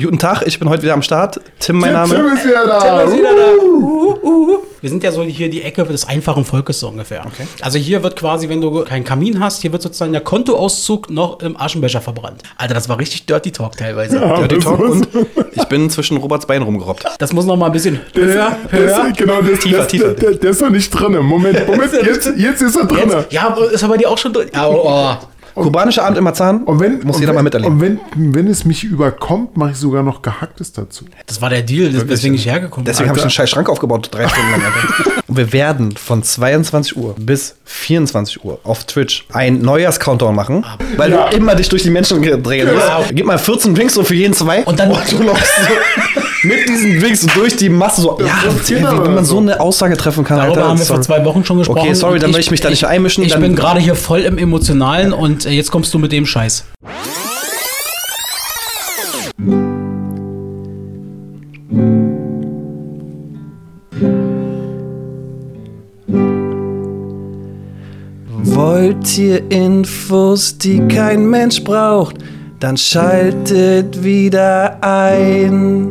Guten Tag, ich bin heute wieder am Start. Tim, mein Name. Tim ist wieder da. Tim ist wieder da. Uh, uh. Wir sind ja so hier die Ecke des einfachen Volkes so ungefähr. Okay. Also hier wird quasi, wenn du keinen Kamin hast, hier wird sozusagen der Kontoauszug noch im Aschenbecher verbrannt. Alter, das war richtig Dirty Talk teilweise. Ja, Dirty Talk und ich bin zwischen Roberts Beinen rumgerobbt. Das muss noch mal ein bisschen Das- höher, das- höher. genau, das, Tiefer, das, tiefer. Der, der ist noch nicht drin. Moment, Moment, jetzt, jetzt ist er drin. Jetzt, ja, ist aber bei dir auch schon drin. Ja, oh, Kubanischer Abend in Marzahn. Und wenn, muss und jeder wenn, mal miterleben. Und wenn, wenn es mich überkommt, mache ich sogar noch Gehacktes dazu. Das war der Deal, das- weswegen ich hergekommen bin. Deswegen habe ich einen scheiß Schrank aufgebaut, drei Stunden lang. Und wir werden von 22 Uhr bis 24 Uhr auf Twitch ein Neujahrs-Countdown machen, weil Ja. du immer dich durch die Menschen drehen musst. Ja. Gib mal 14 Drinks so für jeden zwei. Und dann- du läufst so mit diesen Drinks so durch die Masse so. Ja, das ey, wenn man so. eine Aussage treffen kann, Darüber Alter. haben wir vor sorry. zwei Wochen schon gesprochen. Okay, sorry, Und dann will ich mich da nicht einmischen. Ich dann bin gerade hier voll im Emotionalen und äh, jetzt kommst du mit dem Scheiß. Wollt ihr Infos, die kein Mensch braucht, dann schaltet wieder ein.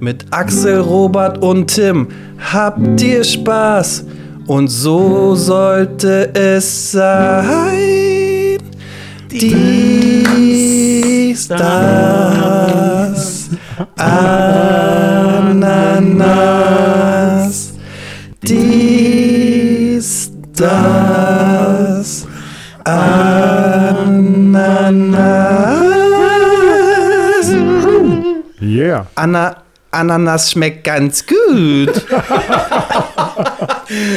Mit Axel, Robert und Tim habt ihr Spaß und so sollte es sein. Dies, das, Ananas. Dies, das, Ananas. Yeah. Anna, Ananas schmeckt ganz gut.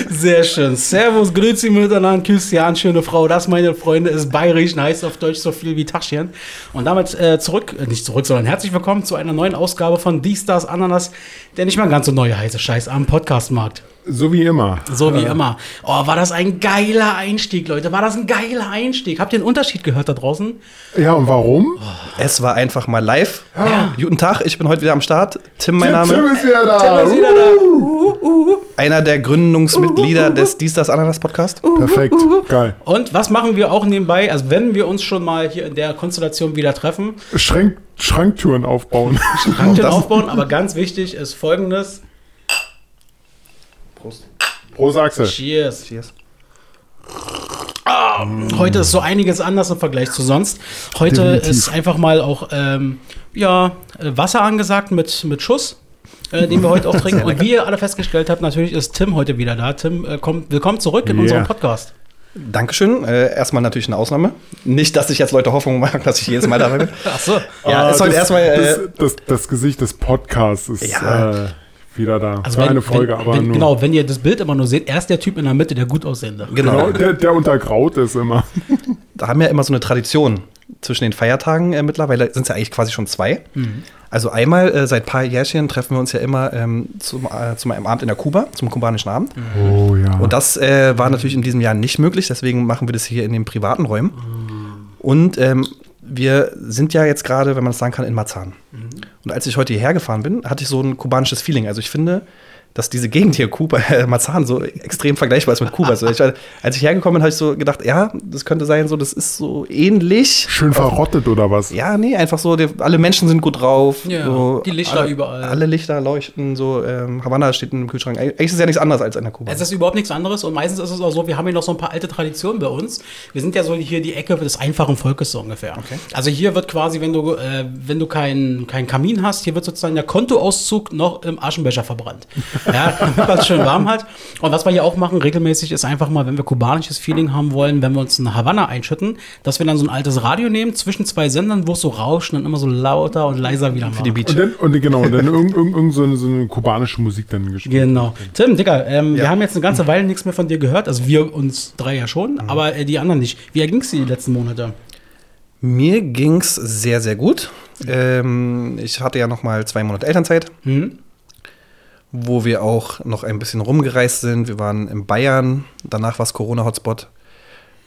Sehr schön. Servus, grüezi miteinander, Christian, schöne Frau. Das, meine Freunde, ist bayerisch und heißt auf Deutsch so viel wie Taschen. Und damit äh, zurück, äh, nicht zurück, sondern herzlich willkommen zu einer neuen Ausgabe von Die Stars Ananas, der nicht mal ganz so neue heiße Scheiß am Podcastmarkt. So wie immer. So wie immer. Oh, war das ein geiler Einstieg, Leute. War das ein geiler Einstieg. Habt ihr den Unterschied gehört da draußen? Ja, und warum? Es war einfach mal live. Guten Tag, ich bin heute wieder am Start. Tim, mein Tim Name. ist wieder da. Ist wieder da. Uh, uh. Einer der Gründungsmitglieder des Dies, das, Ananas Podcast. Perfekt. Geil. Und was machen wir auch nebenbei? Also, wenn wir uns schon mal hier in der Konstellation wieder treffen, Schrank, Schranktüren aufbauen. Schranktüren aufbauen, aber ganz wichtig ist folgendes. Prost. Prost, Axel. Cheers. Cheers. Heute ist so einiges anders im Vergleich zu sonst. Heute Definitiv. ist einfach mal auch ähm, ja, Wasser angesagt mit, mit Schuss. Äh, den wir heute auch trinken. Und wie ihr alle festgestellt habt, natürlich ist Tim heute wieder da. Tim, äh, kommt, willkommen zurück in Yeah. unserem Podcast. Dankeschön. Äh, erstmal natürlich eine Ausnahme. Nicht, dass sich jetzt Leute Hoffnung machen, dass ich jedes Mal dabei bin. Ach so. Ja, Ah, ist heute das, erstmal. Äh, das, das, das Gesicht des Podcasts ist Ja. äh, wieder da. Also Für wenn, eine Folge, wenn, aber wenn, nur. Genau, wenn ihr das Bild immer nur seht, er ist der Typ in der Mitte, der gut aussehende. genau. Genau, der, der untergraut ist immer. Da haben wir immer so eine Tradition zwischen den Feiertagen äh, mittlerweile. Sind es ja eigentlich quasi schon zwei. Also einmal äh, seit paar Jährchen treffen wir uns ja immer ähm, zum, äh, zum einem Abend in der Kuba, zum kubanischen Abend. Oh ja. Und das äh, war natürlich in diesem Jahr nicht möglich, deswegen machen wir das hier in den privaten Räumen. Und ähm, wir sind ja jetzt gerade, wenn man das sagen kann, in Marzahn. Und als ich heute hierher gefahren bin, hatte ich so ein kubanisches Feeling. Also ich finde, dass diese Gegend hier, Kuba, äh, Marzahn, so extrem vergleichbar ist mit Kuba. Also ich, als ich hergekommen bin, habe ich so gedacht, ja, das könnte sein, so, das ist so ähnlich. Schön verrottet oder was? Ja, nee, einfach so, die, alle Menschen sind gut drauf. Ja, so, die Lichter alle, überall. Alle Lichter leuchten, so, ähm, Havanna steht im Kühlschrank. Eigentlich ist es ja nichts anderes als in der Kuba. Es ist überhaupt nichts anderes und meistens ist es auch so, wir haben hier noch so ein paar alte Traditionen bei uns. Wir sind ja so hier die Ecke des einfachen Volkes so ungefähr. Okay. Also hier wird quasi, wenn du, äh, wenn du keinen keinen Kamin hast, hier wird sozusagen der Kontoauszug noch im Aschenbecher verbrannt. Ja, damit man es schön warm hat. Und was wir hier auch machen regelmäßig ist einfach mal, wenn wir kubanisches Feeling haben wollen, wenn wir uns eine Havanna einschütten, dass wir dann so ein altes Radio nehmen zwischen zwei Sendern, wo es so rauscht und dann immer so lauter und leiser wieder machen. die Beach. Und dann, und genau, und dann irgend, irgend, irgend so, eine, so eine kubanische Musik dann gespielt. Genau. Tim, Digga, ähm, wir Ja. haben jetzt eine ganze Weile nichts mehr von dir gehört. Also wir uns drei ja schon, aber äh, die anderen nicht. Wie erging es dir die letzten Monate? Mir ging's sehr, sehr gut. Ähm, ich hatte ja noch mal zwei Monate Elternzeit, Hm? Wo wir auch noch ein bisschen rumgereist sind. Wir waren in Bayern, danach war es Corona-Hotspot.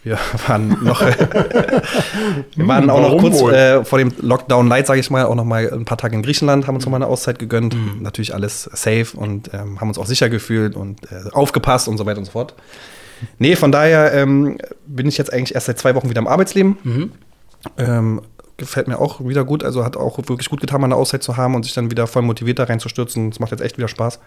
Wir waren noch, wir waren auch noch kurz äh, vor dem Lockdown Light, sage ich mal, auch noch mal ein paar Tage in Griechenland, haben uns noch mal eine Auszeit gegönnt. Natürlich alles safe und ähm, haben uns auch sicher gefühlt und äh, aufgepasst und so weiter und so fort. Nee, von daher ähm, bin ich jetzt eigentlich erst seit zwei Wochen wieder im Arbeitsleben. Ähm, gefällt mir auch wieder gut. Also hat auch wirklich gut getan, mal eine Auszeit zu haben und sich dann wieder voll motiviert da reinzustürzen. Das macht jetzt echt wieder Spaß.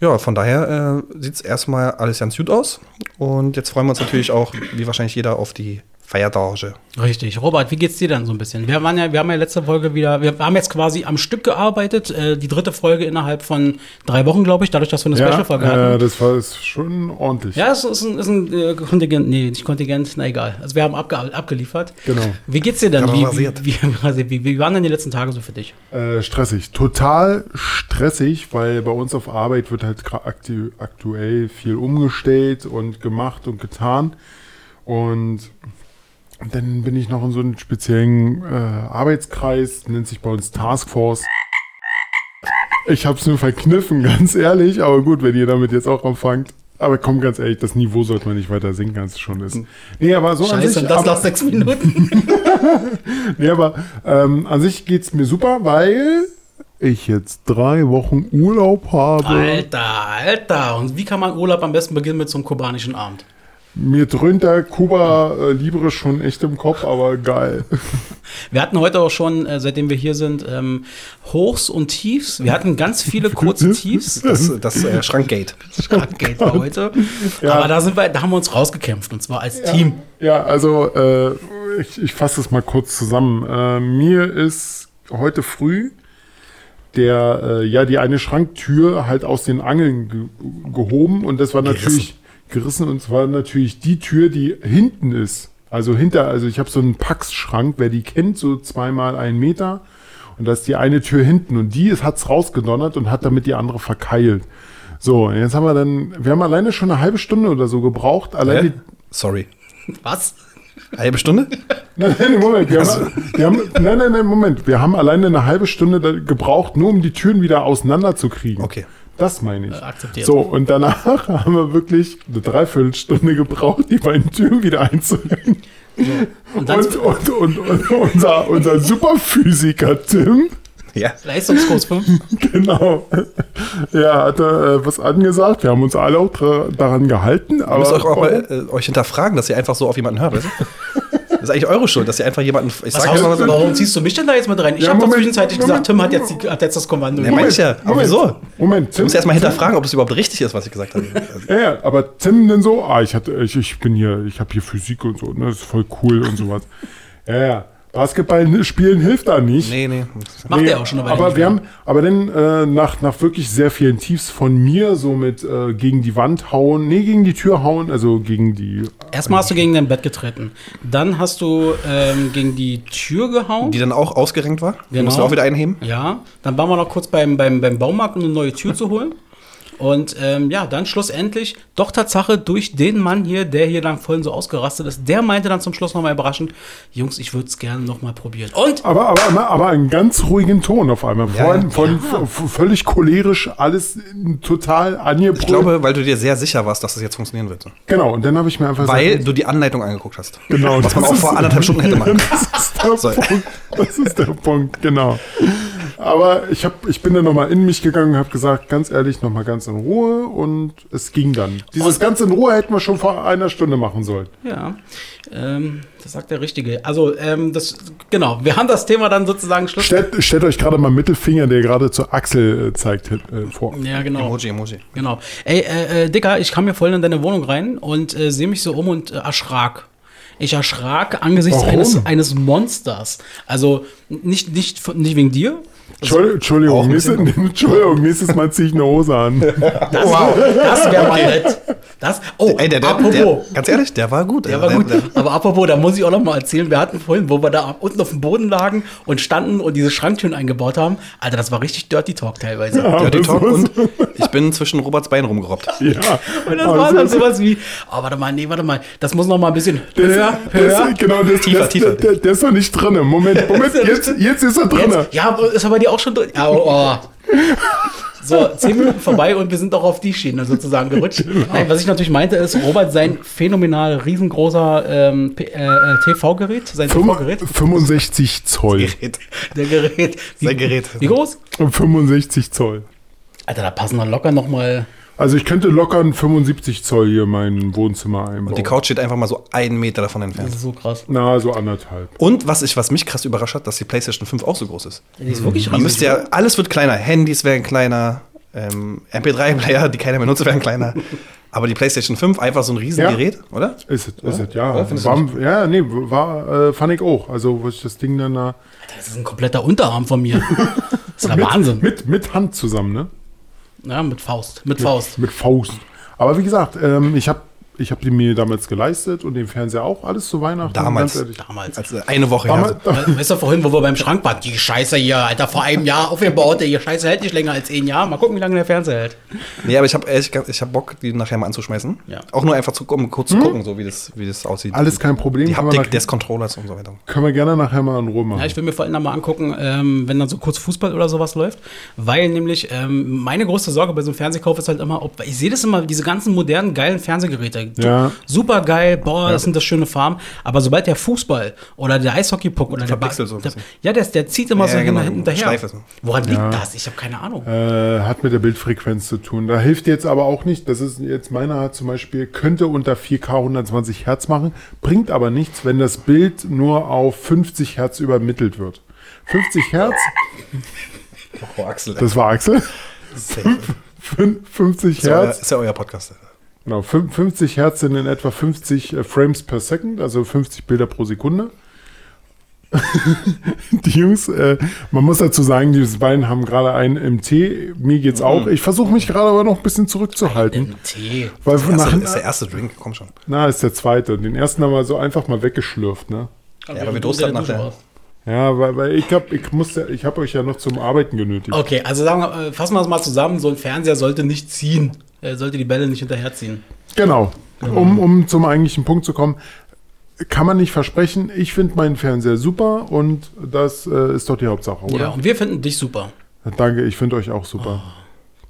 Ja, von daher äh, sieht es erstmal alles ganz gut aus. Und jetzt freuen wir uns natürlich auch, wie wahrscheinlich jeder, auf die Feiertage. Richtig. Robert, wie geht's dir dann so ein bisschen? Wir, waren ja, wir haben ja letzte Folge wieder, wir haben jetzt quasi am Stück gearbeitet, äh, die dritte Folge innerhalb von drei Wochen, glaube ich, dadurch, dass wir eine Special-Folge ja, hatten. äh, das war ist schon ordentlich. Ja, es ist ein, ist ein äh, Kontingent, nee, nicht Kontingent, na egal. Also wir haben abge abgeliefert. Genau. Wie geht's dir denn? Gerade Wie, wie, wie, wie, wie waren denn die letzten Tage so für dich? Äh, stressig. Total stressig, weil bei uns auf Arbeit wird halt aktuell viel umgestellt und gemacht und getan. Und dann bin ich noch in so einem speziellen äh, Arbeitskreis, nennt sich bei uns Taskforce. Ich hab's nur verkniffen, ganz ehrlich, aber gut, wenn ihr damit jetzt auch anfangt. Aber komm, ganz ehrlich, das Niveau sollte man nicht weiter sinken, als es schon ist. Nee, aber so an Scheiße, sich, und das aber, nach sechs Minuten. Nee, aber ähm, an sich geht's mir super, weil ich jetzt drei Wochen Urlaub habe. Alter, Alter. Und wie kann man Urlaub am besten beginnen mit so einem kubanischen Abend? Mir dröhnt der Kuba äh, Libre schon echt im Kopf, aber geil. Wir hatten heute auch schon, äh, seitdem wir hier sind, ähm, Hochs und Tiefs. Wir hatten ganz viele kurze Tiefs. Das, das äh, Schrankgate. Schrankgate war heute. Ja. Aber da sind wir, da haben wir uns rausgekämpft und zwar als Team. Ja, also äh, ich, ich fasse es mal kurz zusammen. Äh, mir ist heute früh der, äh, ja, die eine Schranktür halt aus den Angeln ge gehoben und das war natürlich gerissen und zwar natürlich die Tür, die hinten ist. Also hinter, also ich habe so einen Pax-Schrank, wer die kennt, so zweimal einen Meter. Und da ist die eine Tür hinten und die ist, hat's rausgedonnert und hat damit die andere verkeilt. So, und jetzt haben wir dann, wir haben alleine schon eine halbe Stunde oder so gebraucht. Allein Hä? die, Sorry. Was? Halbe Stunde? Nein, nein, Moment. Wir haben, wir haben, nein, nein, nein, Moment. Wir haben alleine eine halbe Stunde gebraucht, nur um die Türen wieder auseinanderzukriegen. Okay. Das meine ich. Äh, akzeptiert. So, und danach haben wir wirklich eine Dreiviertelstunde gebraucht, die beiden Türen wieder einzurennen. Und dann Und, und, und, und unser, unser Superphysiker Tim, Ja. Leistungskurs 5. genau, ja, hat äh, was angesagt. Wir haben uns alle auch daran gehalten. Ihr müsst euch auch Aber mal äh, euch hinterfragen, dass ihr einfach so auf jemanden hört. Weißt du? Das ist eigentlich eure Schuld, dass ihr einfach jemanden. Ich Was sag mal du, warum ziehst du mich denn da jetzt mit rein? Ich Ja, habe doch Moment, zwischenzeitlich Moment. gesagt, Tim hat jetzt, die, hat jetzt das Kommando. Ja, meine ich ja. Aber wieso? Moment, Du Tim, musst erstmal hinterfragen, ob es überhaupt richtig ist, was ich gesagt habe. Ja, ja, aber Tim denn so, ah, ich hatte, ich, ich bin hier, ich habe hier Physik und so, ne, das ist voll cool und sowas. Ja, ja. Basketball spielen hilft da nicht. Nee, nee. Macht Nee, er auch schon eine Weile Aber wir haben, aber dann äh, nach, nach wirklich sehr vielen Tiefs von mir, so mit äh, gegen die Wand hauen, nee, gegen die Tür hauen, also gegen die. Erstmal hast du gegen dein Bett getreten. Dann hast du ähm, gegen die Tür gehauen. Die dann auch ausgerenkt war. Die Genau. mussten wir auch wieder einheben. Ja, dann waren wir noch kurz beim, beim, beim Baumarkt, um eine neue Tür zu holen. Und ähm, ja, dann schlussendlich, doch Tatsache, durch den Mann hier, der hier dann vorhin so ausgerastet ist, der meinte dann zum Schluss nochmal überraschend, Jungs, ich würde es gerne nochmal probieren. Und Aber, aber, aber, aber einen ganz ruhigen Ton auf einmal. Ja, Vorhin ja. von f- völlig cholerisch, alles total angebrüllt. Ich glaube, weil du dir sehr sicher warst, dass das jetzt funktionieren wird. genau, und dann habe ich mir einfach Weil gesagt, du die Anleitung angeguckt hast. Genau, Was man das auch vor anderthalb Stunden hätte machen können. Das ist der So. Punkt. Das ist der Punkt, genau. Aber ich, hab, ich bin dann nochmal in mich gegangen und habe gesagt, ganz ehrlich, nochmal ganz in Ruhe und es ging dann. Dieses Und- Ganze in Ruhe hätten wir schon vor einer Stunde machen sollen. ja, ähm, das sagt der Richtige. Also, ähm, das, genau, wir haben das Thema dann sozusagen Schluss. Stellt, stellt euch gerade mal Mittelfinger, der gerade zur Achsel äh, zeigt, äh, vor. Ja, genau. Emoji, Emoji. Genau. Ey, äh, äh, Dicker, ich kam hier vorhin in deine Wohnung rein und äh, sehe mich so um und äh, erschrak. Ich erschrak angesichts Warum? eines, eines Monsters. Also nicht, nicht, von- nicht wegen dir. Entschuldigung, Entschuldigung, Auch ein nächstes, Entschuldigung, nächstes Mal ziehe ich eine Hose an. Das, das wäre mal nett. Das, oh, Ey, der, der, apropos. der, ganz ehrlich, der war gut. Der Also war gut. Aber apropos, da muss ich auch noch mal erzählen, wir hatten vorhin, wo wir da unten auf dem Boden lagen und standen und diese Schranktüren eingebaut haben. Alter, das war richtig Dirty Talk teilweise. Dirty Talk Aber und ich bin zwischen Roberts Bein rumgerobbt. Ja. Und das Aber war dann sowas wie, oh, warte mal, nee, warte mal, das muss noch mal ein bisschen Das- höher, das- höher. genau, das, Tiefer, das, tiefer. Der, der ist noch nicht drin. Moment, Moment, jetzt, jetzt ist er drin. Jetzt, ja, aber ist er bei dir auch schon drin? Ja, oh, oh. So, zehn Minuten vorbei und wir sind doch auf die Schiene sozusagen gerutscht. Genau. Nein, was ich natürlich meinte, ist, Robert sein phänomenal riesengroßer ähm, äh, äh, TV-Gerät, sein TV-Gerät, 65 Zoll. Gerät. der Gerät. Wie, Sein Gerät. Wie groß? 65 Zoll. Alter, da passen dann locker noch mal Also ich könnte locker ein 75 Zoll hier mein Wohnzimmer einbauen. Und die Couch steht einfach mal so einen Meter davon entfernt. Das ist so krass. Na, so anderthalb. Und was, ich, was mich krass überrascht hat, dass die PlayStation 5 auch so groß ist. Die ist wirklich Man müsste ja, alles wird kleiner. Handys werden kleiner, ähm, MP3-Player, die keiner mehr nutzt, werden kleiner. Aber die PlayStation 5 einfach so ein Riesengerät, oder? Ist es, ist es, ja. Oder? War, ja, nee, war, äh, fand ich auch. Also, wo ich das Ding dann da Das ist ein kompletter Unterarm von mir. Das ist der Wahnsinn. mit, mit Hand zusammen, ne? Ja, mit Faust. Mit Faust. Mit Faust. Aber wie gesagt, ähm, ich habe ich hab die mir damals geleistet und den Fernseher auch alles zu Weihnachten. Damals. ganz ehrlich. Damals. Also eine Woche Damals, her. We- Weißt du vorhin, wo wir beim Schrank waren? Die Scheiße hier, Alter, vor einem Jahr aufgebaut. Die Scheiße hält nicht länger als ein Jahr. Mal gucken, wie lange der Fernseher hält. Nee, aber ich habe ich hab Bock, die nachher mal anzuschmeißen. Ja. Auch nur einfach zu, um kurz zu gucken, so wie das, wie das aussieht. Alles kein Problem. Die Haptik nach, des Controllers und so weiter. können wir gerne nachher mal in Ruhe machen. Ja, ich will mir vor allem mal angucken, ähm, wenn dann so kurz Fußball oder sowas läuft. Weil nämlich ähm, meine größte Sorge bei so einem Fernsehkauf ist halt immer, ob, ich sehe das immer, diese ganzen modernen, geilen Fernsehgeräte. Ja. Super geil, boah, das sind das schöne Farben. Aber sobald der Fußball oder der Eishockey-Puck oder der, verpixelt so der. Ja, der, der zieht immer Ja, so genau, hinterher. Woran liegt das? Ich habe keine Ahnung. Äh, hat mit der Bildfrequenz zu tun. Da hilft jetzt aber auch nicht. Das ist jetzt meiner hat zum Beispiel, könnte unter 4K 120 Hertz machen, bringt aber nichts, wenn das Bild nur auf 50 Hertz übermittelt wird. 50 Hertz, Oh, Axel. das war Axel. Fün- 50 ist, ja euer, Hertz, ist ja euer Podcast. Genau, fün- 50 Hertz sind in etwa 50 äh, Frames per Second, also 50 Bilder pro Sekunde. die Jungs, äh, man muss dazu sagen, die beiden haben gerade einen Tee. Mir geht's auch. Ich versuche mich gerade aber noch ein bisschen zurückzuhalten. Tee. Weil Das nach, ist der erste Drink, komm schon. na, ist der zweite. Den ersten haben wir so einfach mal weggeschlürft, ne? Ja, aber wir durstet nach der- Ja, weil, weil ich hab, ich muss ich habe euch ja noch zum Arbeiten genötigt. Okay, also sagen wir, äh, fassen wir es mal zusammen. So ein Fernseher sollte nicht ziehen. Er sollte die Bälle nicht hinterherziehen. Genau. Um, um zum eigentlichen Punkt zu kommen, kann man nicht versprechen. Ich finde meinen Fernseher super und das äh, ist doch die Hauptsache, oder? Ja, und wir finden dich super. Danke, ich finde euch auch super.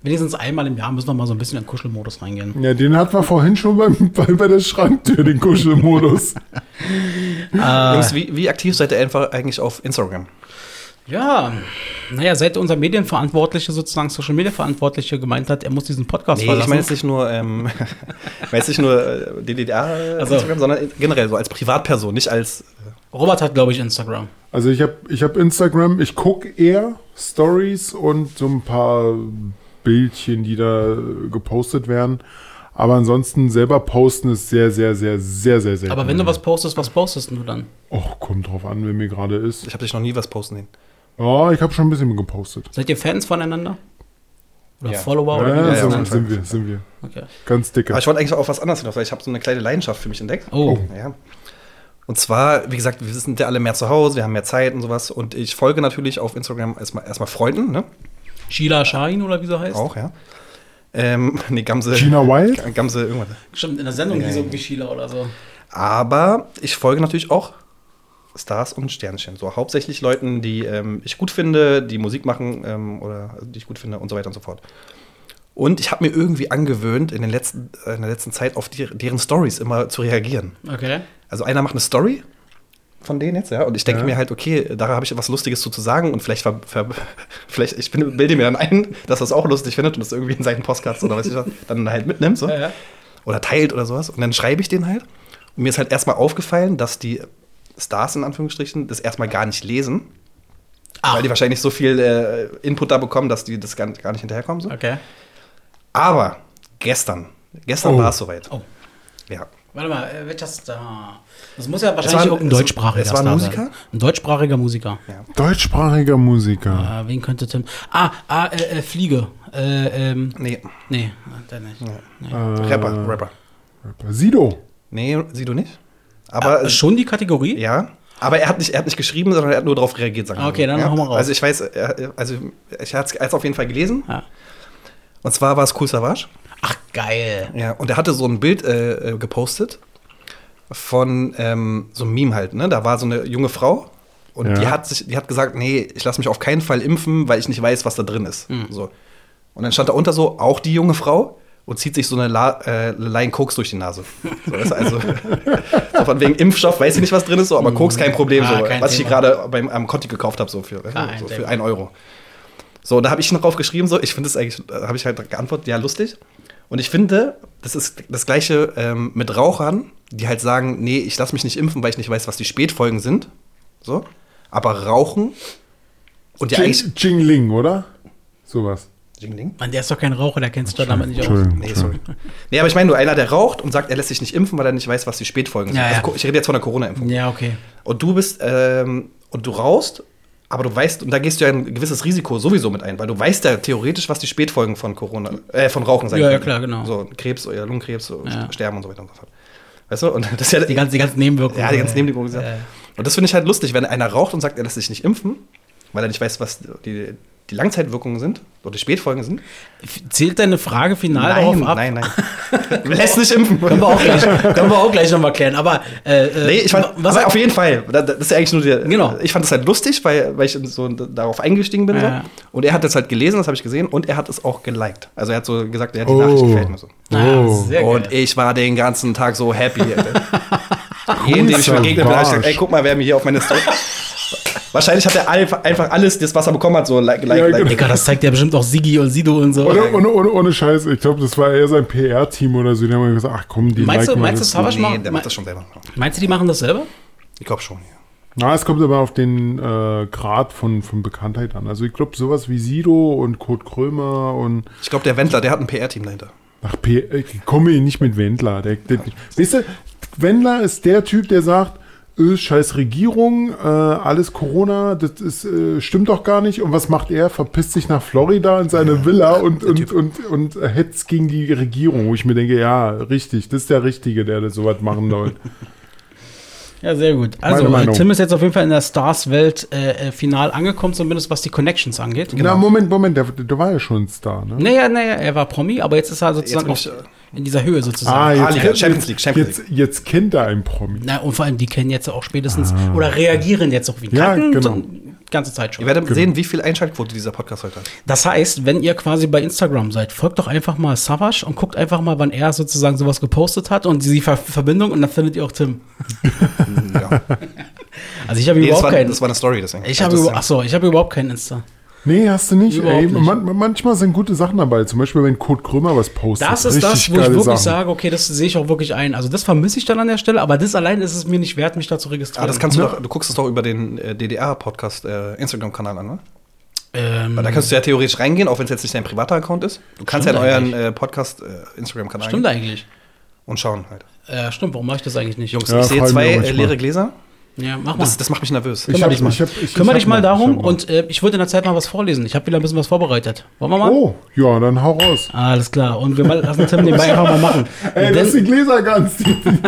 Wenigstens einmal im Jahr müssen wir mal so ein bisschen in den Kuschelmodus reingehen. Ja, den hatten wir vorhin schon beim, bei, bei der Schranktür, den Kuschelmodus. Jungs, wie, wie aktiv seid ihr einfach eigentlich auf Instagram? Ja, naja, seit unser Medienverantwortliche, sozusagen Social Media Verantwortliche gemeint hat, er muss diesen Podcast Nee, verlassen. ich meine jetzt nicht nur, ähm, nicht nur äh, DDR Also. Instagram, sondern generell so als Privatperson, nicht als Robert hat, glaube ich, Instagram. Also ich habe ich hab Instagram, ich gucke eher Stories und so ein paar Bildchen, die da gepostet werden. Aber ansonsten selber posten ist sehr, sehr, sehr, sehr, sehr selten. Aber wenn du was postest, was postest du dann? Och, kommt drauf an, wer mir gerade ist. ich habe dich noch nie was posten sehen. Oh, ich habe schon ein bisschen gepostet. Seid ihr Fans voneinander? Oder Ja. Follower? Ja, Oder wie ja, das so sind wir, sind wir. okay. Ganz dicke. Aber ich wollte eigentlich auf was anderes hinaus, weil ich habe so eine kleine Leidenschaft für mich entdeckt. Oh, Ja. Und zwar, wie gesagt, wir sind ja alle mehr zu Hause, wir haben mehr Zeit und sowas. Und ich folge natürlich auf Instagram erstmal, erstmal Freunden, ne? Sheila Shahin oder wie sie heißt? Auch, ja. Ähm, nee, Gamse. Gina Wild? Gamse, irgendwas. Stimmt, in der Sendung Ja, hieß ja. irgendwie Sheila oder so. Aber ich folge natürlich auch Stars und Sternchen. So hauptsächlich Leuten, die ähm, ich gut finde, die Musik machen ähm, oder die ich gut finde und so weiter und so fort. Und ich habe mir irgendwie angewöhnt, in, den letzten, äh, in der letzten Zeit auf die, deren Stories immer zu reagieren. Okay. Also einer macht eine Story von denen jetzt, ja, und ich denke Ja. mir halt, okay, da habe ich was Lustiges zu, zu sagen und vielleicht, ver, ver, vielleicht ich bin, bilde mir dann ein, dass das auch lustig findet und das irgendwie in seinen Postcards oder was ich was, dann halt mitnimmt, so Ja, ja. oder teilt oder sowas. Und dann schreibe ich den halt. Und mir ist halt erstmal aufgefallen, dass die Stars in Anführungsstrichen das erstmal gar nicht lesen. Ach. Weil die wahrscheinlich so viel äh, Input da bekommen, dass die das gar, gar nicht hinterherkommen. So. Okay. Aber gestern, gestern Oh. war es soweit. Oh. Ja. Warte mal, äh, welcher Star? Das muss ja war wahrscheinlich ein- auch ein es- deutschsprachiger es war ein Star Musiker? sein. Ein deutschsprachiger Musiker. Deutschsprachiger Musiker. Äh, wen könnte Tim? Ah, ah äh, äh, Fliege. Äh, ähm, Nee, nee, der nicht. Äh, Rapper, Rapper. Sido. Nee, sieh du nicht. Aber Ah, schon die Kategorie? ja. Aber er hat, nicht, er hat nicht geschrieben, sondern er hat nur darauf reagiert, sagen wir Okay, dann ja? hau mal raus. Also ich weiß, er, also ich hatte es auf jeden Fall gelesen. Ja. Und zwar war es Cool Savage. Ach, geil. Ja, und er hatte so ein Bild äh, äh, gepostet von ähm, so einem Meme halt, ne? Da war so eine junge Frau und Ja. die hat sich, die hat gesagt, nee, ich lasse mich auf keinen Fall impfen, weil ich nicht weiß, was da drin ist. So. Und dann stand da unter so, auch die junge Frau und zieht sich so eine La äh, Line Koks durch die Nase. So, das ist also so von wegen Impfstoff, weiß ich nicht, was drin ist, so, aber Koks kein Problem, Ah, so, kein was ich hier Thema. gerade beim am Conti gekauft habe, so für, Kein so für Thema. ein Euro. So, da habe ich noch drauf geschrieben, so, ich finde es eigentlich, habe ich halt geantwortet, ja, lustig. Und ich finde, das ist das Gleiche ähm, mit Rauchern, die halt sagen, nee, ich lasse mich nicht impfen, weil ich nicht weiß, was die Spätfolgen sind. So. Aber rauchen und ja eigentlich. Jing, Jingling, oder? Sowas. Jingling? Mann, der ist doch kein Raucher, der kennt sich doch damit nicht aus. Nee, sorry. Nee, aber ich meine nur einer, der raucht und sagt, er lässt sich nicht impfen, weil er nicht weiß, was die Spätfolgen sind. Ja, ja. Also, ich rede jetzt von der Corona-Impfung. Ja, okay. Und du bist, ähm, und du rauchst, aber du weißt, und da gehst du ja ein gewisses Risiko sowieso mit ein, weil du weißt ja theoretisch, was die Spätfolgen von Corona, äh, von Rauchen sein Ja, ja, können. klar, genau. So Krebs oder Lungenkrebs, so Ja. Sterben und so weiter und so fort. Weißt du? Und das ist ja Die ganzen, die ganzen Nebenwirkungen. ja, die ganzen Nebenwirkungen. Äh, Und das finde ich halt lustig, wenn einer raucht und sagt, er lässt sich nicht impfen, weil er nicht weiß, was die, die Langzeitwirkungen sind oder die Spätfolgen sind. Zählt deine Frage final darauf ab? nein, nein. lässt nicht impfen. Können wir auch gleich, können wir auch gleich nochmal klären. Aber äh, äh, Nee, ich fand, was aber auf jeden Fall. Da- Das ist ja eigentlich nur der. Genau. Ich fand es halt lustig, weil, weil ich so darauf eingestiegen bin. Ja. So. Und er hat das halt gelesen, das habe ich gesehen, und er hat es auch geliked. Also er hat so gesagt, ja, die Oh. Nachricht gefällt mir so. Ah, Oh. sehr geil. Und ich war den ganzen Tag so happy. Jeden, dem ich begegnet bin, hab ich gesagt, ey, guck mal, wer mir hier auf meine Story. Wahrscheinlich hat er einfach alles, das, was er bekommen hat, so like, like, Ja, like. genau. Digga, das zeigt ja bestimmt auch Sigi und Sido und so. Ohne, ohne, ohne, ohne Scheiß, ich glaube, das war eher sein PR-Team oder so. Die haben gesagt, ach komm, die Meinst du- liken mal meinst du, das. Nee, macht- der macht das schon selber. Meinst du, die machen das selber? Ich glaube schon, ja. Na, es kommt aber auf den äh, Grad von, von Bekanntheit an. Also ich glaube, sowas wie Sido und Kurt Krömer und Ich glaube, der Wendler, der hat ein PR-Team dahinter. ach, P ich komme hier nicht mit Wendler. Der, der, weißt du, Wendler ist der Typ, der sagt, äh, scheiß Regierung, äh, alles Corona, das ist, äh, stimmt doch gar nicht. Und was macht er? Verpisst sich nach Florida in seine Villa und, und, und, und, hetzt gegen die Regierung, wo ich mir denke, ja, richtig, das ist der Richtige, der das sowas machen soll. Ja, sehr gut. Also. Tim ist jetzt auf jeden Fall in der Stars-Welt äh, äh, final angekommen, zumindest was die Connections angeht. Na, Moment, Moment, der, der war ja schon ein Star, ne? Naja, naja, er war Promi, aber jetzt ist er sozusagen Jetzt in dieser Höhe sozusagen. Ah, Ah, jetzt, Liga, kennt, Champions League, Champions jetzt, jetzt kennt er einen Promi. Na, und vor allem, die kennen jetzt auch spätestens oder reagieren jetzt auch wie Ja, genau. so, ganze Zeit schon. Ihr werdet sehen, wie viel Einschaltquote dieser Podcast heute hat. Das heißt, wenn ihr quasi bei Instagram seid, folgt doch einfach mal Savage und guckt einfach mal, wann er sozusagen sowas gepostet hat und die Ver Verbindung und dann findet ihr auch Tim. Ja. Also ich habe Nee, das, überhaupt war, keinen. das war eine Story, deswegen. Ich Also habe das- über, achso, ich habe überhaupt keinen Insta. Nee, hast du nicht. Ey, nicht. Man, manchmal sind gute Sachen dabei. Zum Beispiel, wenn Kurt Krömer was postet. Das ist das, wo ich wirklich Sachen. sage, okay, das sehe ich auch wirklich ein. Also das vermisse ich dann an der Stelle, aber das allein ist es mir nicht wert, mich da zu registrieren. Ah, das kannst du doch, du guckst es doch über den äh, DDR-Podcast äh, Instagram-Kanal an, ne? ähm, Weil da kannst du ja theoretisch reingehen, auch wenn es jetzt nicht dein privater Account ist. Du kannst ja in euren äh, Podcast äh, Instagram-Kanal stimmt eigentlich. und schauen halt. Äh, stimmt, warum mache ich das eigentlich nicht? Jungs, Ja, ich sehe zwei äh, leere Gläser. Ja, mach mal. Das, das macht mich nervös. Ich Kümmer hab- dich mal, ich hab- ich- Kümmer ich dich mal darum noch. und äh, ich würde in der Zeit mal was vorlesen. Ich habe wieder ein bisschen was vorbereitet. Wollen wir mal? Oh, ja, dann hau raus. Alles klar. Und wir mal, lassen Tim nebenbei einfach mal machen. Ey, das ist Denn, die Gläser ganz.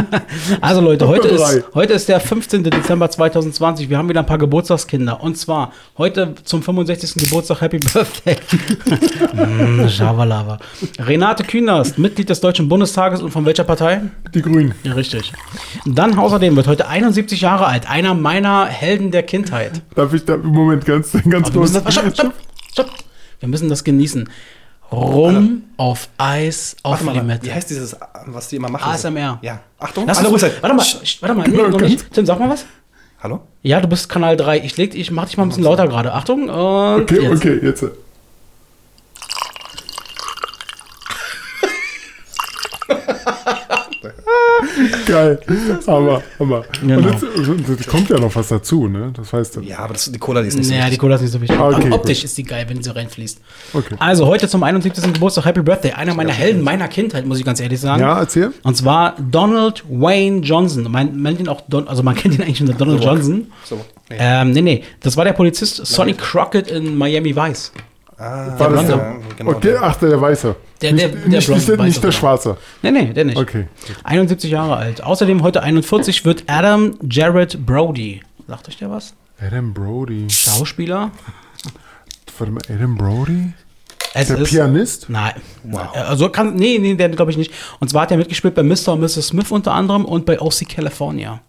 also Leute, heute ist, heute ist der 15. Dezember 2020. Wir haben wieder ein paar Geburtstagskinder. Und zwar heute zum 65. Geburtstag Happy Birthday. mm, Javalava. Renate Künast, Mitglied des Deutschen Bundestages und von welcher Partei? Die Grünen. Ja, richtig. Dann außerdem wird heute 71 Jahre alt. Einer meiner Helden der Kindheit. Darf ich da im Moment ganz, ganz wir kurz. müssen das, stopp, stopp, stopp. Wir müssen das genießen. Rum auf Eis auf Warte mal, Limette. wie heißt dieses, was die immer machen? ASMR. Ja. Achtung, Lass alle ruhig sein. warte mal, Psst. warte mal, nee, Genau, noch ganz- nicht. Tim, sag mal was. Hallo? Ja, du bist Kanal 3. Ich, leg, ich mach dich mal ein bisschen lauter gerade. Achtung. Und Okay, jetzt. okay, jetzt. Geil. Aber, aber. Genau. Und jetzt, jetzt kommt ja noch was dazu, ne? Das heißt, Ja, aber das, die Cola, die ist nicht so Naja, die wichtig. Cola ist nicht so wichtig. Ah, okay, optisch gut. ist die geil, wenn sie reinfließt. okay. Also heute zum 71. Geburtstag Happy Birthday. Einer meiner Helden meiner Kindheit, muss ich ganz ehrlich sagen. Ja, erzähl. Und zwar Donald Wayne Johnson. Man, man, ihn auch Don, also man kennt ihn eigentlich unter Donald Johnson. So, nee. Ähm, nee, nee. Das war der Polizist Sonny Crockett in Miami Vice. Ah, War das der? genau. Okay, ach, der, der Weiße. Der- nicht, der- der nicht, Blonde, nicht, der, Weiße, nicht der genau. Schwarze. Nee, nee, der nicht. Okay. 71 Jahre alt. Außerdem heute 41 wird Adam Jared Brody. Sagt euch der was? Adam Brody. Schauspieler. Warte mal, Adam Brody? Es Der Pianist? Nein. Also kann, nee, nee, der glaube ich nicht. Und zwar hat er mitgespielt bei Mr. und Mrs. Smith unter anderem und bei OC California.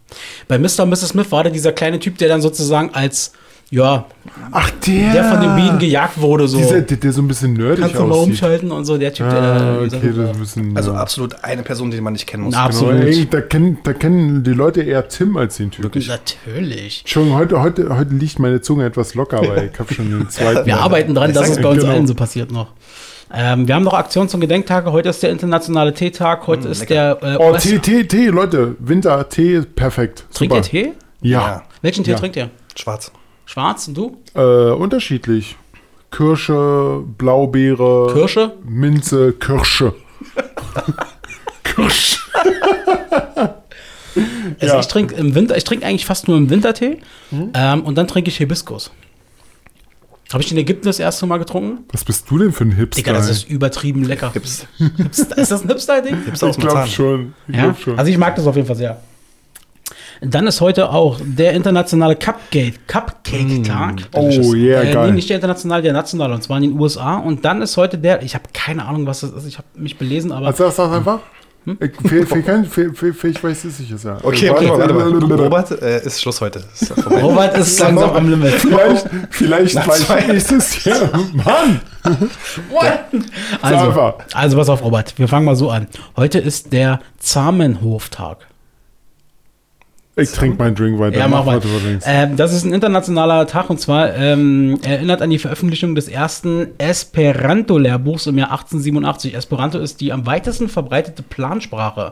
Bei Mr. und Mrs. Smith war der dieser kleine Typ, der dann sozusagen als, ja, Ach, der. der von den Bienen gejagt wurde. So. Dieser, der, der so ein bisschen nerdig Kannst du mal aussieht. umschalten und so, der Typ, der Ah, da. okay, das ist ein bisschen. Also ja. absolut eine Person, die man nicht kennen muss. Na, Genau, absolut. ey, da, kennen, da kennen die Leute eher Tim als den Typ. Natürlich. Entschuldigung, heute, heute, heute liegt meine Zunge etwas locker, aber ich habe schon den zweiten. Wir arbeiten dran, dass es bei uns genau. allen so passiert noch. Ähm, wir haben noch Aktionen zum Gedenktage. Heute ist der internationale Teetag. Heute ist der. Äh, Oh, Tee, Tee, Tee, Leute. Winter, Tee, perfekt. Trinkt ihr Super. Tee? Ja. Ja. Welchen Tee Ja. trinkt ihr? Schwarz. Schwarz und du? Äh, unterschiedlich. Kirsche, Blaubeere. Kirsche? Minze, Kirsche. Kirsche. Also Ja. ich trinke im Winter, ich trinke eigentlich fast nur im Wintertee. Ähm, und dann trinke ich Hibiskus. Habe ich in Ägypten das erste Mal getrunken? Was bist du denn für ein Hipster? Digga, das ist übertrieben lecker. Gibt's. Hipster- Ist das ein Hipster-Ding? Aus ich glaube schon. Ich Ja, glaub schon. also ich mag das auf jeden Fall sehr. Dann ist heute auch der internationale Cupcake, Cupcake-Tag. oh, yeah, Äh, geil. nee, nicht der internationale, der nationale, und zwar in den USA. Und dann ist heute der, ich habe keine Ahnung, was das ist, ich habe mich belesen, aber Also, sag, sag einfach. Hm? Ich, für, ich weiß es sicher. Ja. Okay, Warte, okay, warte warte, warte. Robert, äh, ist Schluss heute. Ist ja. Robert ist langsam am Limit. Vielleicht, vielleicht Nach zwei- nächstes Jahr. Mann! Also, einfach. also pass auf, Robert, wir fangen mal so an. Heute ist der Zamenhof-Tag. Ich trinke meinen Drink weiter. Ja, mach weiter. Ähm, das ist ein internationaler Tag und zwar ähm, erinnert an die Veröffentlichung des ersten Esperanto-Lehrbuchs im Jahr 1887. Esperanto ist die am weitesten verbreitete Plansprache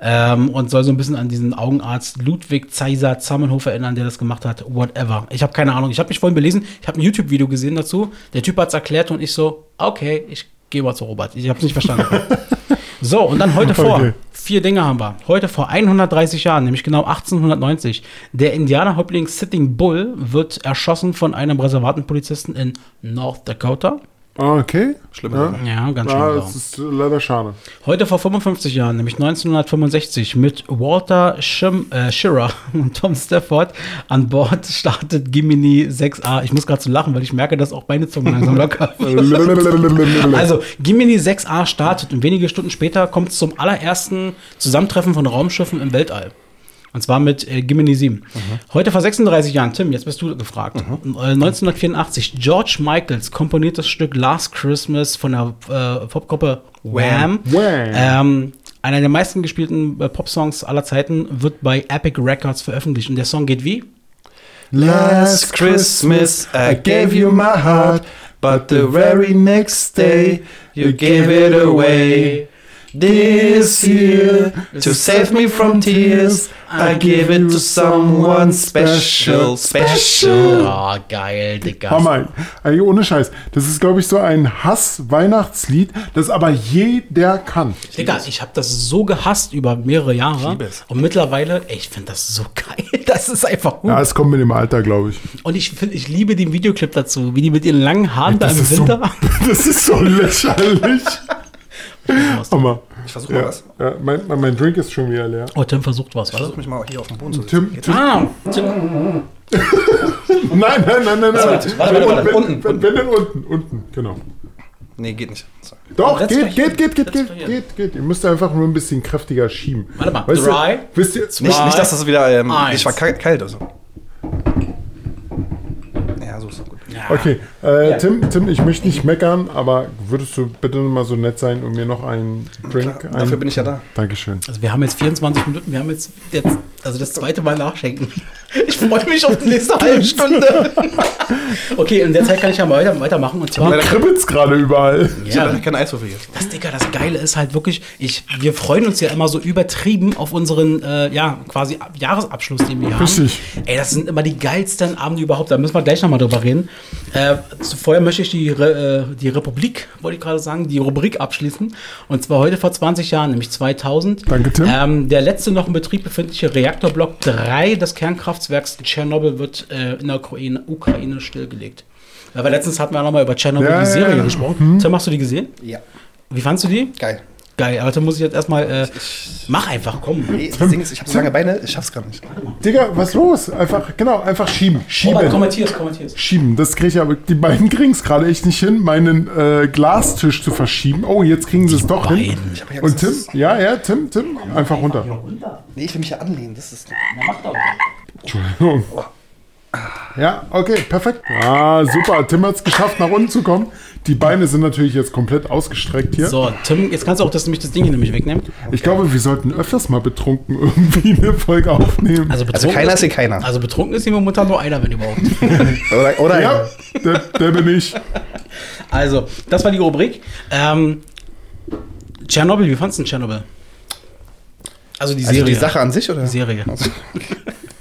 ähm, und soll so ein bisschen an diesen Augenarzt Ludwig Zeiser Zamenhof erinnern, der das gemacht hat. Whatever. Ich habe keine Ahnung. Ich habe mich vorhin belesen. Ich habe ein YouTube-Video gesehen dazu. Der Typ hat es erklärt und ich so, okay, ich gehe mal zu Robert. Ich habe es nicht verstanden. so, und dann heute vor. Okay. Vier Dinge haben wir. Heute vor 130 Jahren, nämlich genau 1890. Der Indianerhäuptling Sitting Bull wird erschossen von einem Reservatenpolizisten in North Dakota. Ah, Okay. Schlimme Ja. Ja, ganz schön. Ja, das ist leider schade. Heute vor 55 Jahren, nämlich 1965, mit Walter Schim, äh, Schirra und Tom Stafford an Bord startet Gimini 6A. Ich muss gerade so lachen, weil ich merke, dass auch meine Zunge langsam locker wird. Also, Gimini 6A startet und wenige Stunden später kommt es zum allerersten Zusammentreffen von Raumschiffen im Weltall. Und zwar mit äh, Gimini 7. Heute vor 36 Jahren, Tim, jetzt bist du gefragt. Äh, 1984, George Michaels komponiert das Stück Last Christmas von der äh, Popgruppe Wham. Wham. Ähm, einer der meisten gespielten äh, Popsongs aller Zeiten wird bei Epic Records veröffentlicht. Und der Song geht wie? Last Christmas I gave you my heart, but the very next day you gave it away. This year, to save me from tears, I give it to someone special, special. Oh, geil, Digga. Hammer. Ey, ohne Scheiß. Das ist, glaube ich, so ein Hass-Weihnachtslied, das aber jeder kann. Digga, ich habe das so gehasst über mehrere Jahre. liebe es. Und mittlerweile, ey, ich finde das so geil. Das ist einfach gut. Ja, es kommt mit dem Alter, glaube ich. Und ich finde, ich liebe den Videoclip dazu, wie die mit ihren langen Haaren da Das im ist, so, Winter. das ist so lächerlich. Hammer. Ich versuche mal Ja, was. ja, mein, mein Drink ist schon wieder leer. Oh, Tim versucht was, Ich warte. versuche mich mal hier auf den Boden zu Tim. Tim, Ah, Tim. nein, nein, nein, nein, nein. warte, warte, warte, Wenn- unten, Wenn, wenn denn unten, unten, genau. Nee, geht nicht. Sorry. Doch, geht, geht, geht, geht, geht, geht, geht. Ihr müsst einfach nur ein bisschen kräftiger schieben. Warte mal, Weißt dry. Du, wisst ihr, Nicht, nicht, dass das wieder ähm, nicht war kalt, kalt oder so. Ja, so ist doch gut. Ja. Okay, äh, Ja. Tim, Tim, ich möchte nicht meckern, aber würdest du bitte mal so nett sein und mir noch einen Drink Klar, dafür bin ich ja da. Dankeschön. Also wir haben jetzt 24 Minuten, wir haben jetzt, jetzt also das zweite Mal nachschenken. Ich freue mich auf die nächste halbe Stunde. Okay, in der Zeit kann ich ja mal weiter, weitermachen. Und zwar, Mir kribbelt's gerade überall. Ich habe ja, leider keinen Eiswürfel jetzt. das, Digga, das Geile ist halt wirklich, ich, wir freuen uns ja immer so übertrieben auf unseren, äh, ja, quasi Ab- Jahresabschluss, den wir haben. Richtig. Ey, das sind immer die geilsten Abende überhaupt, da müssen wir gleich nochmal drüber reden. Äh, zuvor möchte ich die, Re, äh, die Republik, wollte ich gerade sagen, die Rubrik abschließen. Und zwar heute vor 20 Jahren, nämlich 2000. Danke, Tim. Ähm, der letzte noch in Betrieb befindliche Reaktorblock 3 des Kernkraftwerks Tschernobyl wird äh, in der Ukraine, Ukraine stillgelegt. Aber letztens hatten wir noch mal über Tschernobyl, Ja, die ja, Serie, ja. gesprochen. Tim, hast du die gesehen? Ja. Wie fandst du die? Geil. Geil, aber dann muss ich jetzt erstmal. Äh, mach einfach, komm. Nee, das Ding ist, ich habe so lange Beine, ich schaff's gar nicht. Digga, was los? Einfach, genau, einfach schieben. Schieben. kommentier's, kommentier's. Schieben. Das kriege ich aber, die beiden kriegen es gerade echt nicht hin, meinen äh, Glastisch zu verschieben. Oh, jetzt kriegen sie es doch hin. beiden. Hab ja Und Tim, ja, ja, Tim, Tim, einfach runter. Nee, ich will mich ja anlehnen. Das ist. Entschuldigung. Ja, okay, perfekt. Ah, super. Tim hat es geschafft, nach unten zu kommen. Die Beine sind natürlich jetzt komplett ausgestreckt hier. So, Tim, jetzt kannst du auch das, nämlich das Ding hier nämlich wegnehmen. Ich glaube, wir sollten öfters mal betrunken irgendwie eine Folge aufnehmen. Also, Also betrunken keiner ist hier keiner. Also betrunken ist hier momentan nur einer, wenn überhaupt. Oder, oder ja, der, der bin ich. Also, das war die Rubrik. Ähm, Tschernobyl, wie fandest du denn Tschernobyl? Also die Also Serie. die Sache an sich oder? Die Serie. Also,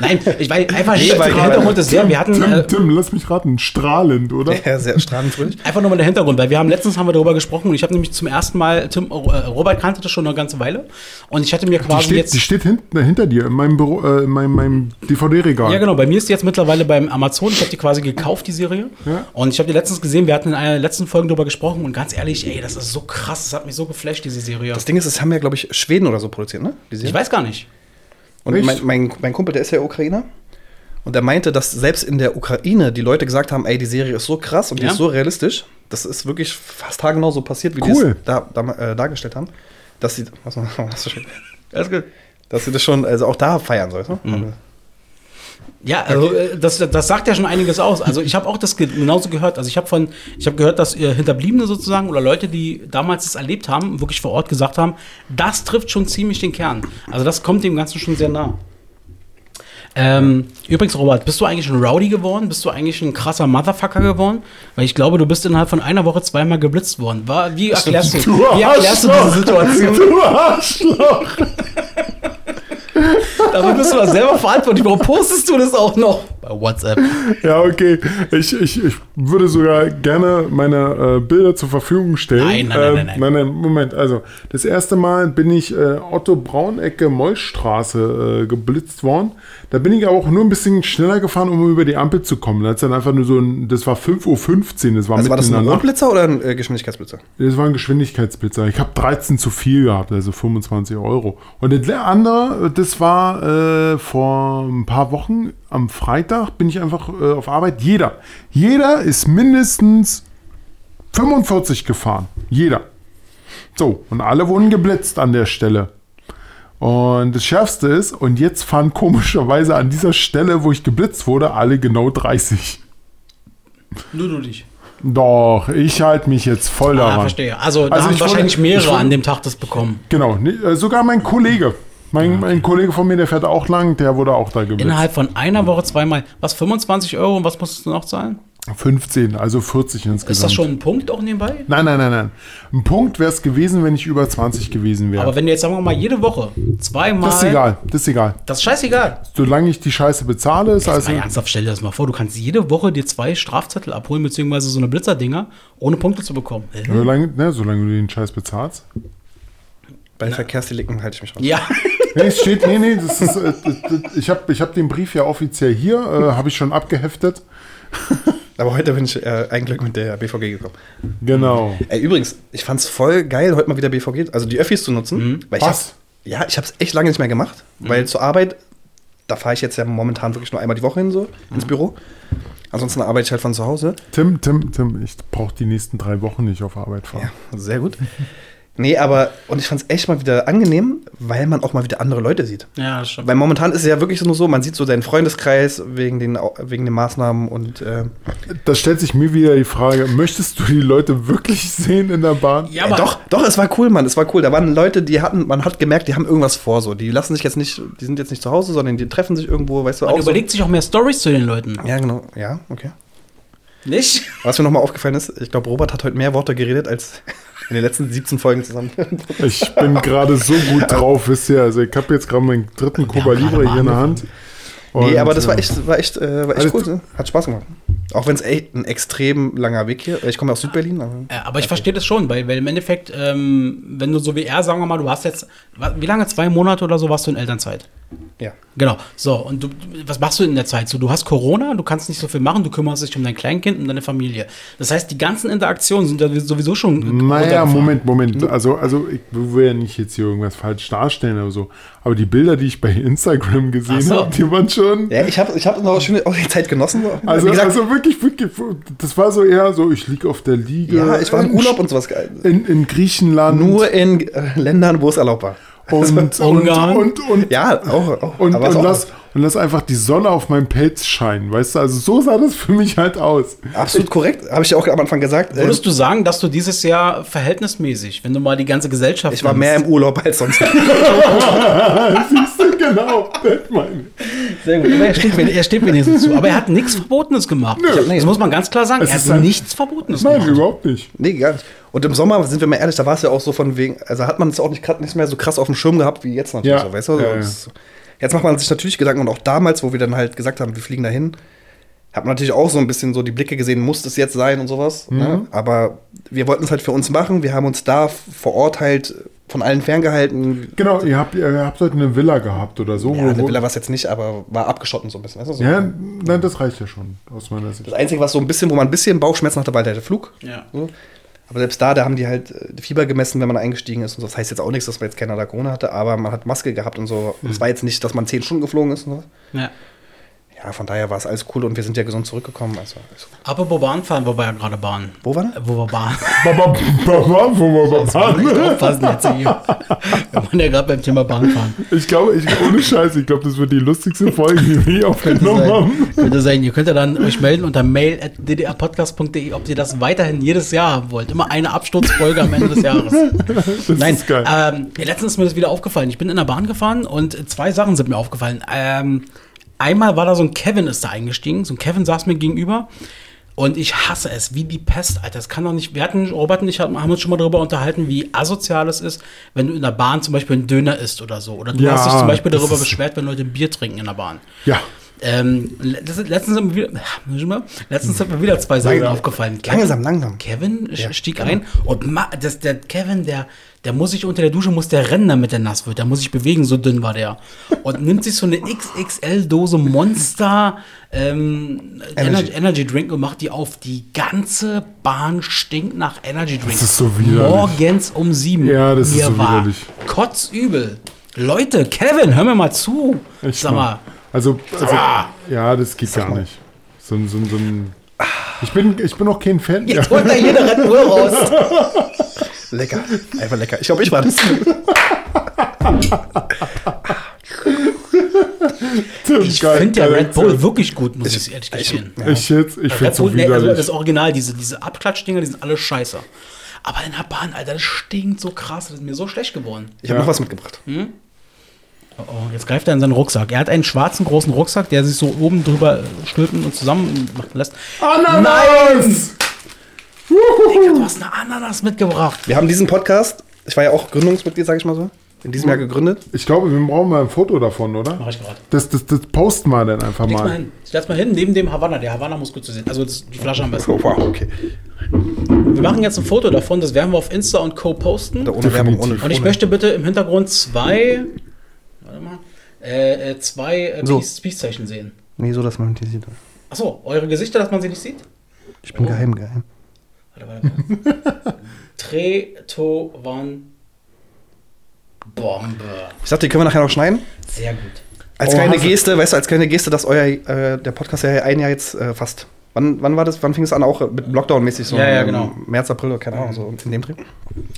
Nein, ich weiß einfach nicht, weil- der Hintergrund ist sehr, wir hatten Tim, äh, Tim, lass mich raten, strahlend, oder? ja, sehr strahlend fröhlich. einfach nur mal der Hintergrund, weil wir haben letztens haben wir darüber gesprochen und ich habe nämlich zum ersten Mal, Tim, äh, Robert kannte das schon eine ganze Weile und ich hatte mir Die quasi steht, jetzt... die steht hinten, hinter dir in meinem, Büro, äh, in meinem, meinem DVD-Regal. Ja, genau. Bei mir ist die jetzt mittlerweile beim Amazon. Ich habe die quasi gekauft, die Serie. Ja. Und ich habe die letztens gesehen. Wir hatten in einer der letzten Folgen darüber gesprochen. Und ganz ehrlich, ey, das ist so krass. Das hat mich so geflasht, diese Serie. Das Ding ist, es haben ja, glaube ich, Schweden oder so produziert, ne? Die Serie. ich weiß gar nicht. Und mein, mein, mein Kumpel, der ist ja Ukrainer. Und er meinte, dass selbst in der Ukraine die Leute gesagt haben, ey, die Serie ist so krass und die Ja? ist so realistisch. Das ist wirklich fast haargenau so passiert, wie die Cool. es da, da, äh, dargestellt haben. Dass sie, was, was, was, Alles gut. Dass sie das schon, also auch da feiern soll. Ne? Mhm. Ja, also das, das sagt ja schon einiges aus. Also ich habe auch das ge- genauso gehört. Also ich habe von, ich habe gehört, dass äh, Hinterbliebene sozusagen oder Leute, die damals das erlebt haben, wirklich vor Ort gesagt haben, das trifft schon ziemlich den Kern. Also das kommt dem Ganzen schon sehr nah. Ähm, übrigens, Robert, bist du eigentlich ein Rowdy geworden? Bist du eigentlich ein krasser Motherfucker geworden? Weil ich glaube, du bist innerhalb von einer Woche zweimal geblitzt worden. War, wie erklärst du, Du wie erklärst du diese Situation? Du Arschloch! Dafür bist du selber verantwortlich. Warum postest du das auch noch? Bei WhatsApp. Ja, okay. Ich, ich, ich würde sogar gerne meine äh, Bilder zur Verfügung stellen. Nein, nein, nein, Ähm, nein, nein. nein, nein, Moment. Also, das erste Mal bin ich äh, Otto Braunecke Mollstraße äh, geblitzt worden. Da bin ich aber auch nur ein bisschen schneller gefahren, um über die Ampel zu kommen. Da hat's dann einfach nur so ein, das war 5.15 Uhr, das war Also war das ein. Rotblitzer oder ein äh, Geschwindigkeitsblitzer? Das war ein Geschwindigkeitsblitzer. Ich habe 13 zu viel gehabt, also 25 Euro. Und der andere, das war äh, vor ein paar Wochen, am Freitag bin ich einfach äh, auf Arbeit. Jeder, jeder ist mindestens 45 gefahren. Jeder. So, und alle wurden geblitzt an der Stelle. Und das Schärfste ist, und jetzt fahren komischerweise an dieser Stelle, wo ich geblitzt wurde, alle genau 30. Nur du dich. Doch, ich halte mich jetzt voll Ah, daran. verstehe. Also, da Also haben ich wurde- wahrscheinlich ich mehrere wurde- an dem Tag das bekommen. Genau, äh, sogar mein Kollege. Mein, mein Kollege von mir, der fährt auch lang, der wurde auch da geblitzt. Innerhalb von einer Woche zweimal. Was, 25 Euro und was musstest du noch zahlen? 15, also 40 insgesamt. Ist das schon ein Punkt auch nebenbei? Nein, nein, nein, nein. Ein Punkt wäre es gewesen, wenn ich über 20 gewesen wäre. Aber wenn du jetzt, sagen wir mal, jede Woche zweimal. das ist egal, das ist egal. Das ist scheißegal. Solange ich die Scheiße bezahle, ist also. mal ernsthaft, stell dir das mal vor, du kannst jede Woche dir zwei Strafzettel abholen, beziehungsweise so eine Blitzerdinger, ohne Punkte zu bekommen. Äh? Solange, ne, solange du den Scheiß bezahlst. Bei Verkehrsdelikten halte ich mich raus. Ja. Nee, es steht, nee, nee, das ist, äh, ich habe ich hab den Brief ja offiziell hier, äh, habe ich schon abgeheftet. Aber heute bin ich äh, ein Glück mit der BVG gekommen. Genau. Ey, übrigens, ich fand's voll geil, heute mal wieder BVG, also die Öffis zu nutzen. Weil ich Was? hab's, ja, ich hab's echt lange nicht mehr gemacht, weil zur Arbeit, da fahre ich jetzt ja momentan wirklich nur einmal die Woche hin, so ins Büro. Ansonsten arbeite ich halt von zu Hause. Tim, Tim, Tim, ich brauche die nächsten drei Wochen nicht auf Arbeit fahren. Ja, sehr gut. Nee, aber, und ich fand's echt mal wieder angenehm, weil man auch mal wieder andere Leute sieht. Ja, das stimmt. Weil momentan ist es ja wirklich nur so, man sieht so seinen Freundeskreis wegen den, wegen den Maßnahmen und äh, Da stellt sich mir wieder die Frage, möchtest du die Leute wirklich sehen in der Bahn? Ja, Ey, doch, doch, es war cool, Mann, es war cool. Da waren Leute, die hatten, man hat gemerkt, die haben irgendwas vor so. Die lassen sich jetzt nicht, die sind jetzt nicht zu Hause, sondern die treffen sich irgendwo, weißt du, Man auch. So. überlegt sich auch mehr Stories zu den Leuten. Ja, genau, ja, okay. Nicht? Was mir nochmal aufgefallen ist, ich glaube, Robert hat heute mehr Worte geredet als in den letzten 17 Folgen zusammen. Ich bin gerade so gut drauf, wisst ihr. Also ich habe jetzt gerade meinen dritten Cuba Libre hier in der Hand. nee, Und, aber das war äh, echt, war echt, äh, war echt Also- cool. Hat Spaß gemacht. Auch wenn es echt ein extrem langer Weg hier. Ich komme aus Südberlin. Aber Ja, aber ich verstehe das schon, weil, weil im Endeffekt, ähm, wenn du so wie er, sagen wir mal, du hast jetzt, wie lange, zwei Monate oder so warst du in Elternzeit? Ja. Genau. So, und du, was machst du in der Zeit? So, du hast Corona, du kannst nicht so viel machen, du kümmerst dich um dein Kleinkind und deine Familie. Das heißt, die ganzen Interaktionen sind ja sowieso schon. Naja. Moment, Moment. Also, also ich will ja nicht jetzt hier irgendwas falsch darstellen oder so. Aber die Bilder, die ich bei Instagram gesehen so. habe, die waren schon. Ja, ich habe ich hab noch schöne auch die Zeit genossen. So. Also, gesagt, also wirklich, wirklich, das war so eher so, ich liege auf der Liege. ja, ich war im in- Urlaub und sowas. geil. In, in Griechenland. Nur in äh, Ländern, wo es erlaubt war. Und, und, Ungarn. und, und, Ja, auch. auch Und, und, auch- lass, und lass einfach die Sonne auf meinem Pelz scheinen, weißt du? Also so sah das für mich halt aus. Absolut korrekt. Habe ich ja auch am Anfang gesagt. Ähm, Würdest du sagen, dass du dieses Jahr verhältnismäßig, wenn du mal die ganze Gesellschaft. ich war mehr im Urlaub als sonst. Siehst du, genau, das meine ich. Sehr gut. Aber er steht, mir- er steht wenigstens zu. Aber er hat nichts Verbotenes gemacht. Das muss man ganz klar sagen. Es Er hat ein- nichts Verbotenes Nein, gemacht. überhaupt nicht. Nee, gar nicht. Und im Sommer, sind wir mal ehrlich, da war es ja auch so von wegen, also hat man es auch nicht, grad nicht mehr so krass auf dem Schirm gehabt wie jetzt natürlich. Ja. So, weißt du? Ja, ja. Jetzt macht man sich natürlich Gedanken und auch damals, wo wir dann halt gesagt haben, wir fliegen dahin, hat man natürlich auch so ein bisschen so die Blicke gesehen, muss das jetzt sein und sowas. Mhm. Ne? Aber wir wollten es halt für uns machen. Wir haben uns da vor Ort halt von allen ferngehalten. Genau, ihr habt, ihr habt heute eine Villa gehabt oder so. Ja, eine Villa war es jetzt nicht, aber war abgeschotten so ein bisschen. Weißt du? so. ja, nein, das reicht ja schon aus meiner Sicht. Das Einzige, was so ein bisschen, wo man ein bisschen Bauchschmerzen hatte, war halt der Flug. Ja. So. Aber selbst da, da haben die halt äh, Fieber gemessen, wenn man eingestiegen ist und so. Das heißt jetzt auch nichts, dass man jetzt keiner da Corona hatte, aber man hat Maske gehabt und so. Es war jetzt nicht, dass man zehn Stunden geflogen ist und so. Ja. Ja, von daher war es alles cool und wir sind ja gesund zurückgekommen. Also, also. Apropos Bahnfahren, wo wir ja gerade Bahn. Wo war das? Wo wir Bahn. Wo wir waren. aufpassen jetzt hier. Wir waren ja gerade beim Thema Bahnfahren. Ich glaube, ich, ohne Scheiß, ich glaube, das wird die lustigste Folge, die wir je aufgenommen sein. haben. Könnte sein, ihr könnt ja dann euch melden unter mail.ddrpodcast.de, ob ihr das weiterhin jedes Jahr haben wollt. Immer eine Absturzfolge am Ende des Jahres. Nein, ist geil. Ähm, letztens ist mir das wieder aufgefallen. Ich bin in der Bahn gefahren und zwei Sachen sind mir aufgefallen. Ähm, einmal war da so ein Kevin ist da eingestiegen. So ein Kevin saß mir gegenüber. Und ich hasse es, wie die Pest, Alter. Das kann doch nicht. Wir hatten, Robert und ich haben haben uns schon mal darüber unterhalten, wie asozial es ist, wenn du in der Bahn zum Beispiel einen Döner isst oder so. Oder du Ja, hast dich zum Beispiel darüber beschwert, wenn Leute Bier trinken in der Bahn. Ja, Ähm, letztens sind mir wieder, letztens sind mir wieder zwei Sachen Langsam. aufgefallen. Langsam, langsam. Kevin Ja, stieg genau. ein und das, der Kevin, der, der muss sich unter der Dusche, muss der rennen, damit der nass wird. Der muss sich bewegen, so dünn war der. Und nimmt sich so eine XXL-Dose Monster ähm, Energy. Energy. Drink und macht die auf. Die ganze Bahn stinkt nach Energy Drink. Das ist so widerlich. Morgens um sieben. Ja, das ist Mir so war widerlich. Kotzübel. Leute, Kevin, hör mir mal zu. echt Sag mal. Also, also Ah. ja, das geht gar mal. nicht. So, ein- so, ein- so ein. Ich bin, ich bin auch kein Fan. Jetzt holt er jede Red Bull raus. Lecker. Einfach lecker. Ich glaube, ich war das. Ich finde ja Red Bull wirklich gut, muss ich, ehrlich gestehen. Ich jetzt, ich finde Red es so nee, also das Original, diese, diese Abklatschdinger, die sind alle scheiße. Aber in der Bahn, Alter, das stinkt so krass, das ist mir so schlecht geworden. Ich habe Ja. noch was mitgebracht. Oh, oh, jetzt greift er in seinen Rucksack. Er hat einen schwarzen großen Rucksack, der sich so oben drüber stülpen und zusammen machen lässt. Ananas! Digga, du hast eine Ananas mitgebracht. Wir haben diesen Podcast, ich war ja auch Gründungsmitglied, sage ich mal so, in diesem Jahr gegründet. Ich glaube, wir brauchen mal ein Foto davon, oder? Mach ich gerade. Das, das, das posten wir dann einfach Leg's mal mal. hin. Stell's mal hin, neben dem Havanna. Der Havanna muss gut zu sehen. Also das, die Flasche am besten. Oh, wow, okay. Wir machen jetzt ein Foto davon, das werden wir auf Insta und Co. posten. Da ohne Werbung, ohne. Und ich ohne. möchte bitte im Hintergrund zwei, warte mal, äh, äh, zwei äh, So. Peace- Peace-Zeichen sehen. Nee, so, dass man die sieht. Achso, eure Gesichter, dass man sie nicht sieht? Ich bin geheim, geheim. Warte, warte. Tretovan Bombe. Ich dachte, die können wir nachher noch schneiden. Sehr gut. Als Oh, kleine Geste, weißt du, als kleine Geste, dass euer, äh, der Podcast ja ein Jahr jetzt äh, fast. Wann, wann war das? Wann fing es an? Auch mit Lockdown-mäßig so? Ja, ja, genau. März, April oder keine Ahnung, so in dem Dreh.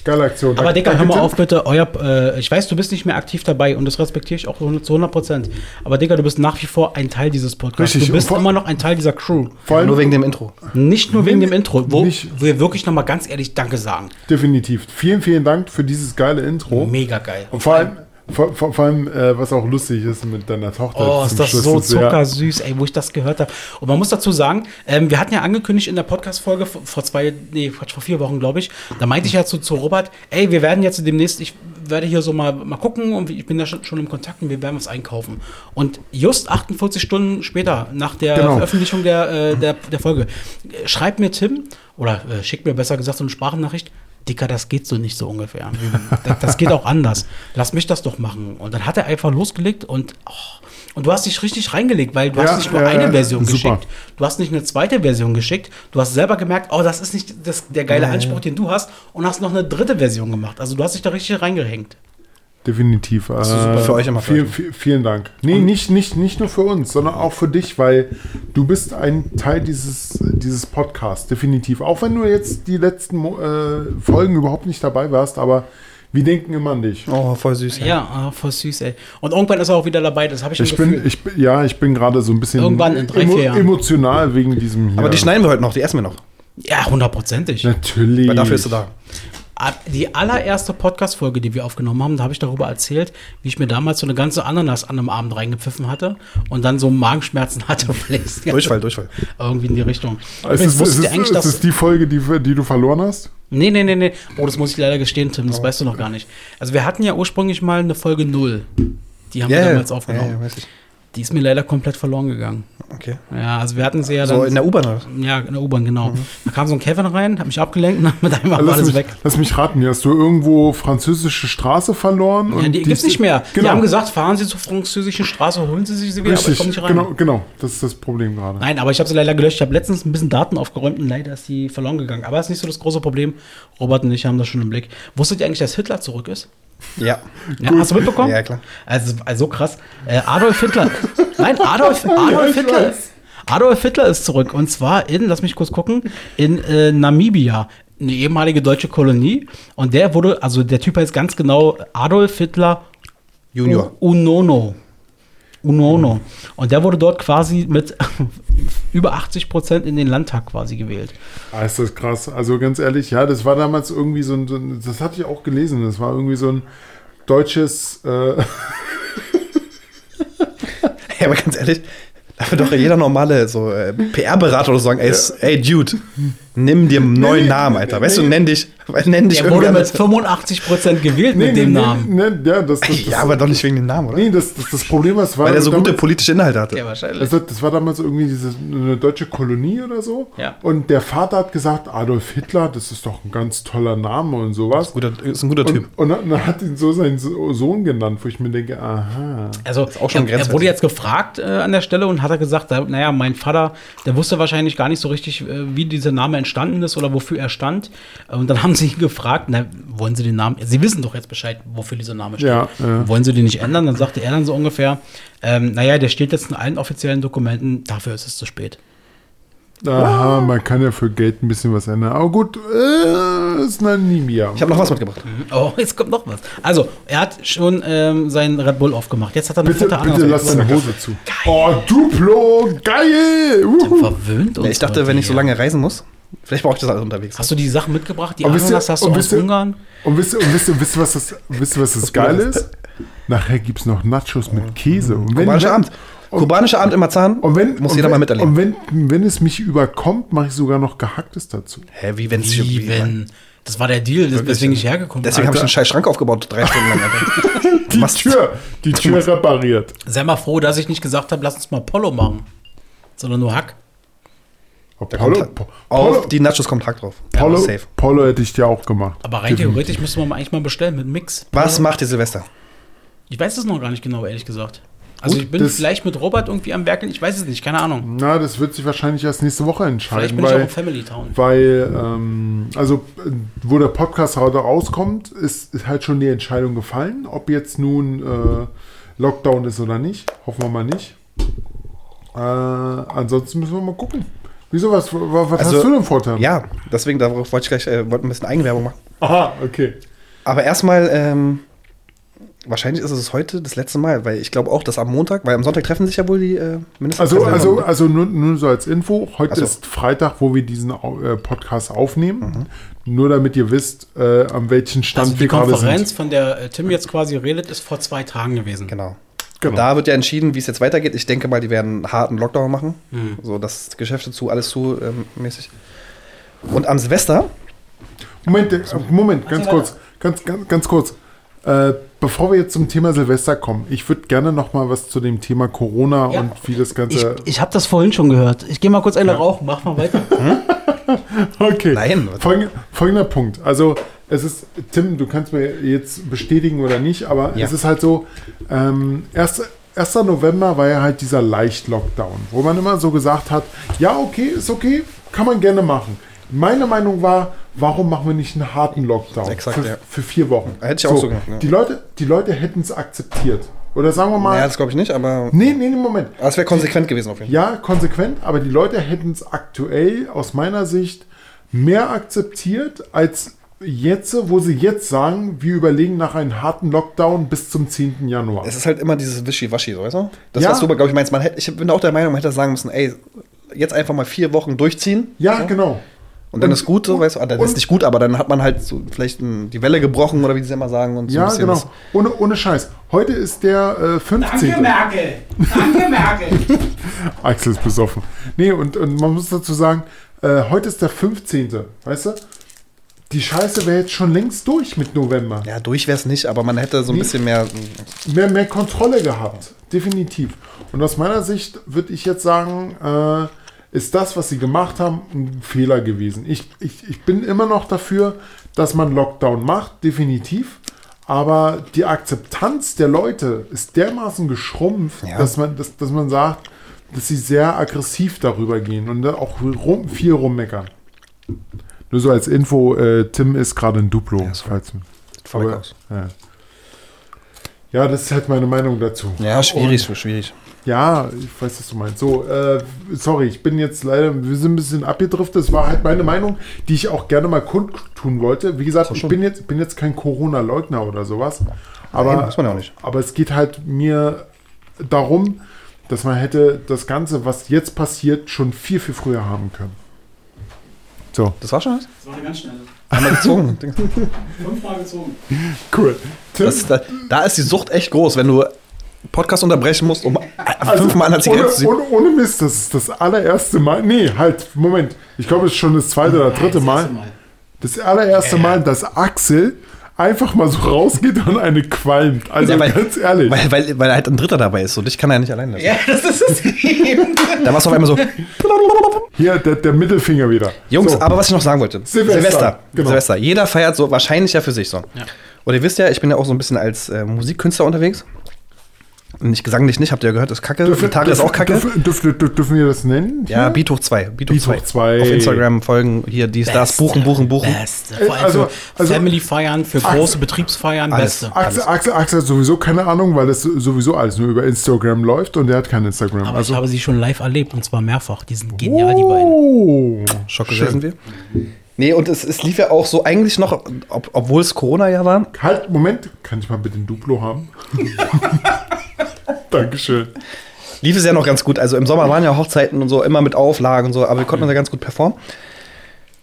Geile Aktion. Aber Digga, hör mal auf bitte, euer, äh, ich weiß, du bist nicht mehr aktiv dabei und das respektiere ich auch zu 100 Prozent. Aber Digga, du bist nach wie vor ein Teil dieses Podcasts. Richtig, Du bist vor- immer noch ein Teil dieser Crew. Vor allem, Nur wegen dem Intro. Nicht nur wegen dem Intro, wo nicht- wir wirklich nochmal ganz ehrlich Danke sagen. definitiv. Vielen, vielen Dank für dieses geile Intro. Mega geil. Und vor allem, vor, vor, vor allem äh, was auch lustig ist mit deiner Tochter. Oh, ist das Schluss, so zuckersüß, ey, wo ich das gehört habe. Und man muss dazu sagen, ähm, wir hatten ja angekündigt in der Podcast-Folge vor, zwei, nee, Quatsch, vor vier Wochen, glaube ich. Da meinte ich ja zu, zu Robert, ey, wir werden jetzt demnächst, ich werde hier so mal, mal gucken und ich bin ja schon, schon im Kontakt und wir werden was einkaufen. Und just 48 Stunden später, nach der Genau. Veröffentlichung der, äh, der, der Folge, schreibt mir Tim, oder äh, schickt mir besser gesagt so eine Sprachnachricht, Dicker, das geht so nicht so ungefähr. Das, das geht auch anders. Lass mich das doch machen. Und dann hat er einfach losgelegt und, oh, und du hast dich richtig reingelegt, weil du Ja, hast nicht nur ja, eine Version super. geschickt. Du hast nicht eine zweite Version geschickt. Du hast selber gemerkt, oh, das ist nicht das, der geile Anspruch, den du hast. Und hast noch eine dritte Version gemacht. Also du hast dich da richtig reingehängt. Definitiv. Äh, super. Für euch immer, Viel, vielen Dank. Nee, nicht, nicht, nicht nur für uns, sondern auch für dich, weil du bist ein Teil dieses, dieses Podcasts. Definitiv. Auch wenn du jetzt die letzten äh, Folgen überhaupt nicht dabei warst, aber wir denken immer an dich. Oh, voll süß. Ja, ah, voll süß, ey. Und irgendwann ist er auch wieder dabei. Das habe ich, Ich bin, ich bin, ja, ich bin gerade so ein bisschen Irgendwann in drei, vier Jahren. emotional wegen diesem hier. Aber die schneiden wir heute noch, die essen wir noch. ja, hundertprozentig. Natürlich. Weil dafür ist du da. Die allererste Podcast-Folge, die wir aufgenommen haben, da habe ich darüber erzählt, wie ich mir damals so eine ganze Ananas an einem Abend reingepfiffen hatte und dann so Magenschmerzen hatte. Durchfall, Durchfall. Irgendwie in die Richtung. Es Übrigens ist, es ist, eigentlich, es ist die Folge, die, die du verloren hast? Nee, nee, nee, nee. Oh, das muss ich leider gestehen, Tim, das weißt du noch gar nicht. Also, wir hatten ja ursprünglich mal eine Folge 0. Die haben wir damals aufgenommen. Ja, ja, weiß ich. Die ist mir leider komplett verloren gegangen. Okay. Ja, also wir hatten sie ja So dann. in der Mhm. U-Bahn. oder? ja, in der U-Bahn, genau. Da kam so ein Kevin rein, hat mich abgelenkt und mit einmal war Lass alles mich, weg. lass mich raten, hast du irgendwo französische Straße verloren? Ja, die gibt's nicht mehr. Genau. Die haben gesagt, fahren Sie zur französischen Straße, holen Sie sich sie wieder, aber ich Richtig, komme nicht rein. genau, genau. Das ist das Problem gerade. Nein, aber ich habe sie leider gelöscht. Ich habe letztens ein bisschen Daten aufgeräumt und leider ist die verloren gegangen. Aber das ist nicht so das große Problem. Robert und ich haben das schon im Blick. Wusstet ihr eigentlich, dass Hitler zurück ist? Ja. Ja, hast du mitbekommen? Ja, klar. Also, also krass. Äh, Adolf Hitler. Nein, Adolf, Adolf Hitler. Adolf Hitler ist zurück. Und zwar in, lass mich kurz gucken, in äh, Namibia. Eine ehemalige deutsche Kolonie. Und der wurde, also der Typ heißt ganz genau Adolf Hitler Junior. Unono. Unono. Und der wurde dort quasi mit über 80 Prozent in den Landtag quasi gewählt. Ah, ist das krass. Also ganz ehrlich, ja, das war damals irgendwie so ein, so ein das hatte ich auch gelesen, das war irgendwie so ein deutsches, äh, Ja, aber ganz ehrlich, da wird doch jeder normale so äh, PR-Berater oder so sagen, ey, s- ey, Dude, nimm dir einen neuen nee, Namen, Alter. nee, Weißt du, nee. nenn dich, nenn dich Der wurde mit 85 Prozent gewählt nee, mit dem nee, Namen. Nee, nee, ja, das, das, das, Ja, aber doch nicht wegen dem Namen, oder? nee, das, das, das Problem war, es war Weil er so gute damals, politische Inhalte hatte. wahrscheinlich. also, das war damals irgendwie diese, eine deutsche Kolonie oder so. Ja. Und der Vater hat gesagt, Adolf Hitler, das ist doch ein ganz toller Name und sowas. Guter, ist ein guter Typ. Und, und dann hat ihn so seinen So- Sohn genannt, wo ich mir denke, aha. Also auch schon er, er wurde jetzt gefragt äh, an der Stelle und hat er gesagt, naja, mein Vater, der wusste wahrscheinlich gar nicht so richtig, äh, wie dieser Name entstanden ist oder wofür er stand. Äh, Und dann haben sie ihn gefragt, na, wollen Sie den Namen, Sie wissen doch jetzt Bescheid, wofür dieser Name steht. Ja, ja. Wollen Sie den nicht ändern? Dann sagte er dann so ungefähr, ähm, naja, der steht jetzt in allen offiziellen Dokumenten, dafür ist es zu spät. Aha, man kann ja für Geld ein bisschen was ändern. Aber gut, äh, ist Namibia. Ich habe noch was mitgebracht. Oh, jetzt kommt noch was. Also, er hat schon ähm, seinen Red Bull aufgemacht. Jetzt hat er eine Bitte, fette bitte lass deine Hose zu. Oh, Duplo, geil! Uhu. Verwöhnt uns Ja, ich dachte, heute wenn ich so lange reisen muss, vielleicht brauche ich das alles unterwegs. Hast du die Sachen mitgebracht? Die Und wisst ihr- Ananas hast du und aus ihr- Ungarn? Und wisst ihr, und wisst ihr, wisst ihr, was das, wisst ihr, was das Geile ist? Nachher gibt es noch Nachos mit Käse. Und wenn, Kubanischer wenn- Abend. Kubanischer Abend in Marzahn Und wenn, muss und jeder wenn, mal miterleben. Und wenn, wenn es mich überkommt, mache ich sogar noch Gehacktes dazu. Hä, wie wenn es Wie, wenn. Das war der Deal, das- weswegen ich hergekommen bin. Deswegen habe ich einen scheiß Schrank aufgebaut, drei Stunden lang. Die machst- Tür, die Tür repariert. Sei mal froh, dass ich nicht gesagt habe, lass uns mal Polo machen. Sondern nur Hack. Oh, Da Polo, kommt, Po- auf Polo, die Nachos kommt Hack drauf. Polo, safe. Polo hätte ich dir auch gemacht. Aber rein Definitiv. theoretisch müsste man eigentlich mal bestellen mit Mix. Was Polo. macht ihr Silvester? Ich weiß es noch gar nicht genau, ehrlich gesagt. Also Gut, ich bin vielleicht mit Robert irgendwie am Werkeln, ich weiß es nicht, keine Ahnung. Na, das wird sich wahrscheinlich erst nächste Woche Vielleicht entscheiden, bin ich auch weil, im Family Town. weil ähm, also äh, wo der Podcast heute rauskommt, ist, ist halt schon die Entscheidung gefallen, ob jetzt nun äh, Lockdown ist oder nicht. Hoffen wir mal nicht. Äh, ansonsten müssen wir mal gucken. Wieso, was, was, was Also, hast du denn Vorteil? Ja, deswegen darauf wollte ich gleich äh, wollte ein bisschen Eigenwerbung machen. Aha, okay. Aber erstmal, ähm, wahrscheinlich ist es heute das letzte Mal, weil ich glaube auch, dass am Montag, weil am Sonntag treffen sich ja wohl die äh, Also, Ministerpräsidenten. also, also nur, nur so als Info, heute so. ist Freitag, wo wir diesen äh, Podcast aufnehmen. Mhm. Nur damit ihr wisst, äh, an welchem Stand Also die wir gerade Konferenz, sind. von der äh, Tim jetzt quasi redet, ist vor zwei Tagen gewesen. Genau. Genau. Da wird ja entschieden, wie es jetzt weitergeht. Ich denke mal, die werden einen harten Lockdown machen. Hm. So, das Geschäfte zu, alles zu ähm, mäßig. Und am Silvester, Moment, äh, Moment, ganz kurz, ganz, ganz, ganz kurz. Äh, bevor wir jetzt zum Thema Silvester kommen, ich würde gerne noch mal was zu dem Thema Corona Ja. und wie das Ich, Ganze. ich habe das vorhin schon gehört. Ich gehe mal kurz eine rauchen, mach mal weiter. okay. Nein. Folgender, folgender Punkt. Also es ist, Tim, du kannst mir jetzt bestätigen oder nicht, aber Ja. es ist halt so, ähm, 1. 1. November war ja halt dieser Leicht-Lockdown, wo man immer so gesagt hat, ja, okay, ist okay, kann man gerne machen. Meine Meinung war, warum machen wir nicht einen harten Lockdown Exakt, für, ja. für vier Wochen? Hätte ich auch so gemacht, ja. Die Leute, die Leute hätten es akzeptiert. Oder sagen wir mal, naja, das glaube ich nicht, aber nee, nee, nee, Moment. aber es wäre konsequent gewesen auf jeden Fall. Ja, konsequent, aber die Leute hätten es aktuell aus meiner Sicht mehr akzeptiert als jetzt, wo sie jetzt sagen, wir überlegen nach einem harten Lockdown bis zum 10. Januar. Es ist halt immer dieses Wischiwaschi, so, weißt du? Das, Ja. was du, glaube ich, meinst, man hätte, ich bin auch der Meinung, man hätte sagen müssen, ey, jetzt einfach mal vier Wochen durchziehen. Ja, so. genau. Und dann Und- ist gut, so, weißt du, ah, dann und- ist nicht gut, aber dann hat man halt so vielleicht ein, die Welle gebrochen oder wie sie immer sagen und so Ja, genau. Ohne, ohne Scheiß. Heute ist der äh, 15. Merkel! Danke, Merkel! Axel ist besoffen. Nee, und, und man muss dazu sagen, äh, heute ist der 15. Weißt du? Die Scheiße wäre jetzt schon längst durch mit November. Ja, durch wäre es nicht, aber man hätte so ein Nee. bisschen mehr. Mehr, mehr Kontrolle gehabt. Definitiv. Und aus meiner Sicht würde ich jetzt sagen, äh, ist das, was sie gemacht haben, ein Fehler gewesen. Ich, ich, ich bin immer noch dafür, dass man Lockdown macht, definitiv. Aber die Akzeptanz der Leute ist dermaßen geschrumpft, Ja. dass, man, dass, dass man sagt, dass sie sehr aggressiv darüber gehen und auch rum, viel rummeckern. Nur so als Info, äh, Tim ist gerade ein Duplo. Ja, falls, aber- aus. ja. ja, das ist halt meine Meinung dazu. Ja, schwierig, schwierig. Ja, ich weiß, was du meinst. So, äh, sorry, ich bin jetzt leider, wir sind ein bisschen abgedriftet. Das war halt meine Meinung, die ich auch gerne mal kundtun wollte. Wie gesagt, ich bin jetzt, bin jetzt kein Corona-Leugner oder sowas. Aber, Nein, muss man auch nicht. aber es geht halt mir darum, dass man hätte das Ganze, was jetzt passiert, schon viel, viel früher haben können. So, Das war schon was? Das war eine ganz schnelle. Einmal gezogen. Fünfmal gezogen. cool. Das, da, da ist die Sucht echt groß, wenn du Podcast unterbrechen musst, um fünfmal an der Zigarette zu ohne, ohne Mist, das ist das allererste Mal. Nee, halt, Moment. Ich glaube, es ist schon das zweite oder dritte Mal. Das allererste Mal, dass Axel einfach mal so rausgeht und eine qualmt. Also Ja, weil- ganz ehrlich. Weil, weil, weil halt ein Dritter dabei ist und ich kann ja nicht allein lassen. Ja, das ist es eben. Da war es auf einmal so. Hier, der, der Mittelfinger wieder. Jungs, so. aber was ich noch sagen wollte. Silvester, Silvester. genau. Silvester. Jeder feiert so wahrscheinlich ja für sich so. Und ihr wisst ja, ich bin ja auch so ein bisschen als äh, Musikkünstler unterwegs. Nicht gesanglich nicht, habt ihr ja gehört, ist kacke. Gitarre ist auch kacke. Dürfen, dürfen, dürfen, dürfen wir das nennen? ja, Hier? Beat hoch 2. Beat hoch Beat 2. hoch zwei. Auf Instagram folgen hier dies, das, buchen, buchen, buchen. Beste. Vor allem Also- für also- Family-Feiern, für große Betriebsfeiern, Alles. beste. Axel, Axel, Axel hat sowieso keine Ahnung, weil das sowieso alles nur über Instagram läuft und der hat kein Instagram. Aber also, ich habe sie schon live erlebt und zwar mehrfach. Die sind genial, die beiden. oh, Schock sind wir. Nee, und es, es lief ja auch so eigentlich noch, ob, obwohl es Corona-Jahr war. Halt, Moment. Kann ich mal bitte ein Duplo haben? Dankeschön. lief es ja noch ganz gut. Also im Sommer waren ja Hochzeiten und so, immer mit Auflagen und so, aber wir konnten da ganz gut performen.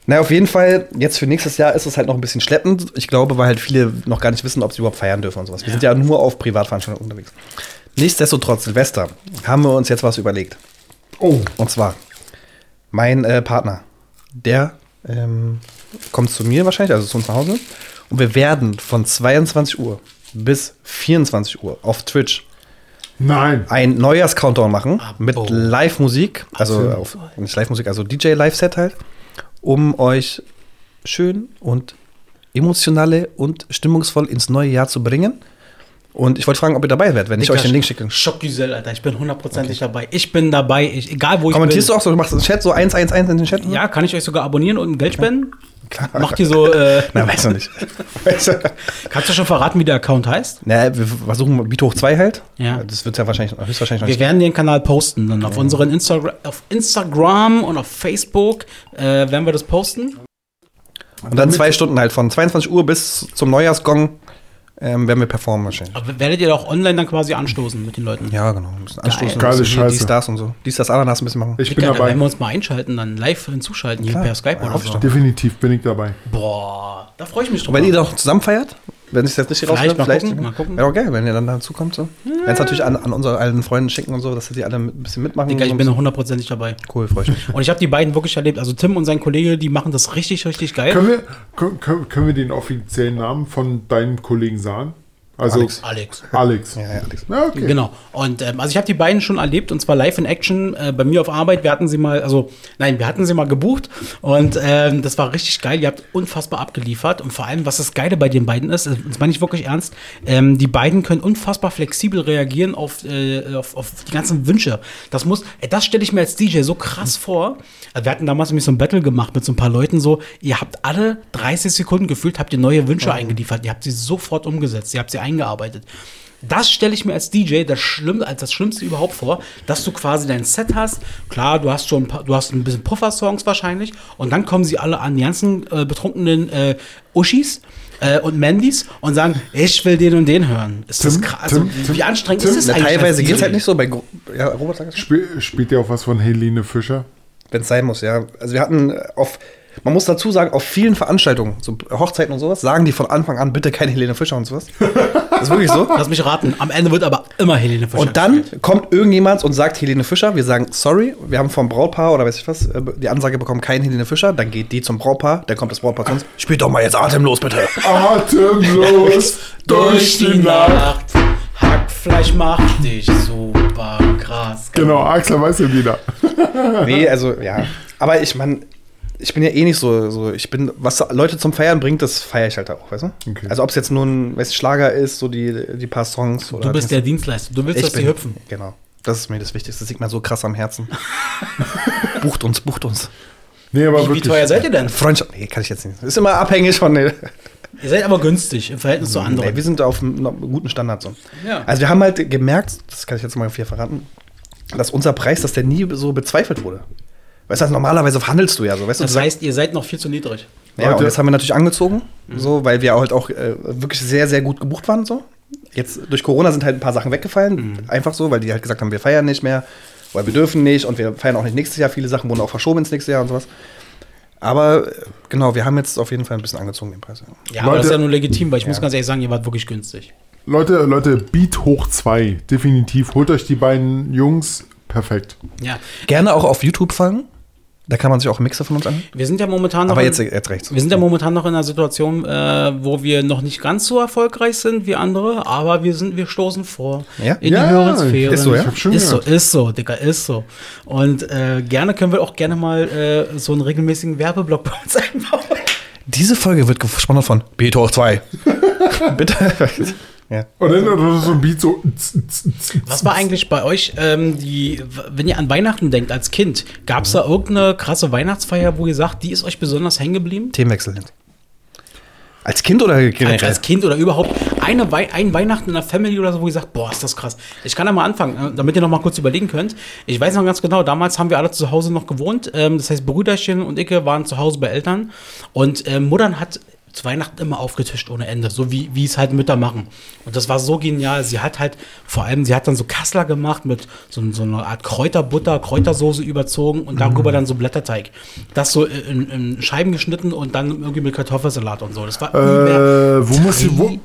Naja, auf jeden Fall, jetzt für nächstes Jahr ist es halt noch ein bisschen schleppend. Ich glaube, weil halt viele noch gar nicht wissen, ob sie überhaupt feiern dürfen und sowas. Wir sind ja nur auf Privatveranstaltungen unterwegs. Nichtsdestotrotz, Silvester, haben wir uns jetzt was überlegt. Oh, Und zwar, mein äh, Partner, der ähm, kommt zu mir wahrscheinlich, also zu uns nach Hause. Und wir werden von 22 Uhr bis 24 Uhr auf Twitch nein. ein Neujahrs-Countdown machen mit. Live-Musik, also auf, nicht Live-Musik, also DJ-Live-Set halt, um euch schön und emotionale und stimmungsvoll ins neue Jahr zu bringen. Und ich wollte fragen, ob ihr dabei wärt, wenn ich Dicker, euch den Link schicke. Schockgesell, Alter. Ich bin hundertprozentig dabei. Ich bin dabei. Ich, egal wo ich Kommentierst bin. du auch so, du machst einen Chat so 111 in den Chat? Ja, kann ich euch sogar abonnieren und Geld spenden? Klar. Macht ihr so, äh, Na, weiß noch nicht. Kannst du schon verraten, wie der Account heißt? Na, wir versuchen Beat hoch 2 halt. Ja. Das wird ja wahrscheinlich, höchstwahrscheinlich noch Wir nicht. werden den Kanal posten dann auf unseren Instagram, auf Instagram und auf Facebook äh, werden wir das posten. Und dann zwei Stunden halt, von 22 Uhr bis zum Neujahrsgong ähm, werden wir performen wahrscheinlich. Aber werdet ihr auch online dann quasi anstoßen mit den Leuten? Ja, genau. Ein bisschen anstoßen. Geile bisschen Scheiße. Dies, das und so. Dies, das, Ananas ein bisschen machen. Ich bin Dicker, da dabei. werden wir uns mal einschalten, dann live hinzuschalten, hier Klar. per Skype Ja, oder so. ich Definitiv bin ich dabei. Boah, da freue ich mich drauf. Und wenn ihr doch zusammen feiert, wenn ich das richtig Vielleicht mal gucken, mal gucken. Wäre auch geil, wenn ihr dann dazu kommt. So. Wenn es natürlich an, an unsere alten Freunde schicken und so, dass die alle ein bisschen mitmachen. Digga, ich bin hundertprozentig dabei. cool, freue ich mich. Und ich habe die beiden wirklich erlebt. Also Tim und sein Kollege, die machen das richtig, richtig geil. Können wir, können- können wir den offiziellen Namen von deinem Kollegen sagen? Also Alex. Alex. Alex. Ja, ja, Alex. Ja, okay. Genau. Und ähm, also ich habe die beiden schon erlebt und zwar live in Action äh, bei mir auf Arbeit. Wir hatten sie mal, also nein, wir hatten sie mal gebucht und ähm, das war richtig geil. Ihr habt unfassbar abgeliefert und vor allem, was das Geile bei den beiden ist, das meine ich wirklich ernst, ähm, die beiden können unfassbar flexibel reagieren auf, äh, auf, auf die ganzen Wünsche. Das muss, ey, das stelle ich mir als DJ so krass vor. Also wir hatten damals nämlich so ein Battle gemacht mit so ein paar Leuten so, ihr habt alle 30 Sekunden gefühlt, habt ihr neue Wünsche eingeliefert. Ihr habt sie sofort umgesetzt, ihr habt sie eingearbeitet. Das stelle ich mir als DJ das Schlimm, als das Schlimmste überhaupt vor, dass du quasi dein Set hast. Klar, du hast schon ein paar, du hast ein bisschen Puffer-Songs wahrscheinlich und dann kommen sie alle an, die ganzen äh, betrunkenen äh, Uschis äh, und Mandys und sagen, ich will den und den hören. Ist das Tim, krass? Also, Tim, wie anstrengend Tim. ist es Na, eigentlich? teilweise geht es halt nicht so. Bei Gro ja, Robert sagt es Spiel, spielt ihr auch was von Helene Fischer? Wenn es sein muss, ja. Also wir hatten auf Man muss dazu sagen, auf vielen Veranstaltungen, so Hochzeiten und sowas, sagen die von Anfang an bitte keine Helene Fischer und sowas. Das ist wirklich so. Lass mich raten. Am Ende wird aber immer Helene Fischer. Und dann gespielt. kommt irgendjemand und sagt Helene Fischer, wir sagen sorry, wir haben vom Brautpaar oder weiß ich was, äh, die Ansage bekommen, kein Helene Fischer, dann geht die zum Brautpaar, dann kommt das Brautpaar zu uns, spielt doch mal jetzt atemlos bitte. Atemlos durch die Nacht. Hackfleisch macht dich super krass. Genau, Axel weiß ja wieder. Nee, also ja. Aber ich meine, ich bin ja eh nicht so, so, ich bin, was Leute zum Feiern bringt, das feiere ich halt auch, weißt du? Okay. Also ob es jetzt nur ein weißt, Schlager ist, so die, die paar Songs oder. Du bist der Dienstleister. Du willst, ich dass die bin, hüpfen. Genau. Das ist mir das Wichtigste. Das liegt mir so krass am Herzen. bucht uns, bucht uns. Nee, aber Wie, wie teuer seid ihr denn? Freundschaft, nee, kann ich jetzt nicht. Ist immer abhängig von. Nee, Ihr seid aber günstig im Verhältnis zu anderen. nee, wir sind auf einem guten Standard so. Ja. Also wir haben halt gemerkt, das kann ich jetzt mal hier verraten, dass unser Preis, dass der nie so bezweifelt wurde. Weißt du, also normalerweise verhandelst du ja so, weißt du? das du sagst- heißt, ihr seid noch viel zu niedrig. Ja, und Leute- das haben wir natürlich angezogen, so, weil wir halt auch äh, wirklich sehr, sehr gut gebucht waren. So. Jetzt durch Corona sind halt ein paar Sachen weggefallen, einfach so, weil die halt gesagt haben, wir feiern nicht mehr, weil wir dürfen nicht und wir feiern auch nicht nächstes Jahr. Viele Sachen wurden auch verschoben ins nächste Jahr und sowas. Aber äh, genau, wir haben jetzt auf jeden Fall ein bisschen angezogen den Preis. Ja. Ja, aber das ist Leute- ja nur legitim, weil ich muss Ja. ganz ehrlich sagen, ihr wart wirklich günstig. Leute, Leute, Beat hoch 2. Definitiv. Holt euch die beiden Jungs. Perfekt. Ja. Gerne auch auf YouTube folgen. Da kann man sich auch Mixer von uns an. Wir sind ja momentan noch. Aber in- jetzt, jetzt rechts. Wir sind ja momentan noch in einer Situation, äh, wo wir noch nicht ganz so erfolgreich sind wie andere, aber wir sind, wir stoßen vor Ja? in Ja, die höheren Sphären. ist so, ja? Ist so, ist so, Digga, ist so. Und äh, gerne können wir auch gerne mal äh, so einen regelmäßigen Werbeblock bei uns einbauen. Diese Folge wird gesponsert von Beat hoch 2. Bitte. Ja. Und dann oder so ein Beat so. Was war eigentlich bei euch, ähm, die, wenn ihr an Weihnachten denkt als Kind, gab es da irgendeine krasse Weihnachtsfeier, wo ihr sagt, die ist euch besonders hängen geblieben? Themenwechsel. Als Kind oder generell? Als Kind oder überhaupt eine Wei ein Weihnachten in der Family oder so, wo ihr sagt, boah, ist das krass. Ich kann da mal anfangen, äh, damit ihr noch mal kurz überlegen könnt. Ich weiß noch ganz genau, damals haben wir alle zu Hause noch gewohnt. Ähm, das heißt, Brüderchen und Icke waren zu Hause bei Eltern. Und äh, Muttern hat zu Weihnachten immer aufgetischt ohne Ende, so wie, wie es halt Mütter machen. Und das war so genial. Sie hat halt, vor allem, sie hat dann so Kassler gemacht mit so, so einer Art Kräuterbutter, Kräutersoße überzogen und darüber dann so Blätterteig. Das so in, in Scheiben geschnitten und dann irgendwie mit Kartoffelsalat und so. Das war Äh, wo muss ich- wo-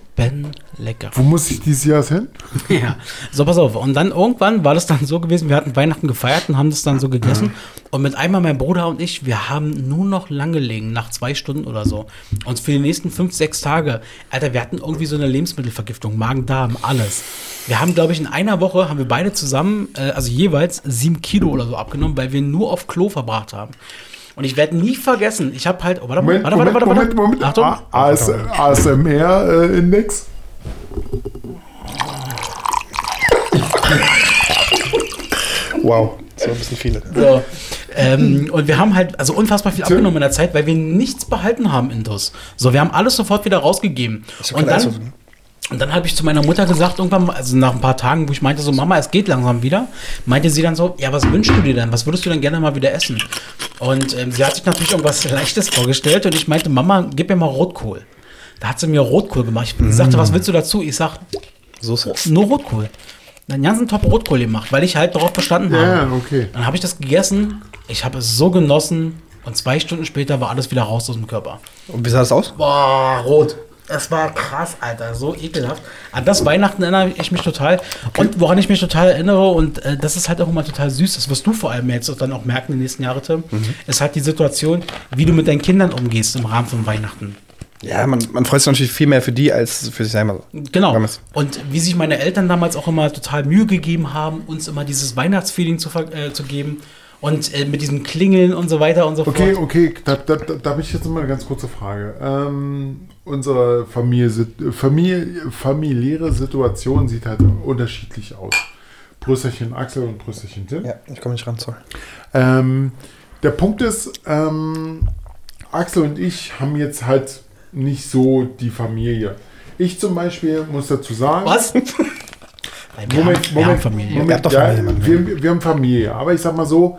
lecker. Wo muss ich dieses Jahr hin? Ja, so pass auf. Und dann irgendwann war das dann so gewesen, wir hatten Weihnachten gefeiert und haben das dann so gegessen. Und mit einmal mein Bruder und ich, wir haben nur noch lang gelegen, nach zwei Stunden oder so. Und für die nächsten fünf, sechs Tage, Alter, wir hatten irgendwie so eine Lebensmittelvergiftung, Magen-Darm, alles. Wir haben, glaube ich, in einer Woche haben wir beide zusammen, äh, also jeweils sieben Kilo oder so abgenommen, weil wir nur auf Klo verbracht haben. Und ich werde nie vergessen, ich habe halt, oh, warte, Moment, warte, Moment, warte, warte, Moment, warte. Moment. Achtung. A- AS, ASMR-Index. Wow, so ein bisschen viele. So. Ähm, und wir haben halt also unfassbar viel abgenommen in der Zeit, weil wir nichts behalten haben in DOS. So, wir haben alles sofort wieder rausgegeben. Und dann, und dann habe ich zu meiner Mutter gesagt, irgendwann, also nach ein paar Tagen, wo ich meinte, so, Mama, es geht langsam wieder, meinte sie dann so, ja, was wünschst du dir denn? Was würdest du denn gerne mal wieder essen? Und ähm, sie hat sich natürlich irgendwas Leichtes vorgestellt und ich meinte, Mama, gib mir mal Rotkohl. Da hat sie mir Rotkohl gemacht. Ich sagte, was willst du dazu? Ich sag, Soße. nur Rotkohl. Einen ganzen Top Rotkohl gemacht, weil ich halt darauf bestanden habe. Ja, okay. Dann habe ich das gegessen, ich habe es so genossen und zwei Stunden später war alles wieder raus aus dem Körper. Und wie sah das aus? Boah, rot. Es war krass, Alter, so ekelhaft. An das Weihnachten erinnere ich mich total. Und woran ich mich total erinnere, und äh, das ist halt auch immer total süß, das wirst du vor allem jetzt dann auch merken in den nächsten Jahren, Tim, ist halt die Situation, wie du mit deinen Kindern umgehst im Rahmen von Weihnachten. Ja, man, man freut sich natürlich viel mehr für die als für sich selber. Genau. Und wie sich meine Eltern damals auch immer total Mühe gegeben haben, uns immer dieses Weihnachtsfeeling zu, äh, zu geben. Und äh, mit diesem Klingeln und so weiter und so Okay, fort. okay, da, da, da, da habe ich jetzt mal eine ganz kurze Frage. Ähm, unsere Familie, Familie, familiäre Situation sieht halt unterschiedlich aus. Brüsterchen Axel und Brüsterchen Tim. Ja, ich komme nicht ran, sorry. Ähm, der Punkt ist, ähm, Axel und ich haben jetzt halt nicht so die Familie. Ich zum Beispiel muss dazu sagen. Was? Wir, Moment, haben, wir Moment, haben Familie. Moment, ja, Familie, Mann. wir, wir haben Familie. Aber ich sag mal so,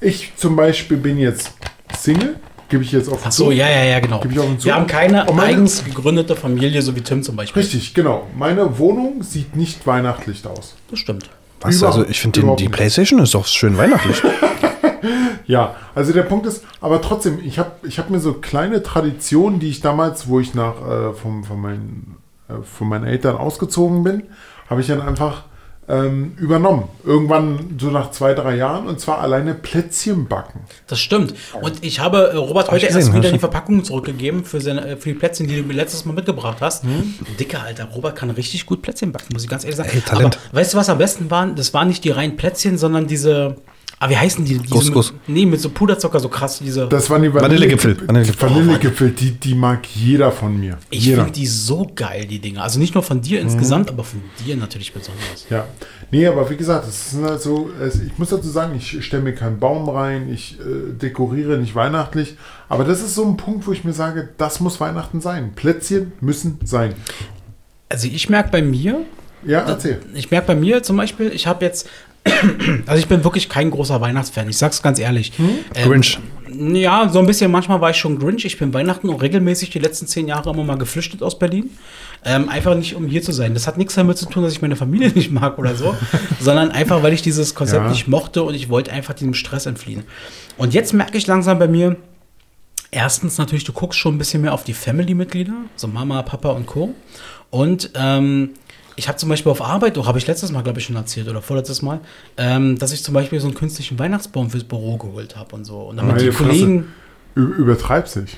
ich zum Beispiel bin jetzt Single, gebe ich jetzt auf Ach so, ja, ja, ja, genau. Wir haben keine meine- eigens gegründete Familie, so wie Tim zum Beispiel. Richtig, genau. Meine Wohnung sieht nicht weihnachtlich aus. Das stimmt. Was? Also, ich finde die nicht. Playstation ist doch schön weihnachtlich. Ja, also der Punkt ist, aber trotzdem, ich habe ich hab mir so kleine Traditionen, die ich damals, wo ich nach äh, vom, von, meinen, äh, von meinen Eltern ausgezogen bin, habe ich dann einfach ähm, übernommen. Irgendwann so nach zwei, drei Jahren und zwar alleine Plätzchen backen. Das stimmt. Und ich habe äh, Robert heute ich gesehen, erst wieder die Verpackung zurückgegeben für, seine, äh, für die Plätzchen, die du mir letztes Mal mitgebracht hast. Hm? Dicker, Alter, Robert kann richtig gut Plätzchen backen, muss ich ganz ehrlich sagen. Ey, Talent. Aber weißt du, was am besten waren? Das waren nicht die reinen Plätzchen, sondern diese. Ah, wie heißen die? Diese Couscous. Mit, nee, mit so Puderzucker, so krass, diese. Das waren die Vanillegipfel. Vanillegipfel. Vanillegipfel, die, die mag jeder von mir. ich finde die so geil, die Dinger. Also nicht nur von Mhm. dir insgesamt, aber von dir natürlich besonders. Ja, nee, aber wie gesagt, es ist halt so, es, ich muss dazu sagen, ich stelle mir keinen Baum rein, ich äh, dekoriere nicht weihnachtlich, aber das ist so ein Punkt, wo ich mir sage, das muss Weihnachten sein. Plätzchen müssen sein. Also ich merke bei mir, Ja, erzähl. Ich merke bei mir zum Beispiel, ich habe jetzt, also ich bin wirklich kein großer Weihnachtsfan, ich sag's ganz ehrlich. Ähm, Grinch. Ja, so ein bisschen, manchmal war ich schon Grinch. Ich bin Weihnachten auch regelmäßig die letzten zehn Jahre immer mal geflüchtet aus Berlin. Ähm, einfach nicht, um hier zu sein. Das hat nichts damit zu tun, dass ich meine Familie nicht mag oder so, sondern einfach, weil ich dieses Konzept Ja. nicht mochte und ich wollte einfach diesem Stress entfliehen. Und jetzt merke ich langsam bei mir, erstens natürlich, du guckst schon ein bisschen mehr auf die Family-Mitglieder, so Mama, Papa und Co. Und ähm, ich habe zum Beispiel auf Arbeit, auch habe ich letztes Mal, glaube ich, schon erzählt oder vorletztes Mal, ähm, dass ich zum Beispiel so einen künstlichen Weihnachtsbaum fürs Büro geholt habe und so. Und damit die Meine Fresse. Kollegen. Ü- Übertreibst dich.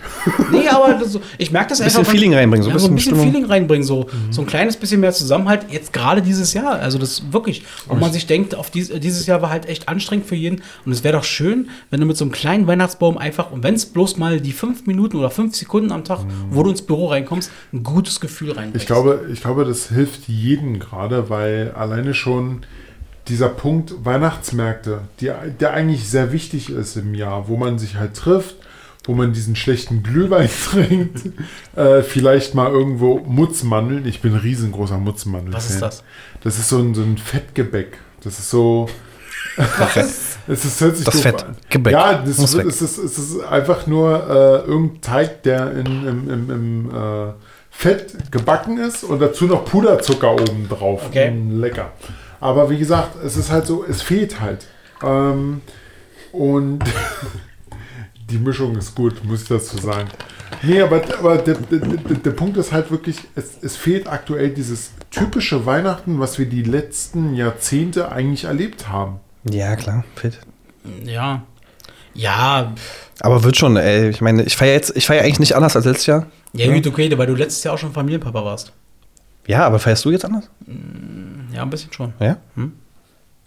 Nee, aber das, so- ich merke das Bisschen einfach. Feeling reinbringen, so ein ja, so ein bisschen bisschen. Feeling reinbringen, so, so ein kleines bisschen mehr Zusammenhalt, jetzt gerade dieses Jahr. Also das wirklich, wo man sich denkt, auf dies, dieses Jahr war halt echt anstrengend für jeden. Und es wäre doch schön, wenn du mit so einem kleinen Weihnachtsbaum einfach, und wenn es bloß mal die fünf Minuten oder fünf Sekunden am Tag, wo du ins Büro reinkommst, ein gutes Gefühl reinbringst. Ich glaube, ich glaube, das hilft jedem gerade, weil alleine schon dieser Punkt Weihnachtsmärkte, die, der eigentlich sehr wichtig ist im Jahr, wo man sich halt trifft, wo man diesen schlechten Glühwein trinkt, äh, vielleicht mal irgendwo Mutzmandeln. Ich bin ein riesengroßer Mutzmandel. Was ist das? Das ist so ein, so ein Fettgebäck. Das ist so. es ist, hört sich Das doof Fett. an. Gebäck. Ja, das Muss wird, weg. es, ist, es ist einfach nur äh, irgendein Teig, der in, im, im, im äh, Fett gebacken ist und dazu noch Puderzucker oben drauf. Okay. Mm, lecker. Aber wie gesagt, es ist halt so, es fehlt halt. Ähm, und die Mischung ist gut, muss ich dazu sagen. Nee, aber, aber der, der, der, Punkt ist halt wirklich, es, es fehlt aktuell dieses typische Weihnachten, was wir die letzten Jahrzehnte eigentlich erlebt haben. Ja, klar. Fit. Ja. Ja, Aber wird schon, ey. Ich meine, ich feiere jetzt, ich feiere eigentlich nicht anders als letztes Jahr. ja, gut, okay, weil du letztes Jahr auch schon Familienpapa warst. Ja, aber feierst du jetzt anders? Ja, ein bisschen schon. Ja?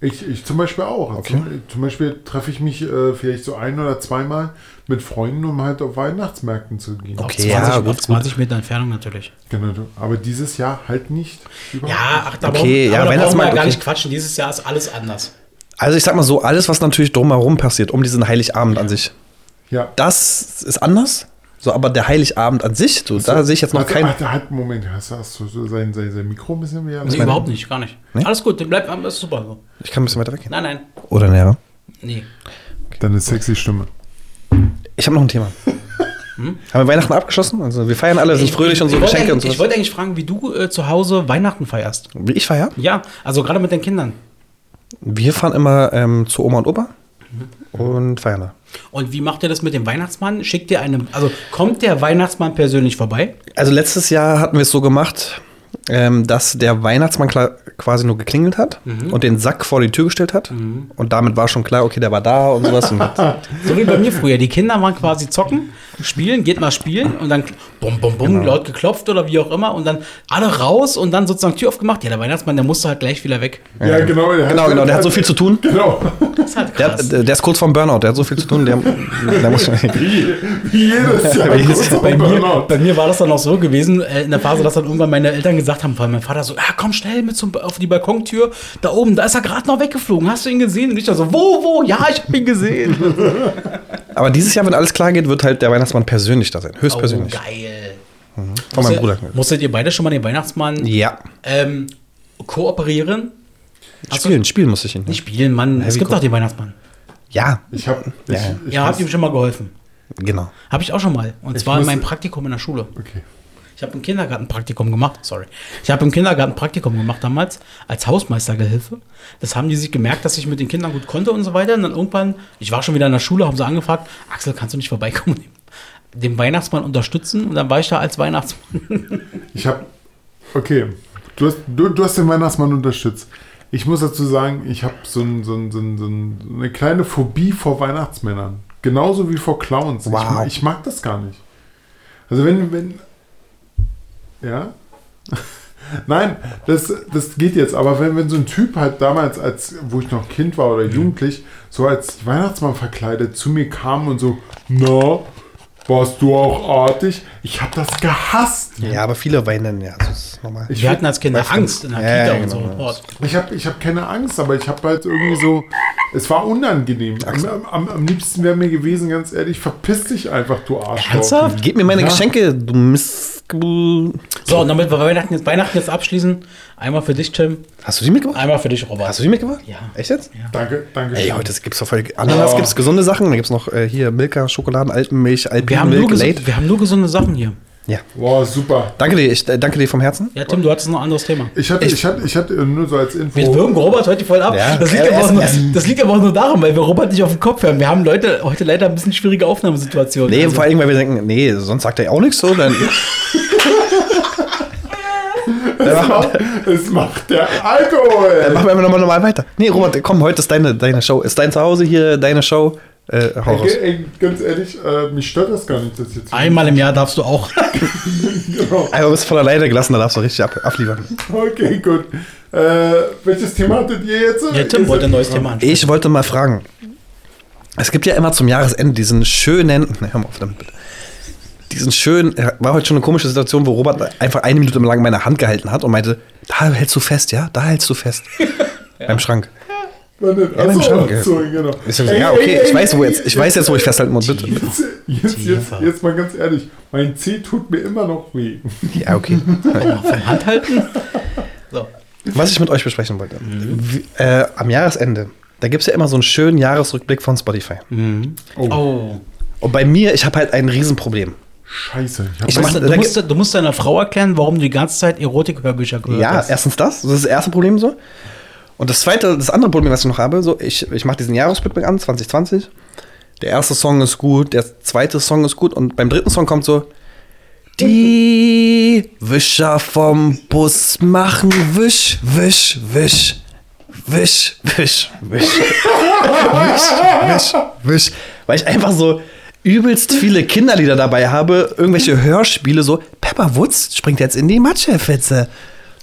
Ich, ich zum Beispiel auch. Zum, zum Beispiel treffe ich mich äh, vielleicht so ein oder zweimal mit Freunden, um halt auf Weihnachtsmärkten zu gehen. Auf Okay, 20, ja, auf gut, 20 Meter Entfernung natürlich. Genau, aber dieses Jahr halt nicht. Überhaupt Ja, ach, da, Okay, brauchen, ja, aber da brauchen wir ja gar okay. nicht quatschen. Dieses Jahr ist alles anders. Also ich sag mal so, alles, was natürlich drumherum passiert, um diesen Heiligabend an sich, Ja. das ist anders. So, aber der Heiligabend an sich, so, da sehe ich jetzt noch keinen. warte, halt, Moment, hast, du- hast du so sein, sein, sein Mikro ein bisschen mehr? Nee, überhaupt nicht, gar nicht. Nee? Alles gut, bleib, ist super so. Ich kann ein bisschen weiter weggehen. Nein, nein, Oder näher. nee. Deine sexy Stimme. Ich habe noch ein Thema. Haben wir Weihnachten abgeschlossen? Also wir feiern alle, sind fröhlich und so ich wollte Geschenke und eigentlich- Ich so. wollte eigentlich fragen, wie du äh, zu Hause Weihnachten feierst. Wie ich feier? Ja, also gerade mit den Kindern. Wir fahren immer ähm, zu Oma und Opa und feiern da. Und wie macht ihr das mit dem Weihnachtsmann? Schickt ihr eine, also kommt der Weihnachtsmann persönlich vorbei? Also letztes Jahr hatten wir es so gemacht, ähm, dass der Weihnachtsmann quasi nur geklingelt hat und den Sack vor die Tür gestellt hat. Und damit war schon klar, okay, der war da und sowas. Und So wie bei mir früher. Die Kinder waren quasi zocken, spielen, geht mal spielen und dann bum, bum, bum, Genau. laut geklopft oder wie auch immer und dann alle raus und dann sozusagen Tür aufgemacht. Ja, der Weihnachtsmann, der musste halt gleich wieder weg. Ja, genau. der genau, genau, der hat so viel zu tun. Genau. Das ist halt Der, krass. der ist kurz vorm Burnout, der hat so viel zu tun, der, der muss. Wie, wie jedes Jahr. Wie bei, mir, bei mir war das dann auch so gewesen, äh, in der Phase, dass dann irgendwann meine Eltern gesagt haben, vor allem mein Vater so, ja, komm schnell mit zum, auf die Balkontür, da oben, da ist er gerade noch weggeflogen, hast du ihn gesehen? Und ich da so, wo, wo, ja, ich habe ihn gesehen. Aber dieses Jahr, wenn alles klar geht, wird halt der Weihnachtsmann persönlich da sein. Höchstpersönlich. Oh, geil. Von meinem Bruder. Musstet ihr beide schon mal den Weihnachtsmann Ja. ähm, kooperieren? Hast du- Spielen, spielen muss ich ihn. Nicht spielen, Mann. es wie gibt doch den Weihnachtsmann. Ja, Ich hab. Ich, Ja. ich Ja, habt muss- ihm schon mal geholfen. genau. Habe ich auch schon mal. Und Ich zwar in meinem Praktikum in der Schule. Okay. Ich habe im Kindergarten Praktikum gemacht. Sorry. Ich habe im Kindergarten Praktikum gemacht damals als Hausmeistergehilfe. Das haben die sich gemerkt, dass ich mit den Kindern gut konnte und so weiter. Und dann irgendwann, ich war schon wieder in der Schule, haben sie angefragt, Axel, kannst du nicht vorbeikommen und den Weihnachtsmann unterstützen? Und dann war ich da als Weihnachtsmann. Ich habe, okay, du hast, du, du hast den Weihnachtsmann unterstützt. Ich muss dazu sagen, ich habe so, ein, so, ein, so, ein, so ein- so eine kleine Phobie vor Weihnachtsmännern. Genauso wie vor Clowns. Ich, Wow. mag, ich mag das gar nicht. Also wenn, wenn, ja, nein, das, das geht jetzt. Aber wenn, wenn so ein Typ halt damals, als wo ich noch Kind war oder jugendlich, so als Weihnachtsmann verkleidet zu mir kam und so, na, warst du auch artig? Ich habe das gehasst. Ja, aber viele weinen, ja, das ist normal. Ich Wir hatten als Kinder Angst in der Ja, Kita ja, und so. genau. Oh, Ich habe ich hab keine Angst, aber ich habe halt irgendwie so. Es war unangenehm. Am, am, am liebsten wäre mir gewesen, ganz ehrlich, verpiss dich einfach, du Arschloch. Ernsthaft? Gib mir meine Ja. Geschenke, du Miss. So, und damit wir Weihnachten jetzt, Weihnachten jetzt abschließen, einmal für dich, Tim, Hast du die mitgebracht? einmal für dich, Robert. Hast du die mitgebracht? Ja. Echt jetzt? Danke, danke. Ey, heute gibt's doch voll Ananas, Oh. gibt's gesunde Sachen. Da gibt's noch äh, hier Milka, Schokoladen, Alpenmilch, wir, haben nur wir haben nur gesunde Sachen hier. Ja. Boah, super. Danke dir, ich äh, danke dir vom Herzen. Ja, Tim, du hattest noch ein anderes Thema. Ich hatte, ich, hatte, ich hatte äh, nur so als Info. Wir wirken Robert heute voll ab. Ja. Das, liegt aber auch nur, das liegt aber auch nur daran, weil wir Robert nicht auf den Kopf hören. Wir haben Leute heute leider ein bisschen schwierige Aufnahmesituationen. Nee, Also, vor allem, weil wir denken, nee, sonst sagt er ja auch nichts so. Dann, es, macht, es macht der Alkohol. dann machen wir einfach nochmal normal weiter. Nee, Robert, komm, heute ist deine, deine Show. Ist dein Zuhause hier deine Show? Äh. Ey, ey, ganz ehrlich, äh, mich stört das gar nicht, dass jetzt. einmal im Jahr darfst du auch. Genau. Einmal bist du von alleine gelassen, da darfst du richtig ab, abliefern. Okay, gut. Äh, welches Thema hattet ihr jetzt? Ja, Tim Ihr wollte ein neues Thema ansprechen. Ich wollte mal fragen. Es gibt ja immer zum Jahresende diesen schönen. Ne, hör mal auf damit bitte. Diesen schönen. War heute schon eine komische Situation, wo Robert einfach eine Minute lang meine Hand gehalten hat und meinte: Da hältst du fest, ja? Da hältst du fest. Beim Schrank. Wann Schrank, ja. so, genau. Ey, ja, okay, ey, ich weiß, wo jetzt, ich weiß jetzt, wo ich festhalten muss. Bitte. Jetzt, jetzt, jetzt, jetzt mal ganz ehrlich, mein Zeh tut mir immer noch weh. Ja, okay. Hand halten. So. Was ich mit euch besprechen wollte. Wie, äh, am Jahresende, da gibt es ja immer so einen schönen Jahresrückblick von Spotify. Oh. Und bei mir, ich habe halt ein Riesenproblem. Scheiße. Ich Ich mach- Du, musst, du musst deiner Frau erklären, warum du die ganze Zeit Erotik-Hörbücher gehört Ja, hast. erstens das, das ist das erste Problem so. Und das zweite, das andere Problem, was ich noch habe, so, ich, ich mache diesen Jahresrückblick an, 2020. Der erste Song ist gut, der zweite Song ist gut und beim dritten Song kommt so, die Wischer vom Bus machen Wisch, Wisch, Wisch. Wisch, Wisch, Wisch. Wisch, Wisch, Wisch. Weil ich einfach so übelst viele Kinderlieder dabei habe, irgendwelche Hörspiele, so Pepper Wutz springt jetzt in die Matschefetze.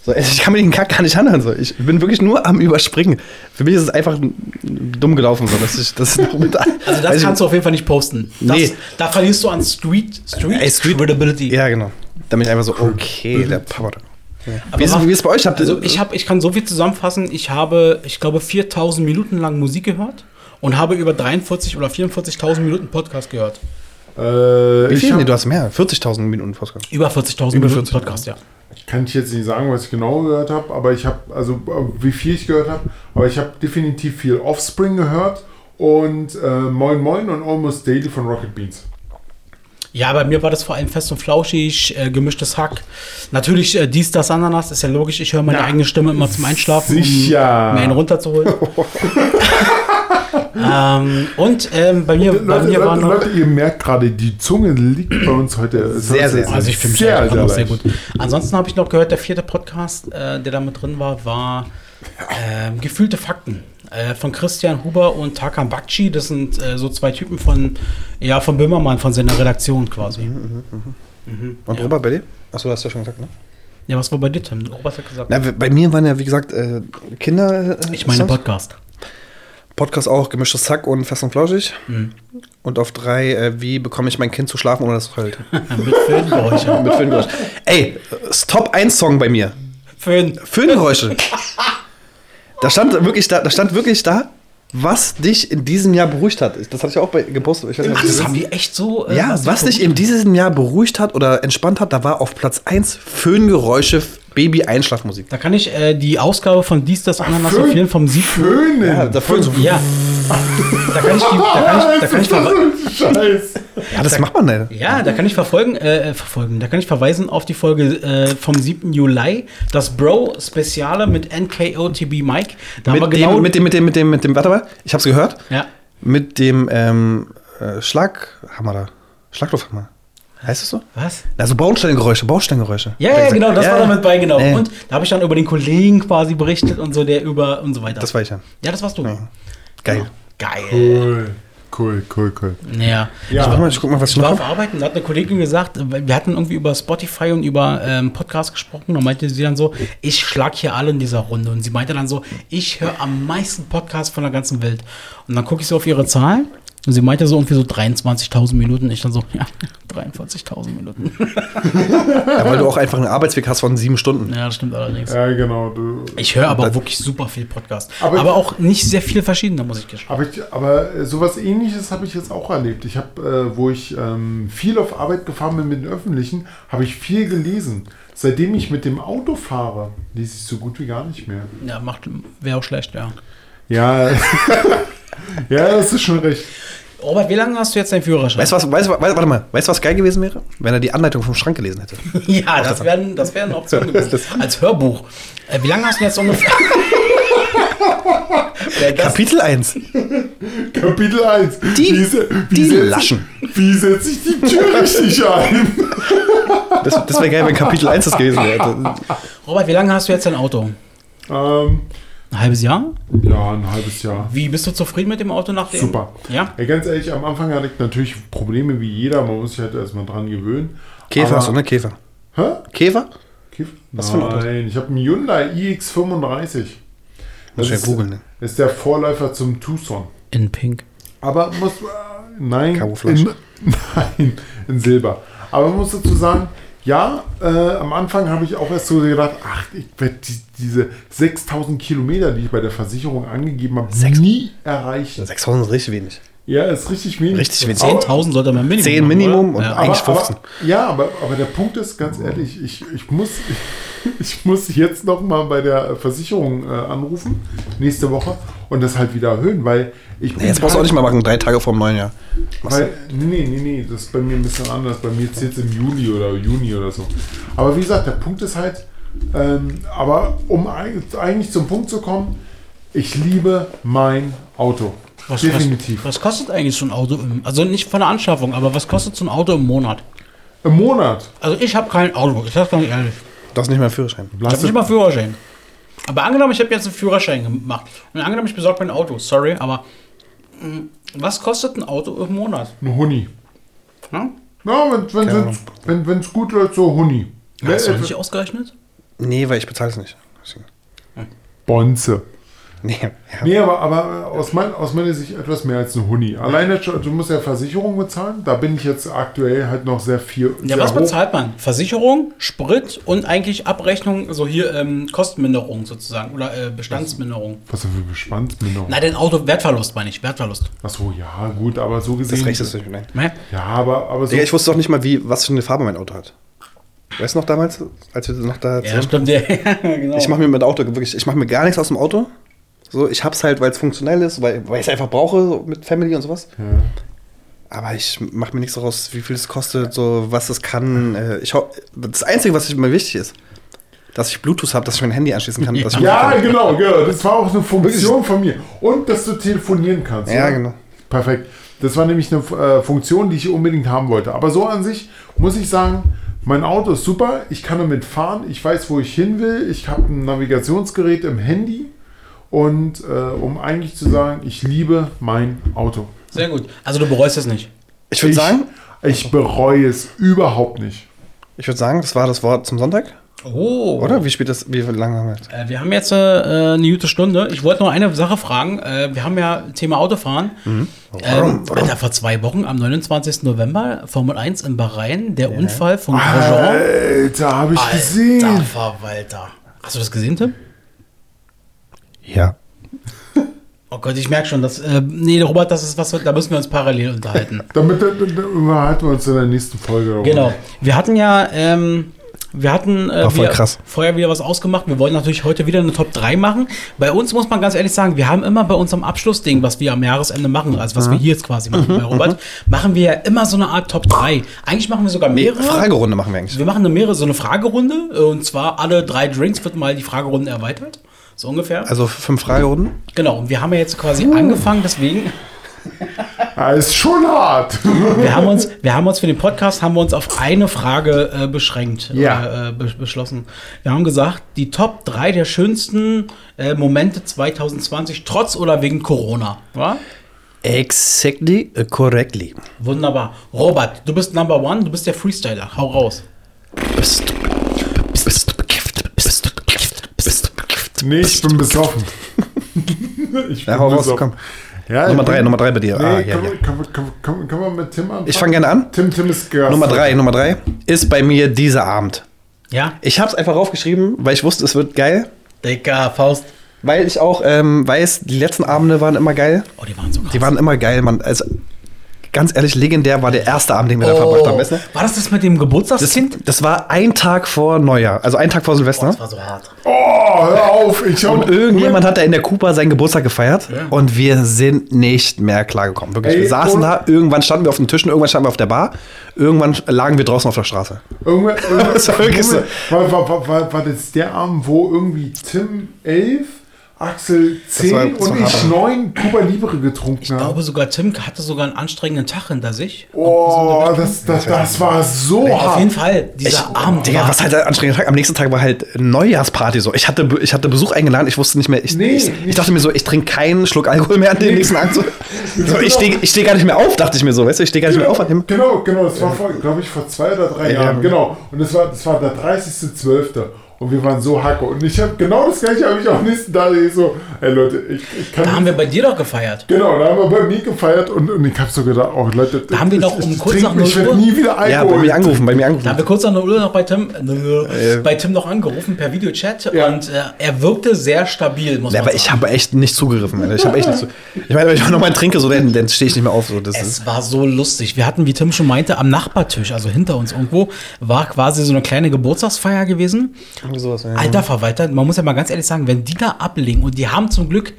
So, ich kann mir den Kack gar nicht anhören. So. Ich bin wirklich nur am Überspringen. Für mich ist es einfach dumm gelaufen. So, dass ich, das Also das kannst du auf jeden Fall nicht posten. Das, Nee. Da verlierst du an Street, Street, Ey, Street- Credibility. Ja, genau. Da bin ich einfach so, okay, der Papa. Aber Wie ist, wie ist es bei euch? Habt Also ich, hab, ich kann so viel zusammenfassen. Ich habe, ich glaube, 4000 Minuten lang Musik gehört und habe über 43 oder 44.000 Minuten Podcast gehört. Äh, wie ich viel? Nee, du hast mehr. 40.000 Minuten Podcast. Über 40.000 Über Minuten 40, Podcast, ja. kann ich jetzt nicht sagen, was ich genau gehört habe, aber ich habe, also äh, wie viel ich gehört habe, aber ich habe definitiv viel Offspring gehört und äh, Moin Moin und Almost Daily von Rocket Beans. Ja, bei mir war das vor allem fest und flauschig, äh, gemischtes Hack. Natürlich äh, dies, das, Ananas, ist ja logisch. Ich höre meine Ja, eigene Stimme immer zum Einschlafen, sicher. um mir einen runterzuholen. ähm, und ähm, bei mir, bei Leute, mir war Leute, noch... Leute, ihr merkt gerade, die Zunge liegt bei uns heute Sehr, sehr. Also ich fühle mich sehr, sehr, sehr gut. Ansonsten habe ich noch gehört, der vierte Podcast, äh, der da mit drin war, war ähm, Gefühlte Fakten äh, von Christian Huber und Tarkan Bakci. Das sind äh, so zwei Typen von, ja, von Böhmermann, von seiner Redaktion quasi. Und Robert, bei dir? Achso, hast du ja schon gesagt, ne? Ja, was war bei dir, Tim? Robert hat gesagt. Na, bei mir waren ja, wie gesagt, äh, Kinder. Äh, ich meine. Podcast. Podcast auch, gemischtes Zack und fest und flauschig. Mhm. Und auf drei, äh, wie bekomme ich mein Kind zu schlafen, ohne dass es heult? mit Föhngeräusche. Mit Föhngeräusch. Ey, ist Top 1 Song bei mir. Föhn. Föhngeräusche. da stand wirklich da, da stand wirklich da, was dich in diesem Jahr beruhigt hat. Das hatte ich auch bei gepostet. Ich weiß nicht, Ach, das haben die echt so. äh, ja, was dich in diesem Jahr beruhigt hat oder entspannt hat, da war auf Platz 1 Föhngeräusche, Baby-Einschlafmusik. Da kann ich äh, die Ausgabe von Dies, das, Ananas Föhn- empfehlen vom 7. Föhnen. Ja, da Föhn so. Ja, Da kann ich, die, da kann ich, da kann ich, Scheiß. Ja, das macht man nicht. ja, da kann ich verfolgen, äh, verfolgen. Da kann ich verweisen auf die Folge äh, vom 7. Juli, das Bro-Speziale mit NKOTB Mike. Da haben wir Mit genau. dem, mit dem, mit dem, mit dem, mit dem, warte mal, ich hab's gehört. ja. Mit dem ähm, äh, Schlaghammer da. Schlaglufthammer. Heißt das so? Was? Also Baustellengeräusche, Baustellengeräusche. Ja, ja, genau, das Ja, war damit bei, genau. Ja. Und da habe ich dann über den Kollegen quasi berichtet und so, der über und so weiter. Das war ich ja. ja, das warst du. Ja. Geil. Geil. Cool. Cool, cool, cool. Ja. Ja. Warte mal, ich guck mal, was ich Ich war noch auf. Arbeiten, da hat eine Kollegin gesagt, wir hatten irgendwie über Spotify und über ähm, Podcast gesprochen. Da meinte sie dann so, ich schlag hier alle in dieser Runde. Und sie meinte dann so, ich höre am meisten Podcasts von der ganzen Welt. Und dann gucke ich so auf ihre Zahlen. Und sie meinte so irgendwie so 23.000 Minuten. Ich dann so, ja, 43.000 Minuten. Ja, weil du auch einfach einen Arbeitsweg hast von sieben Stunden. ja, das stimmt allerdings. Ja, genau. Du, Ich höre aber wirklich super viel Podcast. Aber- Aber, auch nicht sehr viel verschiedene, muss ich gestehen. aber, ich, aber äh, sowas ähnliches habe ich jetzt auch erlebt. Ich habe, äh, wo ich ähm, viel auf Arbeit gefahren bin mit den Öffentlichen, habe ich viel gelesen. Seitdem ich mit dem Auto fahre, lese ich so gut wie gar nicht mehr. Ja, macht, wäre auch schlecht, ja. Ja, ja, das ist schon recht. Robert, wie lange hast du jetzt deinen Führerschein? Weißt du was, weißt, weißt, warte mal, weißt du, was geil gewesen wäre? Wenn er die Anleitung vom Schrank gelesen hätte. Ja, das wäre das wär eine Option gewesen. Als Hörbuch. Äh, wie lange hast du jetzt ungefähr? Wär das, Kapitel 1. Kapitel 1. Die- wie, se- wie die setz- Laschen. Wie setze ich die Tür richtig ein? Das, das wäre geil, wenn Kapitel 1 das gewesen wäre. Robert, wie lange hast du jetzt dein Auto? ähm, Ein halbes Jahr? ja, ein halbes Jahr. Wie bist du zufrieden mit dem Auto nach dem? Super. Ja? Ey, ganz ehrlich, am Anfang hatte ich natürlich Probleme wie jeder. Man muss sich halt erstmal dran gewöhnen. Käfer hast du, ne? Käfer. Hä? Käfer? Käfer? Was für ein Auto? Nein, ich habe einen Hyundai iX35. Muss ich ja ist, googeln, ne? ist der Vorläufer zum Tucson. In Pink. Aber muss. Äh, nein. In, nein, in Silber. Aber man muss dazu sagen, ja, äh, am Anfang habe ich auch erst so gedacht, ach, ich werde die, diese 6000 Kilometer, die ich bei der Versicherung angegeben habe, nie erreichen. 6000 ist richtig wenig. Ja, ist richtig wenig. Richtig wenig. Aber- 10.000 sollte man Minimum 10 haben, Minimum oder? und ja. eigentlich 15. Aber, ja, aber, aber der Punkt ist, ganz ehrlich, ich, ich, muss, ich muss jetzt noch mal bei der Versicherung äh, anrufen, nächste Woche, und das halt wieder erhöhen, weil ich Nee, jetzt brauchst du auch nicht mal machen, drei Tage vor dem neuen Jahr. Weil, nee, nee, nee, nee, das ist bei mir ein bisschen anders. Bei mir zählt es im Juli oder Juni oder so. Aber wie gesagt, der Punkt ist halt, ähm, aber um eig- eigentlich zum Punkt zu kommen, ich liebe mein Auto. Was, Definitiv. Was, was kostet eigentlich so ein Auto? Im, also nicht von der Anschaffung, aber was kostet so ein Auto im Monat? Im Monat. Also ich habe kein Auto, ich sag's ganz ehrlich. Du hast nicht mehr einen Führerschein. Ich habe nicht mal Führerschein. Aber angenommen, ich habe jetzt einen Führerschein gemacht. Und angenommen, ich besorge mir ein Auto. Sorry, aber mh, was kostet ein Auto im Monat? Ein Huni. Ja? Ja, wenn es wenn's- wenn, wenn's gut läuft, so Huni. Hast du Wer- nicht ausgerechnet? Nee, weil ich bezahle es nicht. Deswegen. Bonze. Nee, ja. Nee, aber, aber aus, mein, aus meiner Sicht etwas mehr als ein Huni. Alleine, schon- du musst ja Versicherung bezahlen. Da bin ich jetzt aktuell halt noch sehr viel. Ja, sehr was hoch. bezahlt man? Versicherung, Sprit und eigentlich Abrechnung, so hier ähm, Kostenminderung sozusagen oder äh, Bestandsminderung. Was für Bestandsminderung? Nein, den Auto Wertverlust meine ich, Wertverlust. Achso, ja, gut, aber so gesehen. Das rechnest du nicht. Nein. Ne? Ja, aber, aber so. Ich wusste doch nicht mal, wie, was für eine Farbe mein Auto hat. Weißt du noch damals, als wir noch da Ja, stimmt. Ja, genau. Ich mache mir mit Auto wirklich, ich mache mir gar nichts aus dem Auto. So, ich hab's halt, weil es funktionell ist, weil, weil ich es einfach brauche mit Family und sowas. ja. Aber ich mache mir nichts daraus, wie viel es kostet, so was es kann. Äh, Ich, das Einzige, was mir wichtig ist, dass ich Bluetooth habe, dass ich mein Handy anschließen kann. Ich ja, genau, genau. Das war auch eine Funktion von mir. Und dass du telefonieren kannst. Ja, oder? genau. Perfekt. Das war nämlich eine äh, Funktion, die ich unbedingt haben wollte. Aber so an sich muss ich sagen, mein Auto ist super. Ich kann damit fahren. Ich weiß, wo ich hin will. Ich habe ein Navigationsgerät im Handy. Und äh, um eigentlich zu sagen, ich liebe mein Auto. Sehr gut. Also du bereust es nicht. Ich würde sagen, ich bereue es überhaupt nicht. ich würde sagen, das war das Wort zum Sonntag, Oh. oder? Wie spät das, wie lange haben wir jetzt? Äh, wir haben jetzt äh, eine gute Stunde. Ich wollte noch eine Sache fragen. Äh, wir haben ja Thema Autofahren. Ähm, Warum? Warum? Alter, vor zwei Wochen, am 29. November, Formel 1 in Bahrain, der Unfall von Grosjean. Alter, habe ich Alter gesehen. Verwalter. Hast du das gesehen, Tim? Ja. Oh Gott, ich merke schon, dass. Äh, nee, Robert, das ist was, da müssen wir uns parallel unterhalten. Damit da, da, da unterhalten wir uns in der nächsten Folge. darüber. Genau. Wir hatten ja ähm, Wir hatten äh, War voll wir, krass. vorher wieder was ausgemacht. Wir wollen natürlich heute wieder eine Top 3 machen. Bei uns muss man ganz ehrlich sagen, wir haben immer bei unserem Abschlussding, was wir am Jahresende machen, also was wir hier jetzt quasi machen bei Robert, machen wir ja immer so eine Art Top 3. Eigentlich machen wir sogar mehrere. Fragerunde machen wir eigentlich. Wir machen eine mehrere, so eine Fragerunde. äh, Und zwar alle drei Drinks wird mal die Fragerunde erweitert. So ungefähr. Also fünf Fragerunden. Genau. Und wir haben ja jetzt quasi angefangen, deswegen. Ja, ist schon hart. Wir haben uns, wir haben uns für den Podcast haben wir uns auf eine Frage äh, beschränkt, Ja. äh, äh, be beschlossen. Wir haben gesagt, die Top 3 der schönsten äh, Momente 2020, trotz oder wegen Corona. Wa? Exactly, uh, correctly. Wunderbar. Robert, du bist Number One, du bist der Freestyler. Hau raus. Bist du, Nee, ich bin besoffen. ich Ja, hau raus, komm. Ja, Nummer drei, bin- Nummer drei bei dir. Nee, Ah, ja, können, ja. wir- mit Tim anfangen? Ich fange gerne an. Tim, Tim ist Gast. Nummer drei, Nummer drei ist bei mir dieser Abend. Ja? Ich habe es einfach raufgeschrieben, weil ich wusste, es wird geil. Dicker Faust. Weil ich auch ähm, weiß, die letzten Abende waren immer geil. Oh, die waren so krass. Die waren immer geil, man. Also, ganz ehrlich, legendär war der erste Abend, den wir da verbracht haben. Weißt du? War das das mit dem Das, Geburtstagskind? das war ein Tag vor Neujahr, also ein Tag vor Silvester. Das war so hart. Oh, hör auf. Ich Und irgendjemand hat da in der Cooper seinen Geburtstag gefeiert und wir sind nicht mehr klargekommen. Wirklich. Ey, wir saßen da, irgendwann standen wir auf den Tischen, irgendwann standen wir auf der Bar, irgendwann lagen wir draußen auf der Straße. Irgendwann, irgendwann, Das war, war, war, war das der Abend, wo irgendwie Tim 11, Axel 10 war- das war und ich hart. 9 Cuba Libre getrunken Ich habe? glaube sogar Tim hatte sogar einen anstrengenden Tag hinter sich. Oh, das, das, das war so Auf hart. jeden Fall, dieser Abend Digga, war was halt ein anstrengender Tag. Am nächsten Tag war halt Neujahrsparty so. Ich hatte, ich hatte Besuch eingeladen, ich wusste nicht mehr. Ich, Nee, ich, ich nicht- dachte mir so, ich trinke keinen Schluck Alkohol mehr an dem nächsten Abend. So. So, ich stehe ich steh gar nicht mehr auf, dachte ich mir so. Weißt du, ich stehe gar nicht mehr auf an dem. Genau, genau, das war, vor, glaube ich, vor zwei oder drei Ja. Jahren. Genau. Und das war, das war der 30.12. Und wir waren so hacke. Und ich habe genau das gleiche habe ich auch am nächsten Tag ich so, ey Leute, ich, ich kann Da haben wir bei dir doch gefeiert. Genau, da haben wir bei mir gefeiert und, und ich habe so gedacht, oh Leute, Da haben wir ich- doch ich, um ich kurz trink- nach 0 Ich werde Uhr- nie wieder Alkohol. Ja, bei mir angerufen, bei mir Da haben angerufen. wir kurz nach der Uhr noch bei Tim, äh, bei Tim noch angerufen per Videochat Ja. und äh, er wirkte sehr stabil, muss Ja, man aber ich sagen. habe echt nicht zugegriffen. Alter. Ich habe echt nicht zu. Ich meine, wenn ich noch mal trinke, so, dann, dann stehe ich nicht mehr auf. So, das ist, Es war so lustig. Wir hatten, wie Tim schon meinte, am Nachbartisch, also hinter uns irgendwo, war quasi so eine kleine Geburtstagsfeier gewesen. Irgendwie sowas. Ja. Alter Verwalter, man muss ja mal ganz ehrlich sagen, wenn die da ablegen und die haben zum Glück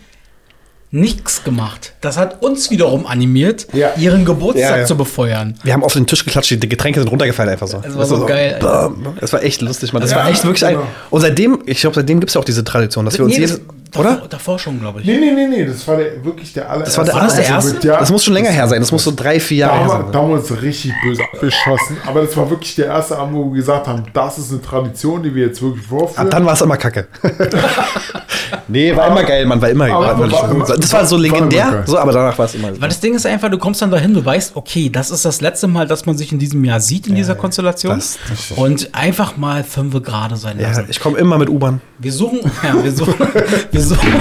nichts gemacht, das hat uns wiederum animiert, Ja. ihren Geburtstag Ja, ja. zu befeuern. Wir haben auf den Tisch geklatscht, die Getränke sind runtergefallen einfach so. Es war so geil, Alter. bam. Das war echt lustig, man. Das Ja, war echt wirklich ein. genau. Und seitdem, ich glaube, seitdem gibt es ja auch diese Tradition, dass wir uns Nee, jedes. Das- Oder? Davor, davor schon, glaube ich. Nee, nee, nee, nee, das war der, wirklich der allererste. war der- War das der Also erste? mit- Ja, Das muss schon länger her sein. Das muss so drei, vier Jahre haben, her sein. da haben wir uns richtig böse abgeschossen. Aber das war wirklich der erste Abend, wo wir gesagt haben, das ist eine Tradition, die wir jetzt wirklich vorführen. Ab dann war es immer kacke. nee, war immer geil, man war immer. Aber- war, war- das war so war immer legendär, so, aber danach war es immer. Weil das Ding ist einfach, du kommst dann dahin, du weißt, okay, das ist das letzte Mal, dass man sich in diesem Jahr sieht in dieser Konstellation. das- das- und einfach mal fünf gerade sein Ja, lassen. ich komme immer mit U-Bahn. Wir suchen, ja, wir suchen, wir suchen,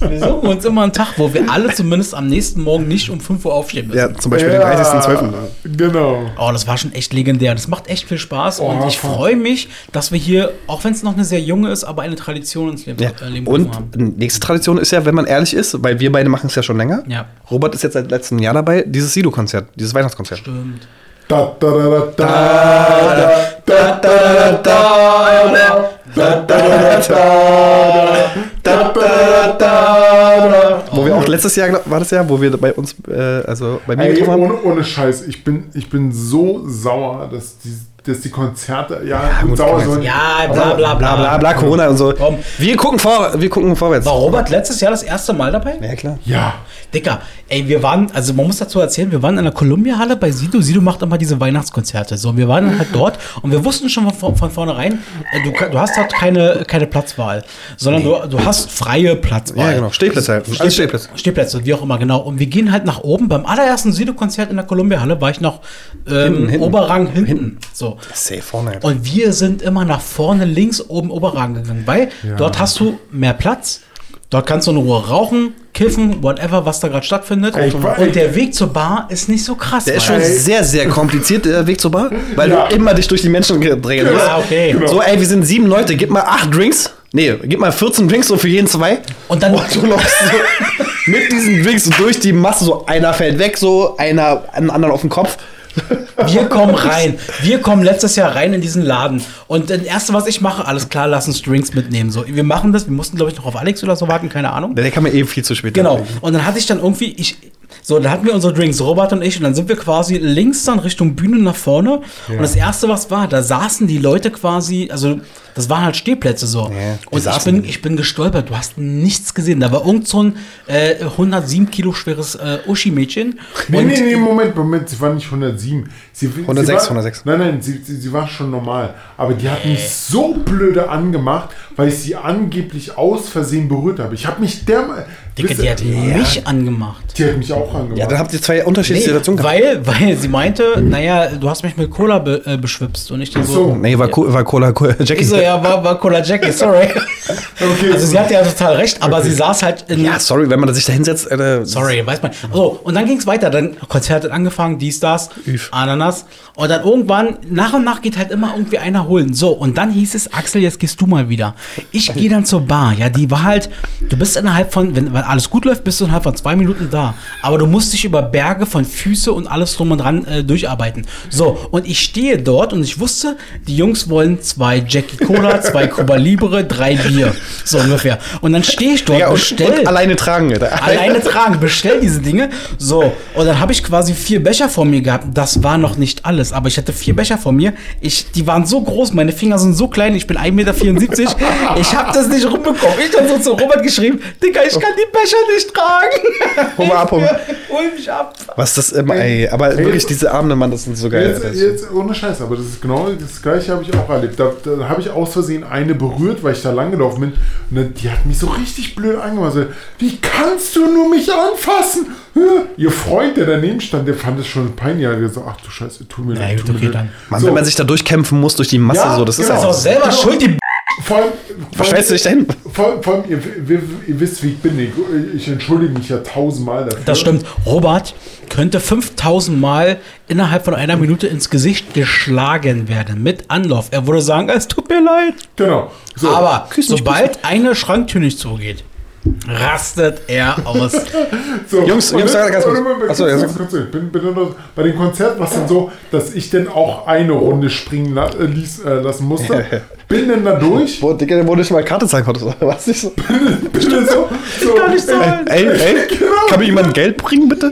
wir suchen uns immer einen Tag, wo wir alle zumindest am nächsten Morgen nicht um 5 Uhr aufstehen müssen. Ja, zum Beispiel Ja, den 30.12. Genau. Oh, das war schon echt legendär. Das macht echt viel Spaß Oh, und ich freue mich, dass wir hier, auch wenn es noch eine sehr junge ist, aber eine Tradition ins Leben, Ja. äh, Leben gerufen haben. Und nächste Tradition ist ja, wenn man ehrlich ist, weil wir beide machen es ja schon länger. Ja. Robert ist jetzt seit letztem Jahr dabei, dieses Sido-Konzert, dieses Weihnachtskonzert. Stimmt. Da, da, da, da, da, da, da, da, da, da, da, da, da, da. Wo wir auch letztes Jahr, war das ja, wo wir bei uns, äh, also bei mir Ey, getroffen haben. ohne, ohne Scheiß, ich bin, ich bin so sauer, dass die, dass die Konzerte, ja, gut, gut, sauer sollen. Ja, bla bla Bla bla bla, Corona und so. Komm. Wir gucken vor, wir gucken vorwärts. War Robert letztes Jahr das erste Mal dabei? Ja, klar. Ja, Dicker, ey, wir waren, also man muss dazu erzählen, wir waren in der Columbia-Halle bei Sido. Sido macht immer diese Weihnachtskonzerte. So, und wir waren dann halt dort und wir wussten schon von, von vornherein, äh, du, du hast halt keine, keine Platzwahl, sondern du, du hast freie Platzwahl. Ja, genau. Stehplätze halt. Alles Stehplätze. Stehplätze, wie auch immer, genau. Und wir gehen halt nach oben. Beim allerersten Sido-Konzert in der Columbia-Halle war ich noch ähm, Hinten, hinten. Oberrang hinten. So. Safe vorne. Und wir sind immer nach vorne links oben Oberrang gegangen, weil dort hast du mehr Platz. Dort kannst du in Ruhe rauchen, kiffen, whatever, was da gerade stattfindet. Ich und der Weg zur Bar ist nicht so krass. Der ist schon sehr, sehr kompliziert, der Weg zur Bar, weil Ja. du immer dich durch die Menschen drängen musst. Ah, okay. So, ey, wir sind sieben Leute, gib mal acht Drinks. Nee, gib mal 14 Drinks so für jeden zwei. Und dann- du läufst so mit diesen Drinks durch die Masse, so einer fällt weg, so einer einen anderen auf den Kopf. Wir kommen rein. Wir kommen letztes Jahr rein in diesen Laden. Und das Erste, was ich mache, alles klar, lass uns Drinks mitnehmen. So, wir machen das. Wir mussten, glaube ich, noch auf Alex oder so warten, keine Ahnung. Der kam mir eben viel zu spät. Genau. Und dann hatte ich dann irgendwie, ich, so, dann hatten wir unsere Drinks, Robert und ich, und dann sind wir quasi links dann Richtung Bühne nach vorne. Und das erste, was war, da saßen die Leute quasi, also das waren halt Stehplätze so. die und ich bin, ich bin gestolpert, du hast nichts gesehen. Da war irgend so ein äh, 107 Kilo schweres äh, Uschi-Mädchen. Nee, nee, nee, Moment, Moment, sie war nicht 107. Sie, 106, sie war, 106. Nein, nein, sie, sie, sie war schon normal. Aber die hat mich so blöde angemacht, weil ich sie angeblich aus Versehen berührt habe. Ich habe mich der. Dicke, die hat mich angemacht. Die hat mich auch angemacht. Ja, dann habt ihr zwei unterschiedliche Nee, Situationen gehabt. weil, weil sie meinte, naja, du hast mich mit Cola be, äh, beschwipst und ich dann so. so. Nee, war, Co war Cola, Cola Jackie. Ich so, ja, war, war Cola Jackie, sorry. Okay. Also sie hatte ja total recht, aber sie saß halt in. Ja, sorry, wenn man sich da hinsetzt. Äh, Sorry, weiß man. So, und dann ging es weiter. Dann Konzert hat angefangen, dies, das, Üf. Ananas. Und dann irgendwann, nach und nach geht halt immer irgendwie einer holen. So, und dann hieß es, Axel, jetzt gehst du mal wieder. Ich gehe dann zur Bar. Ja, die war halt, du bist innerhalb von, wenn, wenn alles gut läuft, bist du innerhalb von zwei Minuten da. Aber du musst dich über Berge von Füße und alles drum und dran äh, durcharbeiten. So, und ich stehe dort und ich wusste, die Jungs wollen zwei Jackie Cola, zwei Cuba Libre, drei Bier. So ungefähr. Und dann stehe ich dort, ja, und, bestell und alleine tragen. Alter. alleine tragen, bestell diese Dinge. So, und dann habe ich quasi vier Becher vor mir gehabt. Das war noch nicht alles, aber ich hatte vier Becher vor mir. Ich, die waren so groß, meine Finger sind so klein, ich bin 1,74 Meter. Ich habe das nicht rumbekommen. Ich habe so zu Robert geschrieben, Digga, ich kann die Becher nicht tragen. Hol mal ab, hol. Hol mich ab. Was das immer, ey. Aber wirklich, diese Abende, Mann, das sind so geil. Jetzt, jetzt ohne Scheiß, aber das ist genau das gleiche habe ich auch erlebt. Da, da habe ich aus Versehen eine berührt, weil ich da langgelaufen bin. Und dann, die hat mich so richtig blöd angemacht. So, Wie kannst du nur mich anfassen? Ihr Freund, der daneben stand, der fand es schon peinlich. Er hat gesagt, ach du Scheiße, tu mir leid. mir okay. Mann, So, wenn man sich da durchkämpfen muss durch die Masse, Ja, so, das ist genau. Ist auch selber Genau. schuld, die vor allem, vor Stellst du dich dahin? vor, vor allem ihr, ihr, ihr wisst, wie ich bin. Ich, ich entschuldige mich ja tausendmal dafür. Das stimmt. Robert könnte 5000 Mal innerhalb von einer Minute ins Gesicht geschlagen werden mit Anlauf. Er würde sagen, es tut mir leid. Genau. So. Aber sobald eine Schranktür nicht zugeht, rastet er aus. So, Jungs, Jungs, dann- ganz kurz. Achso, ganz ja, kurz, ganz kurz. Bin, bin noch, bei den Konzerten war es dann so, dass ich dann auch eine Runde springen la äh, ließ, äh, lassen musste. Bin dann da durch. Wo, Digga, wo du nicht mal Karte zeigen konntest, oder was? Nicht so. Bin dann so, so Kann nicht sein. Ey, ey, kann mir jemand Geld bringen, bitte?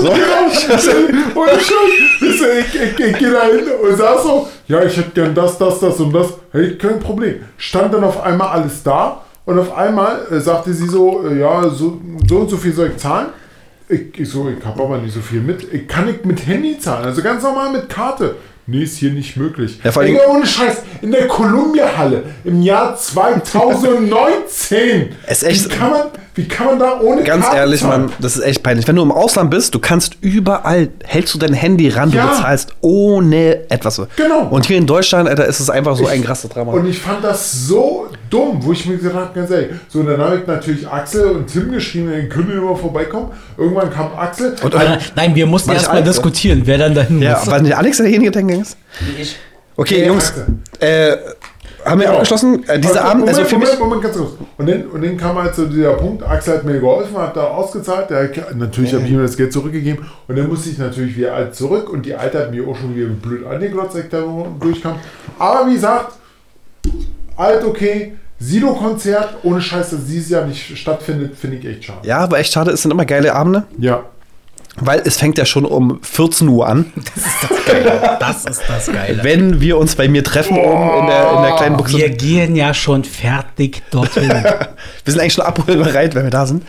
So. Und ich, ich, ich, ich, ich gehe da hin und sag so, ja, ich hätte gern das, das, das und das. Hey, kein Problem. Stand dann auf einmal alles da und auf einmal äh, sagte sie so, äh, ja, so, so und so viel soll ich zahlen. Ich, ich so, ich habe aber nicht so viel mit. Ich kann nicht mit Handy zahlen, also ganz normal mit Karte. Nee, ist hier nicht möglich. Ja, vor allem- ohne Scheiß, in der Columbia-Halle im Jahr 2019. Es ist echt- wie, kann man, wie kann man da ohne Ganz Karte ehrlich, zahlen? Mann, das ist echt peinlich. Wenn du im Ausland bist, du kannst überall, hältst du dein Handy ran, Ja. du bezahlst ohne etwas. Genau. Und hier in Deutschland, Alter, ist es einfach so ein krasses Drama. Und ich fand das so dumm, wo ich mir gesagt habe, ganz ehrlich, so und dann habe ich natürlich Axel und Tim geschrieben, die können immer vorbeikommen. Irgendwann kam Axel. Und, Nein, nein, wir mussten erstmal alt, ne? diskutieren, wer dann dahin ja, muss. war nicht Alex derjenige, der hingegangen ist? Ich. Okay, Ja, Jungs, äh, haben wir Genau. abgeschlossen? Äh, dieser Also, Abend, also Moment, für mich. Moment, Moment, ganz kurz. Und dann, und dann kam halt so dieser Punkt, Axel hat mir geholfen, hat da ausgezahlt, der, natürlich habe ich ihm das Geld zurückgegeben und dann musste ich natürlich wieder alt zurück und die Alte hat mir auch schon wieder blöd angeglotzt, als ich da durchkam. Aber wie gesagt, alt okay, Sido-Konzert, ohne Scheiß, dass dieses Jahr nicht stattfindet, finde ich echt schade. Ja, aber echt schade, es sind immer geile Abende, Ja. weil es fängt ja schon um 14 Uhr an, Das ist das Geile. wenn wir uns bei mir treffen oben in der, in der kleinen Buchse. Wir gehen ja schon fertig dorthin. Wir sind eigentlich schon abholbereit, wenn wir da sind.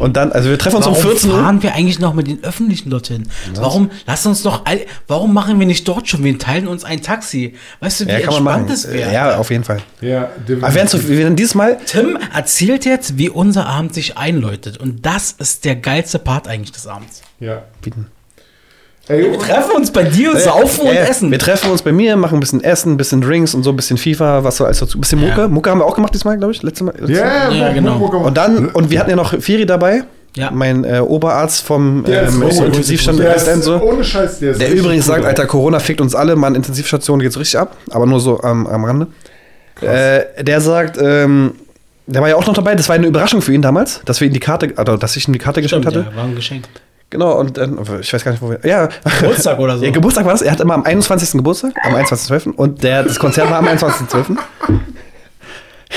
Und dann, also wir treffen uns Warum um 14 Uhr. fahren wir eigentlich noch mit den Öffentlichen dorthin? Warum, lass uns doch, all, warum machen wir nicht dort schon? Wir teilen uns ein Taxi. Weißt du, wie Ja, kann man entspannt machen. es wäre? Ja, auf jeden Fall. Ja, Aber während so, wir werden diesmal, Tim erzählt jetzt, wie unser Abend sich einläutet. Und das ist der geilste Part eigentlich des Abends. ja. bieten. Ey, Wir treffen uns bei dir, saufen und Ja, ja. essen. Wir treffen uns bei mir, machen ein bisschen Essen, ein bisschen Drinks und so ein bisschen FIFA, was so alles dazu. Ein bisschen Mucke. Ja. Mucke haben wir auch gemacht diesmal, glaube ich. Letztes Mal. letztes Mal. ja, genau. Und dann, und wir hatten ja noch Firi dabei. Ja. Mein äh, Oberarzt vom ähm. Intensivstand der ist, so. ohne Scheiß, der ist Der übrigens sagt. Alter, Corona fickt uns alle, Mann, Intensivstation geht's richtig ab, aber nur so am, am Rande. Äh, der sagt, ähm, der war ja auch noch dabei, das war eine Überraschung für ihn damals, dass wir ihm die Karte, also dass ich ihm die Karte geschenkt Stimmt, hatte. ja, war ein Geschenk. Genau, und dann, ich weiß gar nicht, wo wir. Ja, Geburtstag oder so. Ja, Geburtstag war das. Er hat immer am 21. Geburtstag, am 21.12. Und der, das Konzert war am 21.12.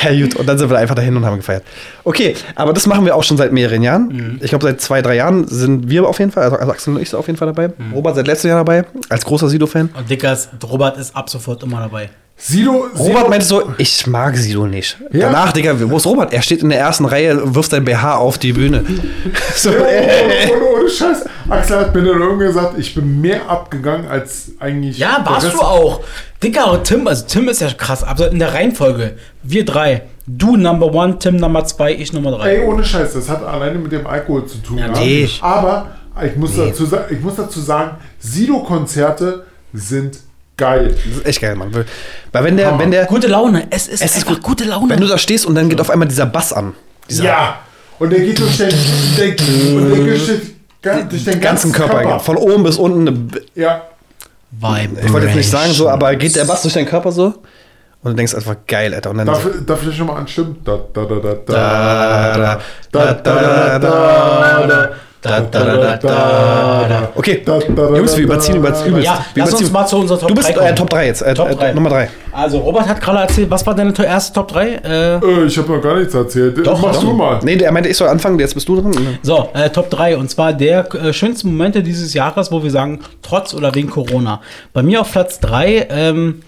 Ja, gut, und dann sind wir einfach dahin und haben gefeiert. Okay, aber das machen wir auch schon seit mehreren Jahren. Ich glaube, seit zwei, drei Jahren sind wir auf jeden Fall, also Axel und ich sind auf jeden Fall dabei. Robert seit letztem Jahr dabei, als großer Sido-Fan. Und Dickers, Robert ist ab sofort immer dabei. Sido, Robert meinte so, ich mag Sido nicht. Ja. Danach, Digga, wo ist Robert? Er steht in der ersten Reihe, wirft sein BH auf die Bühne. so, Ja, ohne, ohne, ohne Scheiß. Axel hat mir dann irgendwann gesagt, ich bin mehr abgegangen als eigentlich. Ja, warst du auch. Dicker und Tim, also Tim ist ja krass, aber in der Reihenfolge. Wir drei. Du Number One, Tim Nummer zwei, ich Nummer drei. Ey, ohne Scheiß, das hat alleine mit dem Alkohol zu tun. Ja, gehabt. nee. Aber ich muss, dazu, sa- ich muss dazu sagen, Sido-Konzerte sind geil. das ist echt geil, Mann. Weil wenn der, Hammer. wenn der, Gute Laune. Es ist, es ist gut. gute Laune. wenn du da stehst und dann geht auf einmal dieser Bass an. Dieser Ja. Und der geht durch den, der, und der geht durch, den- durch den ganzen Körper, von oben bis unten. Ja. Vibe. Ich wollte jetzt nicht sagen so, aber geht der Bass durch deinen Körper so? Und du denkst einfach geil, Alter. Und dann Darf, so, darf ich schon mal anstimmen? Da, da, da, da, da, da, da, da, da, da, da, da, da, da, da. Okay, Da, da, da, Jungs, wir da, überziehen da, über da. übelst. Ja, wir lass uns überziehen. mal zu unserer Top Du bist 3 äh. Top 3 jetzt, äh, Top äh, drei. Nummer 3. Also, Robert hat gerade erzählt, was war deine erste Top 3? Äh, Äh, ich habe noch gar nichts erzählt. Doch, Mach doch. du mal. Nee, der meinte, ich soll anfangen, jetzt bist du dran. so, äh, Top 3. Und zwar der äh, schönsten Momente dieses Jahres, wo wir sagen, trotz oder wegen Corona. Bei mir auf Platz 3, ähm,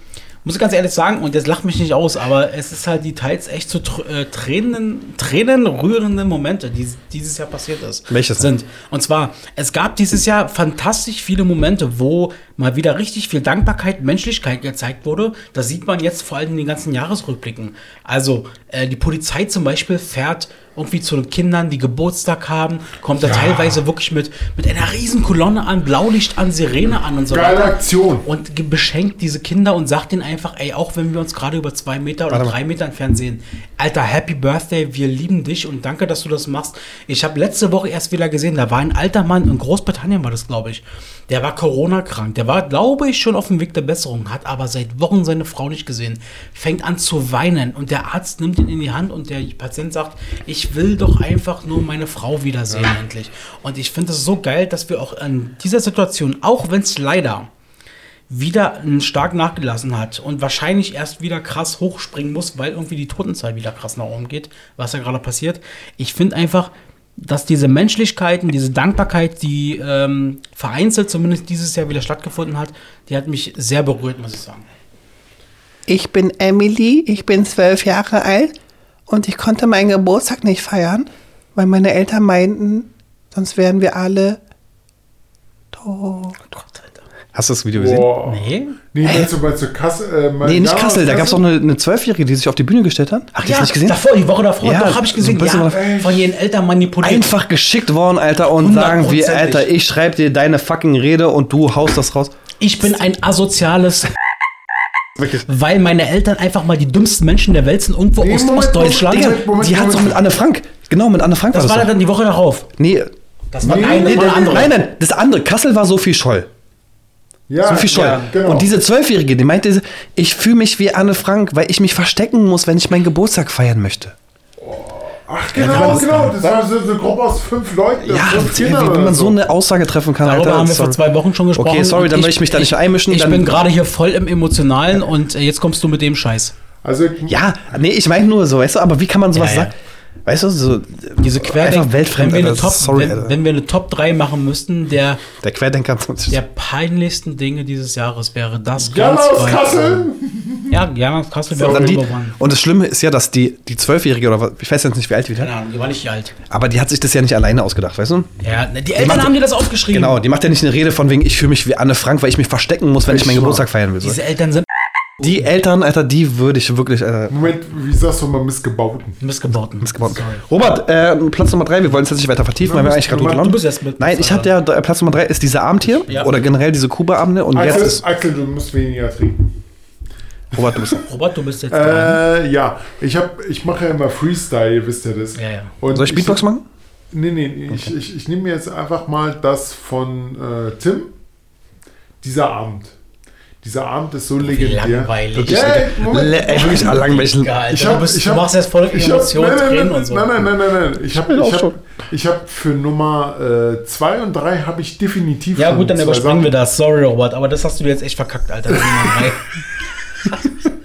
muss ich ganz ehrlich sagen, und jetzt lacht mich nicht aus, aber es ist halt die teils echt zu tr äh, Tränen, Tränen rührende Momente, die dieses Jahr passiert ist. Welches? sind? Und zwar, es gab dieses Jahr fantastisch viele Momente, wo mal wieder richtig viel Dankbarkeit, Menschlichkeit gezeigt wurde. Das sieht man jetzt vor allem in den ganzen Jahresrückblicken. Also, äh, die Polizei zum Beispiel fährt irgendwie zu den Kindern, die Geburtstag haben, kommt da teilweise wirklich mit, mit einer riesen Kolonne an, Blaulicht an, Sirene an und so Geile weiter. Aktion. Und beschenkt diese Kinder und sagt ihnen einfach, ey, auch wenn wir uns gerade über zwei Meter oder Warte mal. drei Meter entfernt sehen, Alter, Happy Birthday, wir lieben dich und danke, dass du das machst. Ich habe letzte Woche erst wieder gesehen, da war ein alter Mann, in Großbritannien war das, glaube ich, der war Corona-krank, der war, glaube ich, schon auf dem Weg der Besserung, hat aber seit Wochen seine Frau nicht gesehen, fängt an zu weinen und der Arzt nimmt ihn in die Hand und der Patient sagt, ich will doch einfach nur meine Frau wiedersehen endlich. Und ich finde es so geil, dass wir auch in dieser Situation, auch wenn es leider wieder stark nachgelassen hat und wahrscheinlich erst wieder krass hochspringen muss, weil irgendwie die Totenzahl wieder krass nach oben geht, was da gerade passiert. Ich finde einfach, dass diese Menschlichkeiten, diese Dankbarkeit, die ähm, vereinzelt zumindest dieses Jahr wieder stattgefunden hat, die hat mich sehr berührt, muss ich sagen. Ich bin Emily, ich bin zwölf Jahre alt und ich konnte meinen Geburtstag nicht feiern, weil meine Eltern meinten, sonst wären wir alle tot. Hast du das Video gesehen? Boah. Nee? Nee, meinst du, meinst du Kassel? Äh, mein- Nee, nicht ja, Kassel. Da gab es doch eine Zwölfjährige, die sich auf die Bühne gestellt hat. Ach, die hast du nicht gesehen? davor, die Woche davor, Ja, doch, habe ich gesehen. ja, von ihren Eltern manipuliert. Einfach geschickt worden, Alter, und sagen wir. Alter, ich schreibe dir deine fucking Rede und du haust das raus. Ich bin ein asoziales, Wirklich. weil meine Eltern einfach mal die dümmsten Menschen der Welt sind, irgendwo Nee, aus Moment, Ostdeutschland. Digga, Moment, die hat Moment. doch mit Anne Frank. Genau, mit Anne Frank Das war war das. doch. dann die Woche darauf. Nee, Das war Nee, eine nee, nee, andere. nein, nein, das andere. Kassel war Sophie Scholl. Ja, Sophie Scholl. ja, genau. Und diese Zwölfjährige, die meinte, ich fühle mich wie Anne Frank, weil ich mich verstecken muss, wenn ich meinen Geburtstag feiern möchte. Ach, genau, genau. Das war so eine Gruppe aus fünf Leuten. Ja, fünf wie, Kindern wie oder man so eine Aussage treffen kann, Darüber Alter. haben wir vor sorry. zwei Wochen schon gesprochen. Okay, sorry, dann will ich mich da nicht einmischen, Ich dann- bin gerade hier voll im Emotionalen und äh, jetzt kommst du mit dem Scheiß. Also, Ja, nee, ich meine nur so, weißt du, aber wie kann man sowas Ja, ja. sagen? Weißt du, so Diese Querdenker, einfach weltfremd, wenn, wir eine Alter. Top, sorry, wenn, Alter. wenn wir eine Top 3 machen müssten, der, Der Querdenker. der peinlichsten Dinge dieses Jahres wäre das ganz aus Kassel. Ja, Jana aus Kassel wäre Dann die, und das Schlimme ist ja, dass die, die Zwölfjährige oder was, ich weiß jetzt nicht, wie alt die Keine wird, Ahnung, die war nicht alt. aber die hat sich das ja nicht alleine ausgedacht, weißt du? Ja, ne, die Eltern macht- haben dir das aufgeschrieben. Genau, die macht ja nicht eine Rede von wegen, ich fühle mich wie Anne Frank, weil ich mich verstecken muss, wenn ich meinen Echt Geburtstag feiern will. Diese Eltern sind Die Eltern, Alter, die würde ich wirklich äh, Moment, wie sagst du mal Missgebauten? missgebauten. missgebaut. Sorry. Robert, äh, Platz Nummer drei, wir wollen es jetzt nicht weiter vertiefen, weil wir eigentlich gerade gut Du bist jetzt mit- Nein, ich hatte ja, äh, Platz Nummer drei ist dieser Abend hier Ja. oder generell diese Kuba-Abende und jetzt Axel, ist, Axel, du musst weniger trinken. Robert, du bist Robert, du bist jetzt dran. Äh, ja, ich, hab, ich mache ja immer Freestyle, ihr wisst ja das. Ja, ja. Und Soll ich Beatbox machen? Nee, nee, ich, ich, ich nehme mir jetzt einfach mal das von äh, Tim. Dieser Abend. Dieser Abend ist so legendär. langweilig. Ja, ey, Moment. Le ey, wirklich langweilig. Egal, Ich du, hab- bist, ich du hab- machst jetzt voll Ich hab, Emotionen, nein, nein, und so. nein, nein, nein, nein, nein. Ich habe ich hab, Ich habe für Nummer 2 und 3 habe ich definitiv Ja, gut, dann überspringen Sachen. wir das. Sorry, Robert, aber das hast du dir jetzt echt verkackt, Alter. Nummer drei.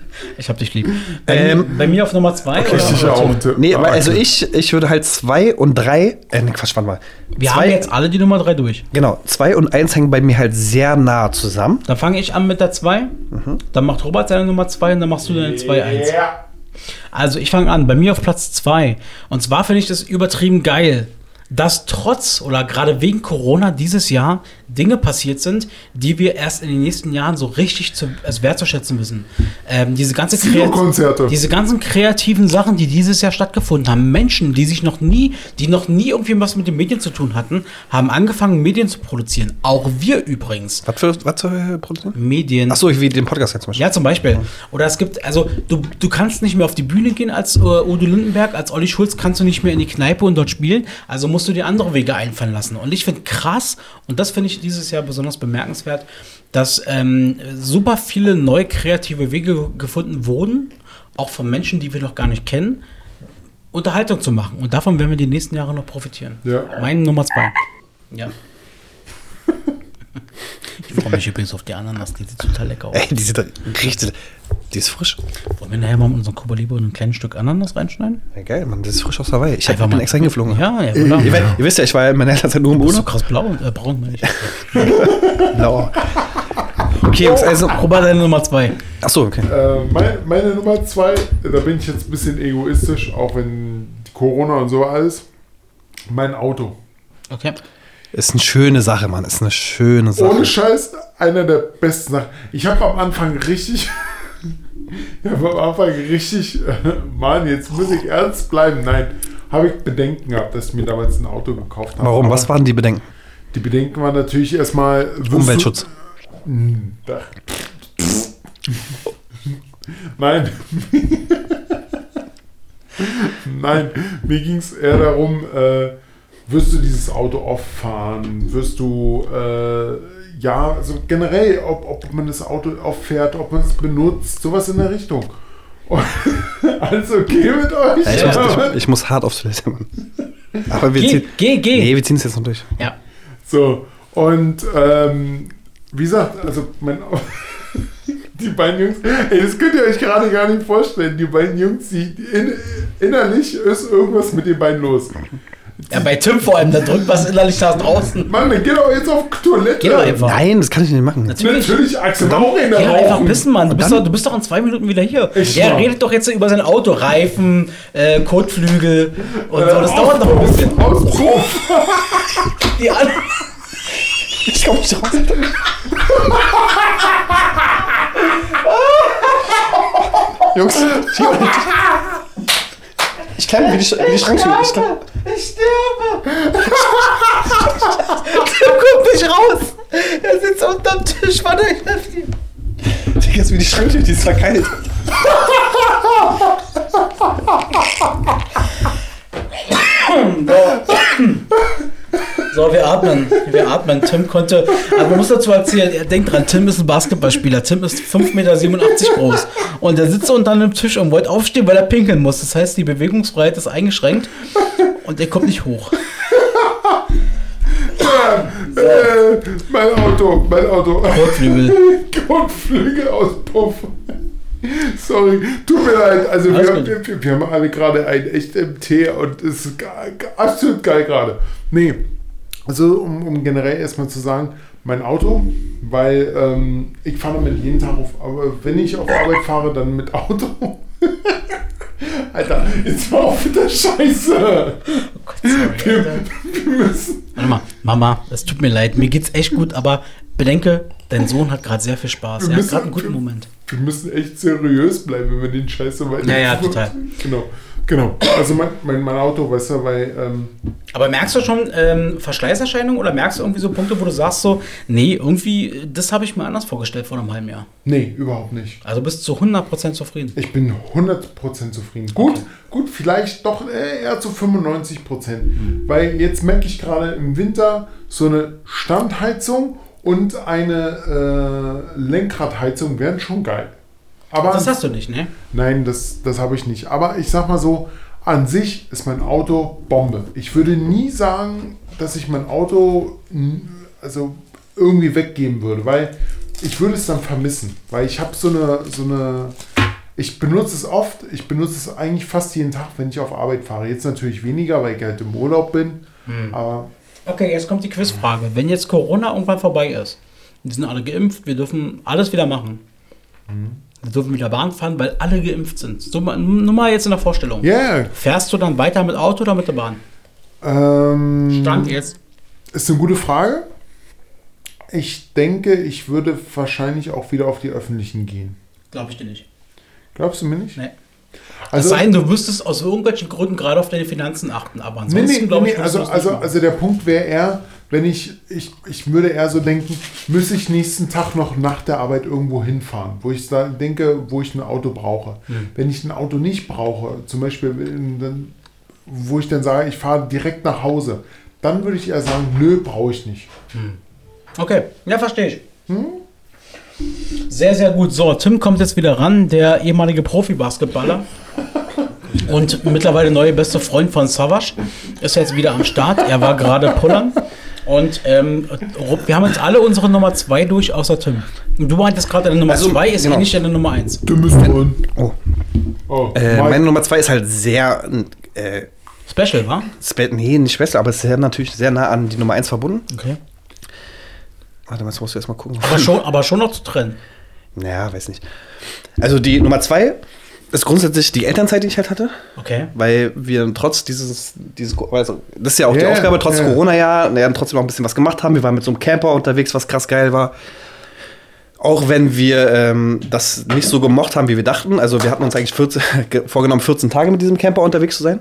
ich hab dich lieb. Bei, Ähm, mir, bei mir auf Nummer zwei. Okay, oder? sicher auch. Nee, aber Ah, also ich, ich würde halt zwei und drei. Äh, nee, Quatsch, warte mal. Wir zwei, haben jetzt alle die Nummer drei durch. Genau, zwei und eins hängen bei mir halt sehr nah zusammen. Dann fange ich an mit der 2. Mhm. Dann macht Robert seine Nummer 2 und dann machst du deine 2 1. Ja. Also ich fange an, bei mir auf Platz 2. Und zwar finde ich das übertrieben geil, dass trotz oder gerade wegen Corona dieses Jahr Dinge passiert sind, die wir erst in den nächsten Jahren so richtig zu, also wertzuschätzen wissen. Ähm, diese, ganze diese ganzen kreativen Sachen, die dieses Jahr stattgefunden haben, Menschen, die sich noch nie, die noch nie irgendwie was mit den Medien zu tun hatten, haben angefangen, Medien zu produzieren. Auch wir übrigens. Was für, was für produzieren? Medien. Achso, wie den Podcast jetzt zum Beispiel. Ja, zum Beispiel. Oder es gibt, also du, du kannst nicht mehr auf die Bühne gehen als äh, Udo Lindenberg, als Olli Schulz kannst du nicht mehr in die Kneipe und dort spielen. Also musst du dir andere Wege einfallen lassen. Und ich finde krass, und das finde ich dieses Jahr besonders bemerkenswert, dass ähm, super viele neue kreative Wege gefunden wurden, auch von Menschen, die wir noch gar nicht kennen, Unterhaltung zu machen. Und davon werden wir die nächsten Jahre noch profitieren. Ja. Meine Nummer zwei. Ja. Ich freue mich übrigens auf die Ananas, die sieht total lecker aus. Ey, die sieht richtig. Die ist frisch. Wollen wir nachher mal in unseren Kuba Libre ein kleines Stück Ananas reinschneiden? Ja, geil, Mann, das ist frisch aus Hawaii. Ich hab- Einfach bin mal- extra hingeflogen. Ja, ja, Ihr, klar. ihr, ihr wisst ja, ich war ja in meiner Eltern nur im Du bist so Urlaub. krass blau, äh, braun, meine ich. Blau. Okay, Jungs, also. Robert, deine Nummer zwei. Achso, okay. Äh, mein, meine Nummer 2, da bin ich jetzt ein bisschen egoistisch, auch wenn Corona und so alles. Mein Auto. Okay. Ist eine schöne Sache, Mann. Ist eine schöne Sache. Ohne Scheiß, einer der besten Sachen. Ich habe am Anfang richtig. ich habe am Anfang richtig. Mann, jetzt muss ich ernst bleiben. Nein, habe ich Bedenken gehabt, dass ich mir damals ein Auto gekauft habe. Warum? Aber Was waren die Bedenken? Die Bedenken waren natürlich erstmal. du- Umweltschutz. Da. Nein. Nein, mir ging es eher darum, äh, wirst du dieses Auto oft fahren? Wirst du, äh, ja, also generell, ob, ob man das Auto oft fährt, ob man es benutzt, sowas in der Richtung. Alles okay mit euch? Ja, ich, muss, ich, ich muss hart aufs Toilette, Mann. Aber wir Geh, ziehen. geh, geh. Nee, wir ziehen es jetzt noch durch. Ja. So, und ähm, wie gesagt, also mein, die beiden Jungs, ey, das könnt ihr euch gerade gar nicht vorstellen. Die beiden Jungs, die, die in, innerlich ist irgendwas mit den beiden los. Ja, bei Tim vor allem, da drückt was innerlich da draußen. Mann, dann geh doch jetzt auf Toilette. Geh doch einfach. Nein, das kann ich nicht machen. Natürlich. Natürlich, Axel, auch in der Geh doch einfach pissen, Mann. Du bist, doch, du bist doch in zwei Minuten wieder hier. Echt Er wahr? redet doch jetzt über sein Auto. Reifen, äh, Kotflügel und so. Das Äh, dauert noch ein bisschen. Auspuff. Die an Ich komm nicht raus. Jungs, hier unten. Ich klemm wie die, wie die Schranktür. Ich klemm. Ich sterbe. Tim kommt nicht raus. Er sitzt unterm Tisch. Warte, ich helfe dir. Digga, ist wie die Schranktür, die ist verkeilt. So, wir atmen. Wir atmen. Tim konnte. Aber man muss dazu erzählen, er denkt dran, Tim ist ein Basketballspieler. Tim ist 5,87 Meter groß. Und er sitzt unter einem Tisch und wollte aufstehen, weil er pinkeln muss. Das heißt, die Bewegungsfreiheit ist eingeschränkt und er kommt nicht hoch. Äh, mein Auto, mein Auto. Kotflügel. Kotflügel Auspuff. Sorry, tut mir leid. Also wir, gut. wir, wir haben alle gerade ein echt MT und es ist absolut geil gerade. Nee, also um, um generell erstmal zu sagen, mein Auto, weil ähm, ich fahre damit jeden Tag auf, aber wenn ich auf Arbeit fahre, dann mit Auto. Alter, jetzt mal auf mit der Scheiße. Wir, wir müssen. Warte mal, Mama, es tut mir leid, mir geht's echt gut, aber bedenke, dein Sohn hat gerade sehr viel Spaß. Er hat gerade einen guten Moment. Wir müssen echt seriös bleiben, wenn wir den Scheiß so weiter. Ja, ja, total. Genau, genau. Also mein, mein, mein Auto, weißt du, weil ähm, Aber merkst du schon ähm, Verschleißerscheinungen oder merkst du irgendwie so Punkte, wo du sagst so, nee, irgendwie, das habe ich mir anders vorgestellt vor einem halben Jahr. nee, überhaupt nicht. Also bist du zu 100% zufrieden. Ich bin 100% zufrieden. Gut, gut, vielleicht doch äh, eher zu 95%. Weil jetzt merke ich gerade im Winter so eine Standheizung und eine äh, Lenkradheizung wären schon geil. Aber Das hast du nicht, ne? Nein, das, das habe ich nicht. Aber ich sag mal so, an sich ist mein Auto Bombe. Ich würde nie sagen, dass ich mein Auto also irgendwie weggeben würde, weil ich würde es dann vermissen, weil ich habe so eine so eine ich benutze es oft, ich benutze es eigentlich fast jeden Tag, wenn ich auf Arbeit fahre. Jetzt natürlich weniger, weil ich halt im Urlaub bin, aber Okay, jetzt kommt die Quizfrage. Wenn jetzt Corona irgendwann vorbei ist, wir sind alle geimpft, wir dürfen alles wieder machen. Wir dürfen wieder Bahn fahren, weil alle geimpft sind. So, mal- nur mal jetzt in der Vorstellung. ja, Fährst du dann weiter mit Auto oder mit der Bahn? ähm, Stand jetzt. Ist eine gute Frage. Ich denke, ich würde wahrscheinlich auch wieder auf die öffentlichen gehen. Glaube ich dir nicht. Glaubst du mir nicht? Nee. Also, es sei denn, du müsstest aus irgendwelchen Gründen gerade auf deine Finanzen achten. Aber ansonsten nee, nee, glaube ich, nee, du also, also, machen. also der Punkt wäre eher, wenn ich, ich, ich würde eher so denken, müsste ich nächsten Tag noch nach der Arbeit irgendwo hinfahren, wo ich da denke, wo ich ein Auto brauche. Hm. Wenn ich ein Auto nicht brauche, zum Beispiel, wo ich dann sage, ich fahre direkt nach Hause, dann würde ich eher sagen, nö, brauche ich nicht. Okay, ja, verstehe ich. Sehr, sehr gut. So, Tim kommt jetzt wieder ran, der ehemalige Profi-Basketballer. Und mittlerweile neue beste Freund von Savage. Ist jetzt wieder am Start. Er war gerade pullern. Und ähm, wir haben jetzt alle unsere Nummer 2 durch, außer Tim. Und du meintest gerade, deine Nummer Also, 2 ist genau. ja nicht deine Nummer 1. Du bist drin. Oh. Oh, Äh, meine Nummer zwei ist halt sehr, äh, Special, wa? spe nee, nicht Schwester, aber es ist sehr, natürlich sehr nah an die Nummer eins verbunden. Okay. Warte mal, jetzt musst du erst mal gucken. Aber schon, aber schon noch zu trennen. Naja, weiß nicht. Also die Nummer zwei ist grundsätzlich die Elternzeit, die ich halt hatte. Okay. Weil wir trotz dieses, dieses also das ist ja auch die Ja, Aufgabe, trotz ja. Corona-Jahr, ja, trotzdem auch ein bisschen was gemacht haben. Wir waren mit so einem Camper unterwegs, was krass geil war. Auch wenn wir ähm, das nicht so gemocht haben, wie wir dachten. Also wir hatten uns eigentlich 14, ge- vorgenommen, 14 Tage mit diesem Camper unterwegs zu sein.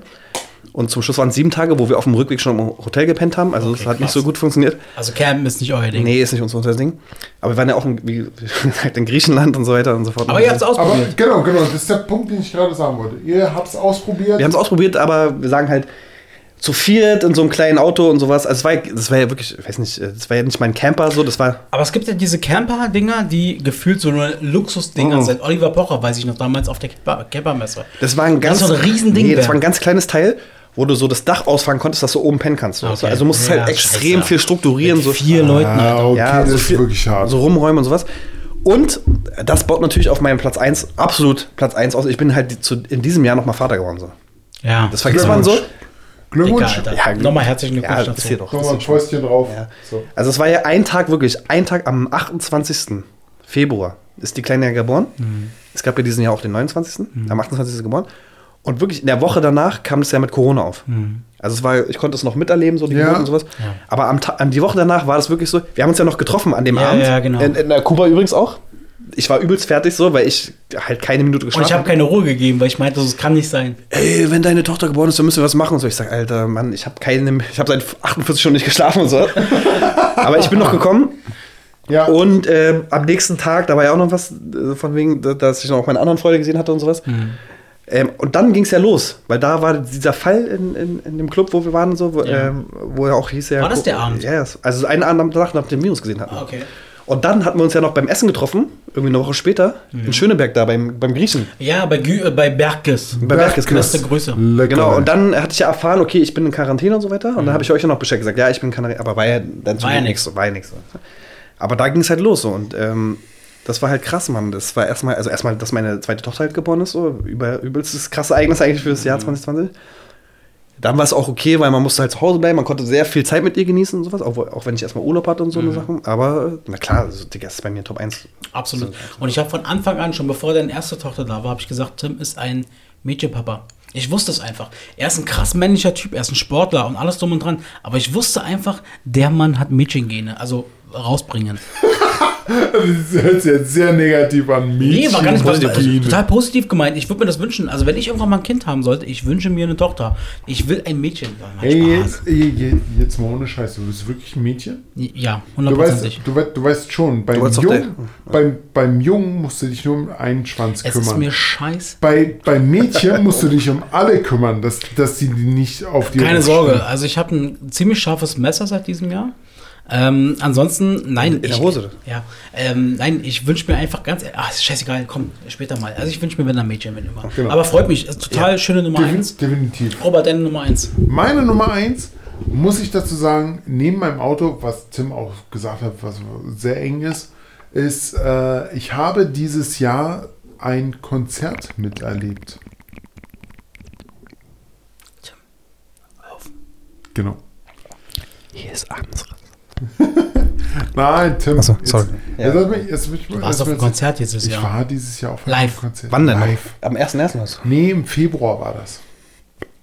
Und zum Schluss waren es sieben Tage, wo wir auf dem Rückweg schon im Hotel gepennt haben. Also es Okay, hat nicht krass. so gut funktioniert. Also Campen ist nicht euer Ding. Nee, ist nicht unser Ding. Aber wir waren ja auch in, wie gesagt, in Griechenland und so weiter und so fort. Aber ihr habt es Aber ausprobiert. genau, genau, das ist der Punkt, den ich gerade sagen wollte. Ihr habt es ausprobiert. Wir haben es ausprobiert, aber wir sagen halt zu viert in so einem kleinen Auto und sowas. Also es war, das war ja wirklich, ich weiß nicht, das war ja nicht mein Camper so, das war. Aber es gibt ja diese Camper-Dinger, die gefühlt so eine Luxus-Dinger Oh. sind. Oliver Pocher, weiß ich noch, damals auf der Camper- Campermesse. Das war ein Das ganz. ist so ein Riesending Nee, das war ein ganz kleines Teil, wo du so das Dach ausfahren konntest, dass du oben pennen kannst. So. Okay. Also du musstest Ja, halt extrem scheiße. viel strukturieren. Mit so. vier Leuten. Ah, Alter. okay, ja, das so ist viel- wirklich hart. So rumräumen und sowas. Und das baut natürlich auf meinem Platz 1 absolut Platz 1 aus. Ich bin halt zu, in diesem Jahr nochmal Vater geworden. So. Ja. Das vergisst man so. Glückwunsch. Alter. Ja, Nochmal herzlichen Ja, Glückwunsch hier dazu. doch. Nochmal ein Fäustchen drauf. Ja. So. Also es war ja ein Tag wirklich, ein Tag am 28. Februar ist die Kleine ja geboren. Es gab ja diesen Jahr auch den 29. Am 28. ist sie geboren. Und wirklich in der Woche danach kam es ja mit Corona auf. Also es war, ich konnte es noch miterleben, so die Ja. Geburt und sowas. Ja. Aber am, an die Woche danach war das wirklich so. Wir haben uns ja noch getroffen an dem Ja, Abend. ja, genau. In, in der Kuba übrigens auch. Ich war übelst fertig so, weil ich halt keine Minute Und geschlafen ich habe keine Ruhe gegeben, weil ich meinte, das kann nicht sein. ey, wenn deine Tochter geboren ist, dann müssen wir was machen. Und so, ich sag, Alter, Mann, ich habe keine, ich habe seit 48 Stunden nicht geschlafen und so. Aber ich bin noch gekommen Ja, und äh, am nächsten Tag, da war ja auch noch was äh, von wegen, da- dass ich noch meine anderen Freunde gesehen hatte und sowas. Ähm, und dann ging es ja los, weil da war dieser Fall in, in, in dem Club, wo wir waren, so, wo, Ja. ähm, wo ja auch hieß ja. War das der Abend? Ja, yes. also einen Abend danach, nachdem wir uns gesehen hatten. Ah, okay. Und dann hatten wir uns ja noch beim Essen getroffen, irgendwie eine Woche später, in Schöneberg da beim, beim Griechen. Ja, bei, Gü äh, bei Bergkes. Bei Bergkes, genau. Beste Grüße. lecker. Genau, und dann hatte ich ja erfahren, okay, ich bin in Quarantäne und so weiter. Und dann habe ich euch ja noch Bescheid gesagt, ja, ich bin in Quarantäne, aber war ja dann War ja so, war ja nichts. Aber da ging es halt los so. Und ähm, das war halt krass, Mann. Das war erstmal, also erstmal, dass meine zweite Tochter halt geboren ist, so über, übelstes krasse Ereignis eigentlich für das Jahr 2020. Dann war es auch okay, weil man musste halt zu Hause bleiben, man konnte sehr viel Zeit mit ihr genießen und sowas, auch, auch wenn ich erstmal Urlaub hatte und so eine Sachen. Aber na klar, also, Digga, das ist bei mir Top 1. Absolut. Und ich habe von Anfang an, schon bevor deine erste Tochter da war, habe ich gesagt, Tim ist ein Mädchenpapa. Ich wusste es einfach. Er ist ein krass männlicher Typ, er ist ein Sportler und alles drum und dran. Aber ich wusste einfach, der Mann hat Mädchengene. Also rausbringen. Das hört sich jetzt sehr negativ an. Nee, war gar nicht Mädchen- also, total positiv gemeint. Ich würde mir das wünschen. Also, wenn ich irgendwann mal ein Kind haben sollte, ich wünsche mir eine Tochter. Ich will ein Mädchen Spaß. jetzt, jetzt, jetzt mal ohne Scheiße, du bist wirklich ein Mädchen? Ja, Du hundertprozentig. du, weißt, du weißt schon, beim, doch Jungen, beim, beim Jungen musst du dich nur um einen Schwanz Es ist kümmern. mir scheiß. Bei, beim Mädchen musst du dich um alle kümmern, dass, dass die nicht auf dir Keine. Sorge. Also, ich habe ein ziemlich scharfes Messer seit diesem Jahr. Ähm, ansonsten, nein. In der ich, Hose? Ja. Ähm, nein, ich wünsche mir einfach ganz. Ach, ist scheißegal, komm, später mal. Also ich wünsche mir, wenn ein Mädchen mit immer. Genau. Aber freut mich, ist total schöne Nummer Defin- 1. Definitiv. Robert, deine Nummer 1. Meine Nummer eins, muss ich dazu sagen, neben meinem Auto, was Tim auch gesagt hat, was sehr eng ist, ist, äh, ich habe dieses Jahr ein Konzert miterlebt. Genau. Hier ist Amtsriss. Nein, Tim. Ach so, jetzt- sorry. Jetzt, lass mich- jetzt, mich- Du warst jetzt- auf dem Konzert dieses Ich Jahr. war dieses Jahr auf einem Live. Konzert. Wann denn? Live. Am 1.1. oder so? Nee, im Februar war das.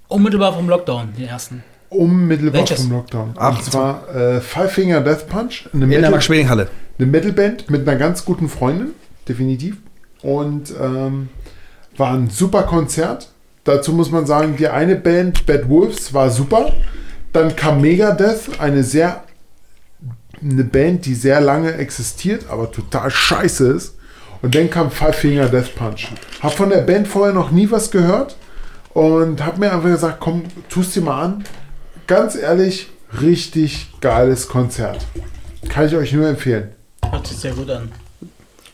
Unmittelbar vom Lockdown, den ersten. Unmittelbar Welches? vom Lockdown. Ach, Und zwar äh, Five Finger Death Punch. Eine In der Metal- Max-Schmeling-Halle. eine Metalband mit einer ganz guten Freundin, definitiv. Und ähm, war ein super Konzert. Dazu muss man sagen, die eine Band, Bad Wolves, war super. Dann kam Megadeth, eine sehr eine Band, die sehr lange existiert, aber total scheiße ist. Und dann kam Five Finger Death Punch. Hab von der Band vorher noch nie was gehört und hab mir einfach gesagt, komm, tust dir mal an. Ganz ehrlich, richtig geiles Konzert. Kann ich euch nur empfehlen. Hört sich sehr gut an.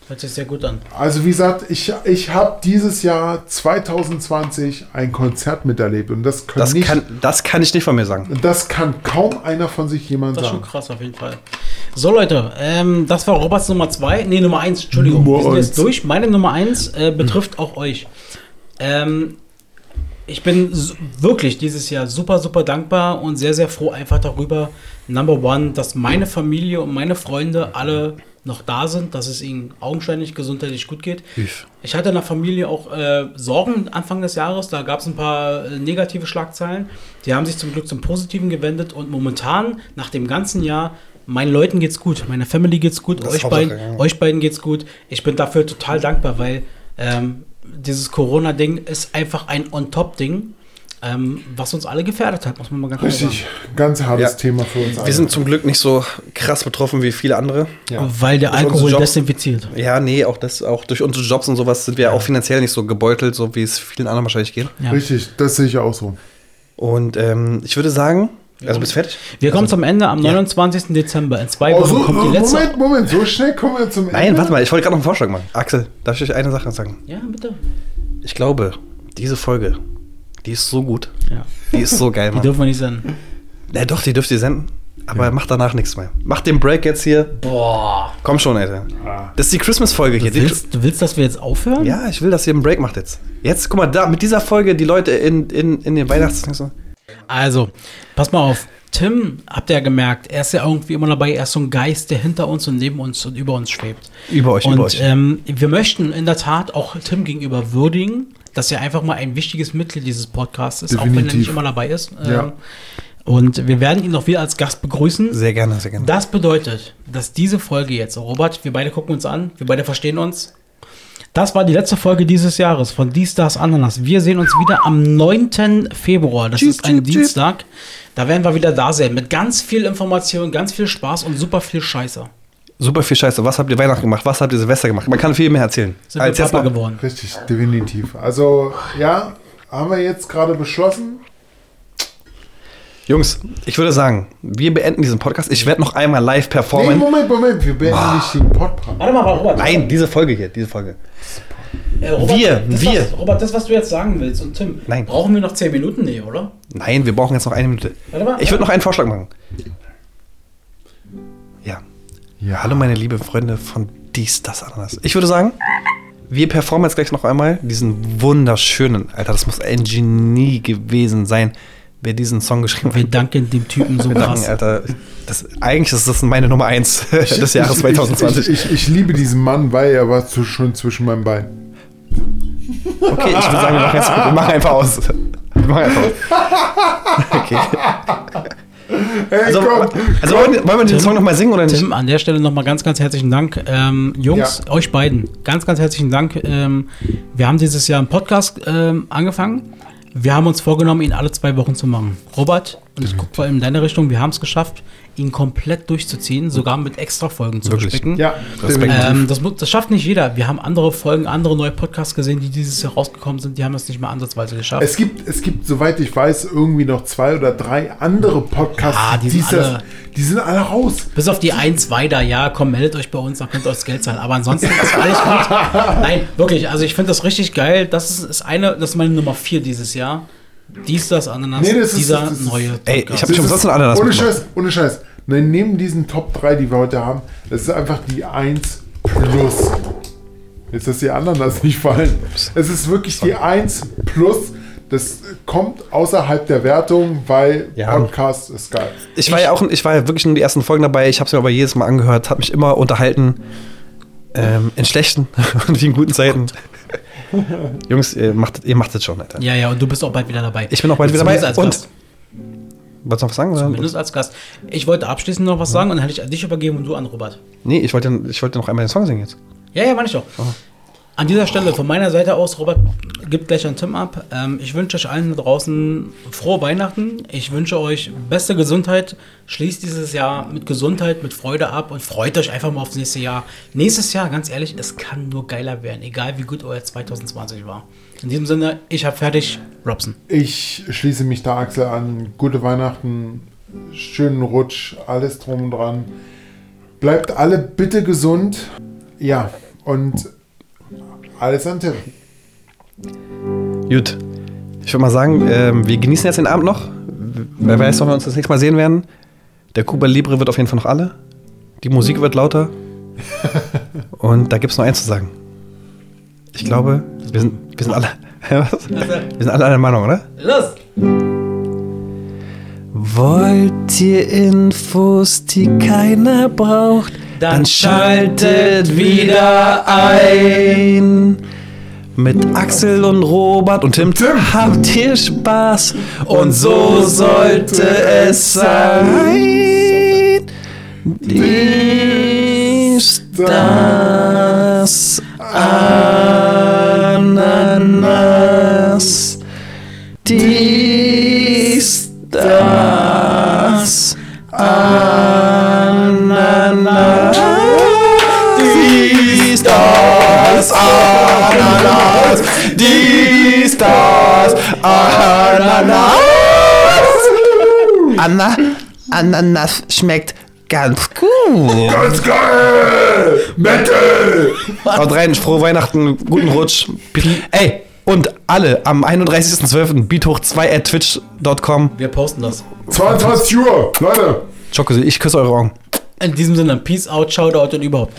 Hört sich sehr gut an. Also wie gesagt, ich, ich habe dieses Jahr 2020 ein Konzert miterlebt und das, Das nicht, kann, das kann ich nicht von mir sagen. das kann kaum einer von sich jemand Das ist schon sagen. krass auf jeden Fall. So Leute, ähm, das war Roberts Nummer 2. Nee, Nummer 1, Entschuldigung. Nummer wir sind eins. jetzt durch. Meine Nummer 1 äh, betrifft auch euch. Ähm, ich bin wirklich dieses Jahr super, super dankbar und sehr, sehr froh einfach darüber, Number One, dass meine Familie und meine Freunde alle noch da sind, dass es ihnen augenscheinlich gesundheitlich gut geht. Ich hatte in der Familie auch äh, Sorgen Anfang des Jahres. Da gab es ein paar äh, negative Schlagzeilen. Die haben sich zum Glück zum Positiven gewendet. Und momentan, nach dem ganzen Jahr, meinen Leuten geht's gut. Meiner Family geht's gut. Euch Hauptsache, beiden, euch beiden geht's gut. Ich bin dafür total dankbar, weil ähm, dieses Corona-Ding ist einfach ein On-Top-Ding, ähm, was uns alle gefährdet hat, muss man mal ganz klar Richtig, ganz hartes Ja. Thema für uns alle. Wir sind zum Glück nicht so krass betroffen wie viele andere. sagen. Weil der Durch Alkohol Jobs- desinfiziert. Ja, nee, auch das, auch durch unsere Jobs und sowas sind wir auch finanziell nicht so gebeutelt, so wie es vielen anderen wahrscheinlich geht. Ja. Richtig, das sehe ich auch so. Und ähm, ich würde sagen, also bist du fertig? Wir kommen zum Ende am 29. Dezember. In zwei Oh, Wochen so, kommt die letzte. Moment, Moment, so schnell kommen wir zum Nein, Ende. warte mal, ich wollte gerade noch einen Vorschlag machen. Axel, darf ich euch eine Sache sagen? Ja, bitte. Ich glaube, diese Folge, die ist so gut. Ja. Die ist so geil, Die Mann. dürfen wir nicht senden. Ja, doch, die dürft ihr senden. Aber macht danach nichts mehr. Macht den Break jetzt hier. Boah. Komm schon, Alter. Das ist die Christmas-Folge hier. Du Die, willst, du willst, dass wir jetzt aufhören? ja, ich will, dass ihr einen Break macht jetzt. Jetzt, guck mal, da, mit dieser Folge, die Leute in, in, in den Weihnachts... Also, pass mal auf. Tim, habt ihr ja gemerkt, er ist ja irgendwie immer dabei, er ist so ein Geist, der hinter uns und neben uns und über uns schwebt. Über euch, und über euch. Ähm, wir möchten in der Tat auch Tim gegenüber würdigen, dass er einfach mal ein wichtiges Mitglied dieses Podcasts ist, auch wenn er Definitiv. nicht immer dabei ist. Ähm, Ja. Und wir werden ihn auch wieder als Gast begrüßen. Sehr gerne, sehr gerne. Das bedeutet, dass diese Folge jetzt, Robert, wir beide gucken uns an, wir beide verstehen uns. Das war die letzte Folge dieses Jahres von Die Stars Ananas. Wir sehen uns wieder am 9. Februar. Das ist ein Dienstag. Da werden wir wieder da sein. Mit ganz viel Information, ganz viel Spaß und super viel Scheiße. Super viel Scheiße. Was habt ihr Weihnachten gemacht? Was habt ihr Silvester gemacht? Man kann viel mehr erzählen. Sind Als wir Papa geworden. Richtig, definitiv. Also, ja, haben wir jetzt gerade beschlossen. Jungs, ich würde sagen, wir beenden diesen Podcast. Ich werde noch einmal live Nee, performen. Moment, Moment, wir beenden nicht den Podcast. Warte mal, Robert. Nein, diese Folge hier, diese Folge. Äh, Robert, Wir, das, wir. Was, Robert, das, was du jetzt sagen willst und Tim, Nein. brauchen wir noch 10 Minuten? Nee, oder? Nein, wir brauchen jetzt noch eine Minute. Warte mal. Ich würde noch einen Vorschlag machen. Ja. Ja. Hallo meine lieben Freunde von dies, das, anderes. Ich würde sagen, wir performen jetzt gleich noch einmal diesen wunderschönen, Alter, das muss ein Genie gewesen sein, wer diesen Song geschrieben Wir hat. danken dem Typen so Wir danken, krass. Alter. Das, eigentlich ist das meine Nummer 1 des Jahres Ich- 2020. Ich, ich, ich liebe diesen Mann, weil er war zu, schon zwischen meinen Beinen. Okay, ich würde sagen, wir machen, jetzt, wir machen einfach aus. Wir machen einfach aus. Okay. Hey, Also, komm, also wollen, wir- wollen wir den Song nochmal singen oder nicht? Tim, an der Stelle nochmal ganz, ganz herzlichen Dank. Ähm, Jungs, Ja. euch beiden, ganz, ganz herzlichen Dank. Ähm, wir haben dieses Jahr einen Podcast ähm, angefangen. Wir haben uns vorgenommen, ihn alle zwei Wochen zu machen. Robert, Und ich gucke vor allem in deine Richtung. Wir haben es geschafft, ihn komplett durchzuziehen, sogar mit extra Folgen zu Wirklich? bespicken. Ja. Ähm, das, das schafft nicht jeder. Wir haben andere Folgen, andere neue Podcasts gesehen, die dieses Jahr rausgekommen sind. Die haben das nicht mal ansatzweise geschafft. Es gibt, es gibt, soweit ich weiß, irgendwie noch zwei oder drei andere Podcasts. Ja, die sind alle- die sind alle raus. Bis auf die eins weiter, ja, komm, meldet euch bei uns, dann könnt ihr euch das Geld zahlen. Aber ansonsten ist alles gut. Nein, wirklich, also ich finde das richtig geil. Das ist, ist eine, das ist meine Nummer vier dieses Jahr. Dies, das, Ananas, Nee, das ist- dieser das ist- neue Ey, ich Podcast. hab mich umsonst eine Ananas Ohne. Scheiß, ohne Scheiß. Nein, neben diesen Top 3, die wir heute haben, das ist einfach die 1 plus. Jetzt ist die Ananas nicht fallen. Es ist wirklich die 1 plus. Das kommt außerhalb der Wertung, weil Ja. Podcast ist geil. Ich war ja auch, ich war ja wirklich nur die ersten Folgen dabei. Ich habe es mir aber jedes Mal angehört, hat mich immer unterhalten. Ähm, in schlechten und in guten Zeiten. Jungs, ihr macht, ihr macht es schon, Alter. Ja, ja, und du bist auch bald wieder dabei. Ich bin auch bald wieder dabei. Und. Wolltest du noch was sagen? Oder? Zumindest als Gast. Ich wollte abschließend noch was sagen und dann hätte ich an dich übergeben und du an Robert. Nee, ich wollte, ich wollte noch einmal den Song singen jetzt. Ja, ja, meine ich doch. An dieser Stelle von meiner Seite aus, Robert gibt gleich an Tim ab. Ähm, ich wünsche euch allen draußen frohe Weihnachten. Ich wünsche euch beste Gesundheit. Schließt dieses Jahr mit Gesundheit, mit Freude ab und freut euch einfach mal aufs nächste Jahr. Nächstes Jahr, ganz ehrlich, es kann nur geiler werden, egal wie gut euer 2020 war. In diesem Sinne, ich habe fertig. Robson. Ich schließe mich da Axel an. Gute Weihnachten, schönen Rutsch, alles drum und dran. Bleibt alle bitte gesund. Ja, und alles an Tim. Gut. Ich würde mal sagen, ähm, wir genießen jetzt den Abend noch. Wer weiß, ob wir uns das nächste Mal sehen werden. Der Cuba Libre wird auf jeden Fall noch alle. Die Musik wird lauter. Und da gibt es nur eins zu sagen. Ich glaube, wir sind, wir sind alle. Was? Wir sind alle einer Meinung, oder? Los! Wollt ihr Infos, die keiner braucht, Dann schaltet wieder ein. Mit Axel und Robert und Tim, Tim. habt ihr Spaß und so sollte es sein. Dies, das, Ananas. Dies, Das, Ananas. Anna, Ananas schmeckt ganz gut. Ganz geil! Metal! Haut rein, frohe Weihnachten, guten Rutsch. Ey, und alle am 31.12. Beat hoch 2 at twitch.com. Wir posten das. 22 Uhr, Leute. Schocke, ich küsse eure Augen. In diesem Sinne, Peace out, Shoutout und überhaupt.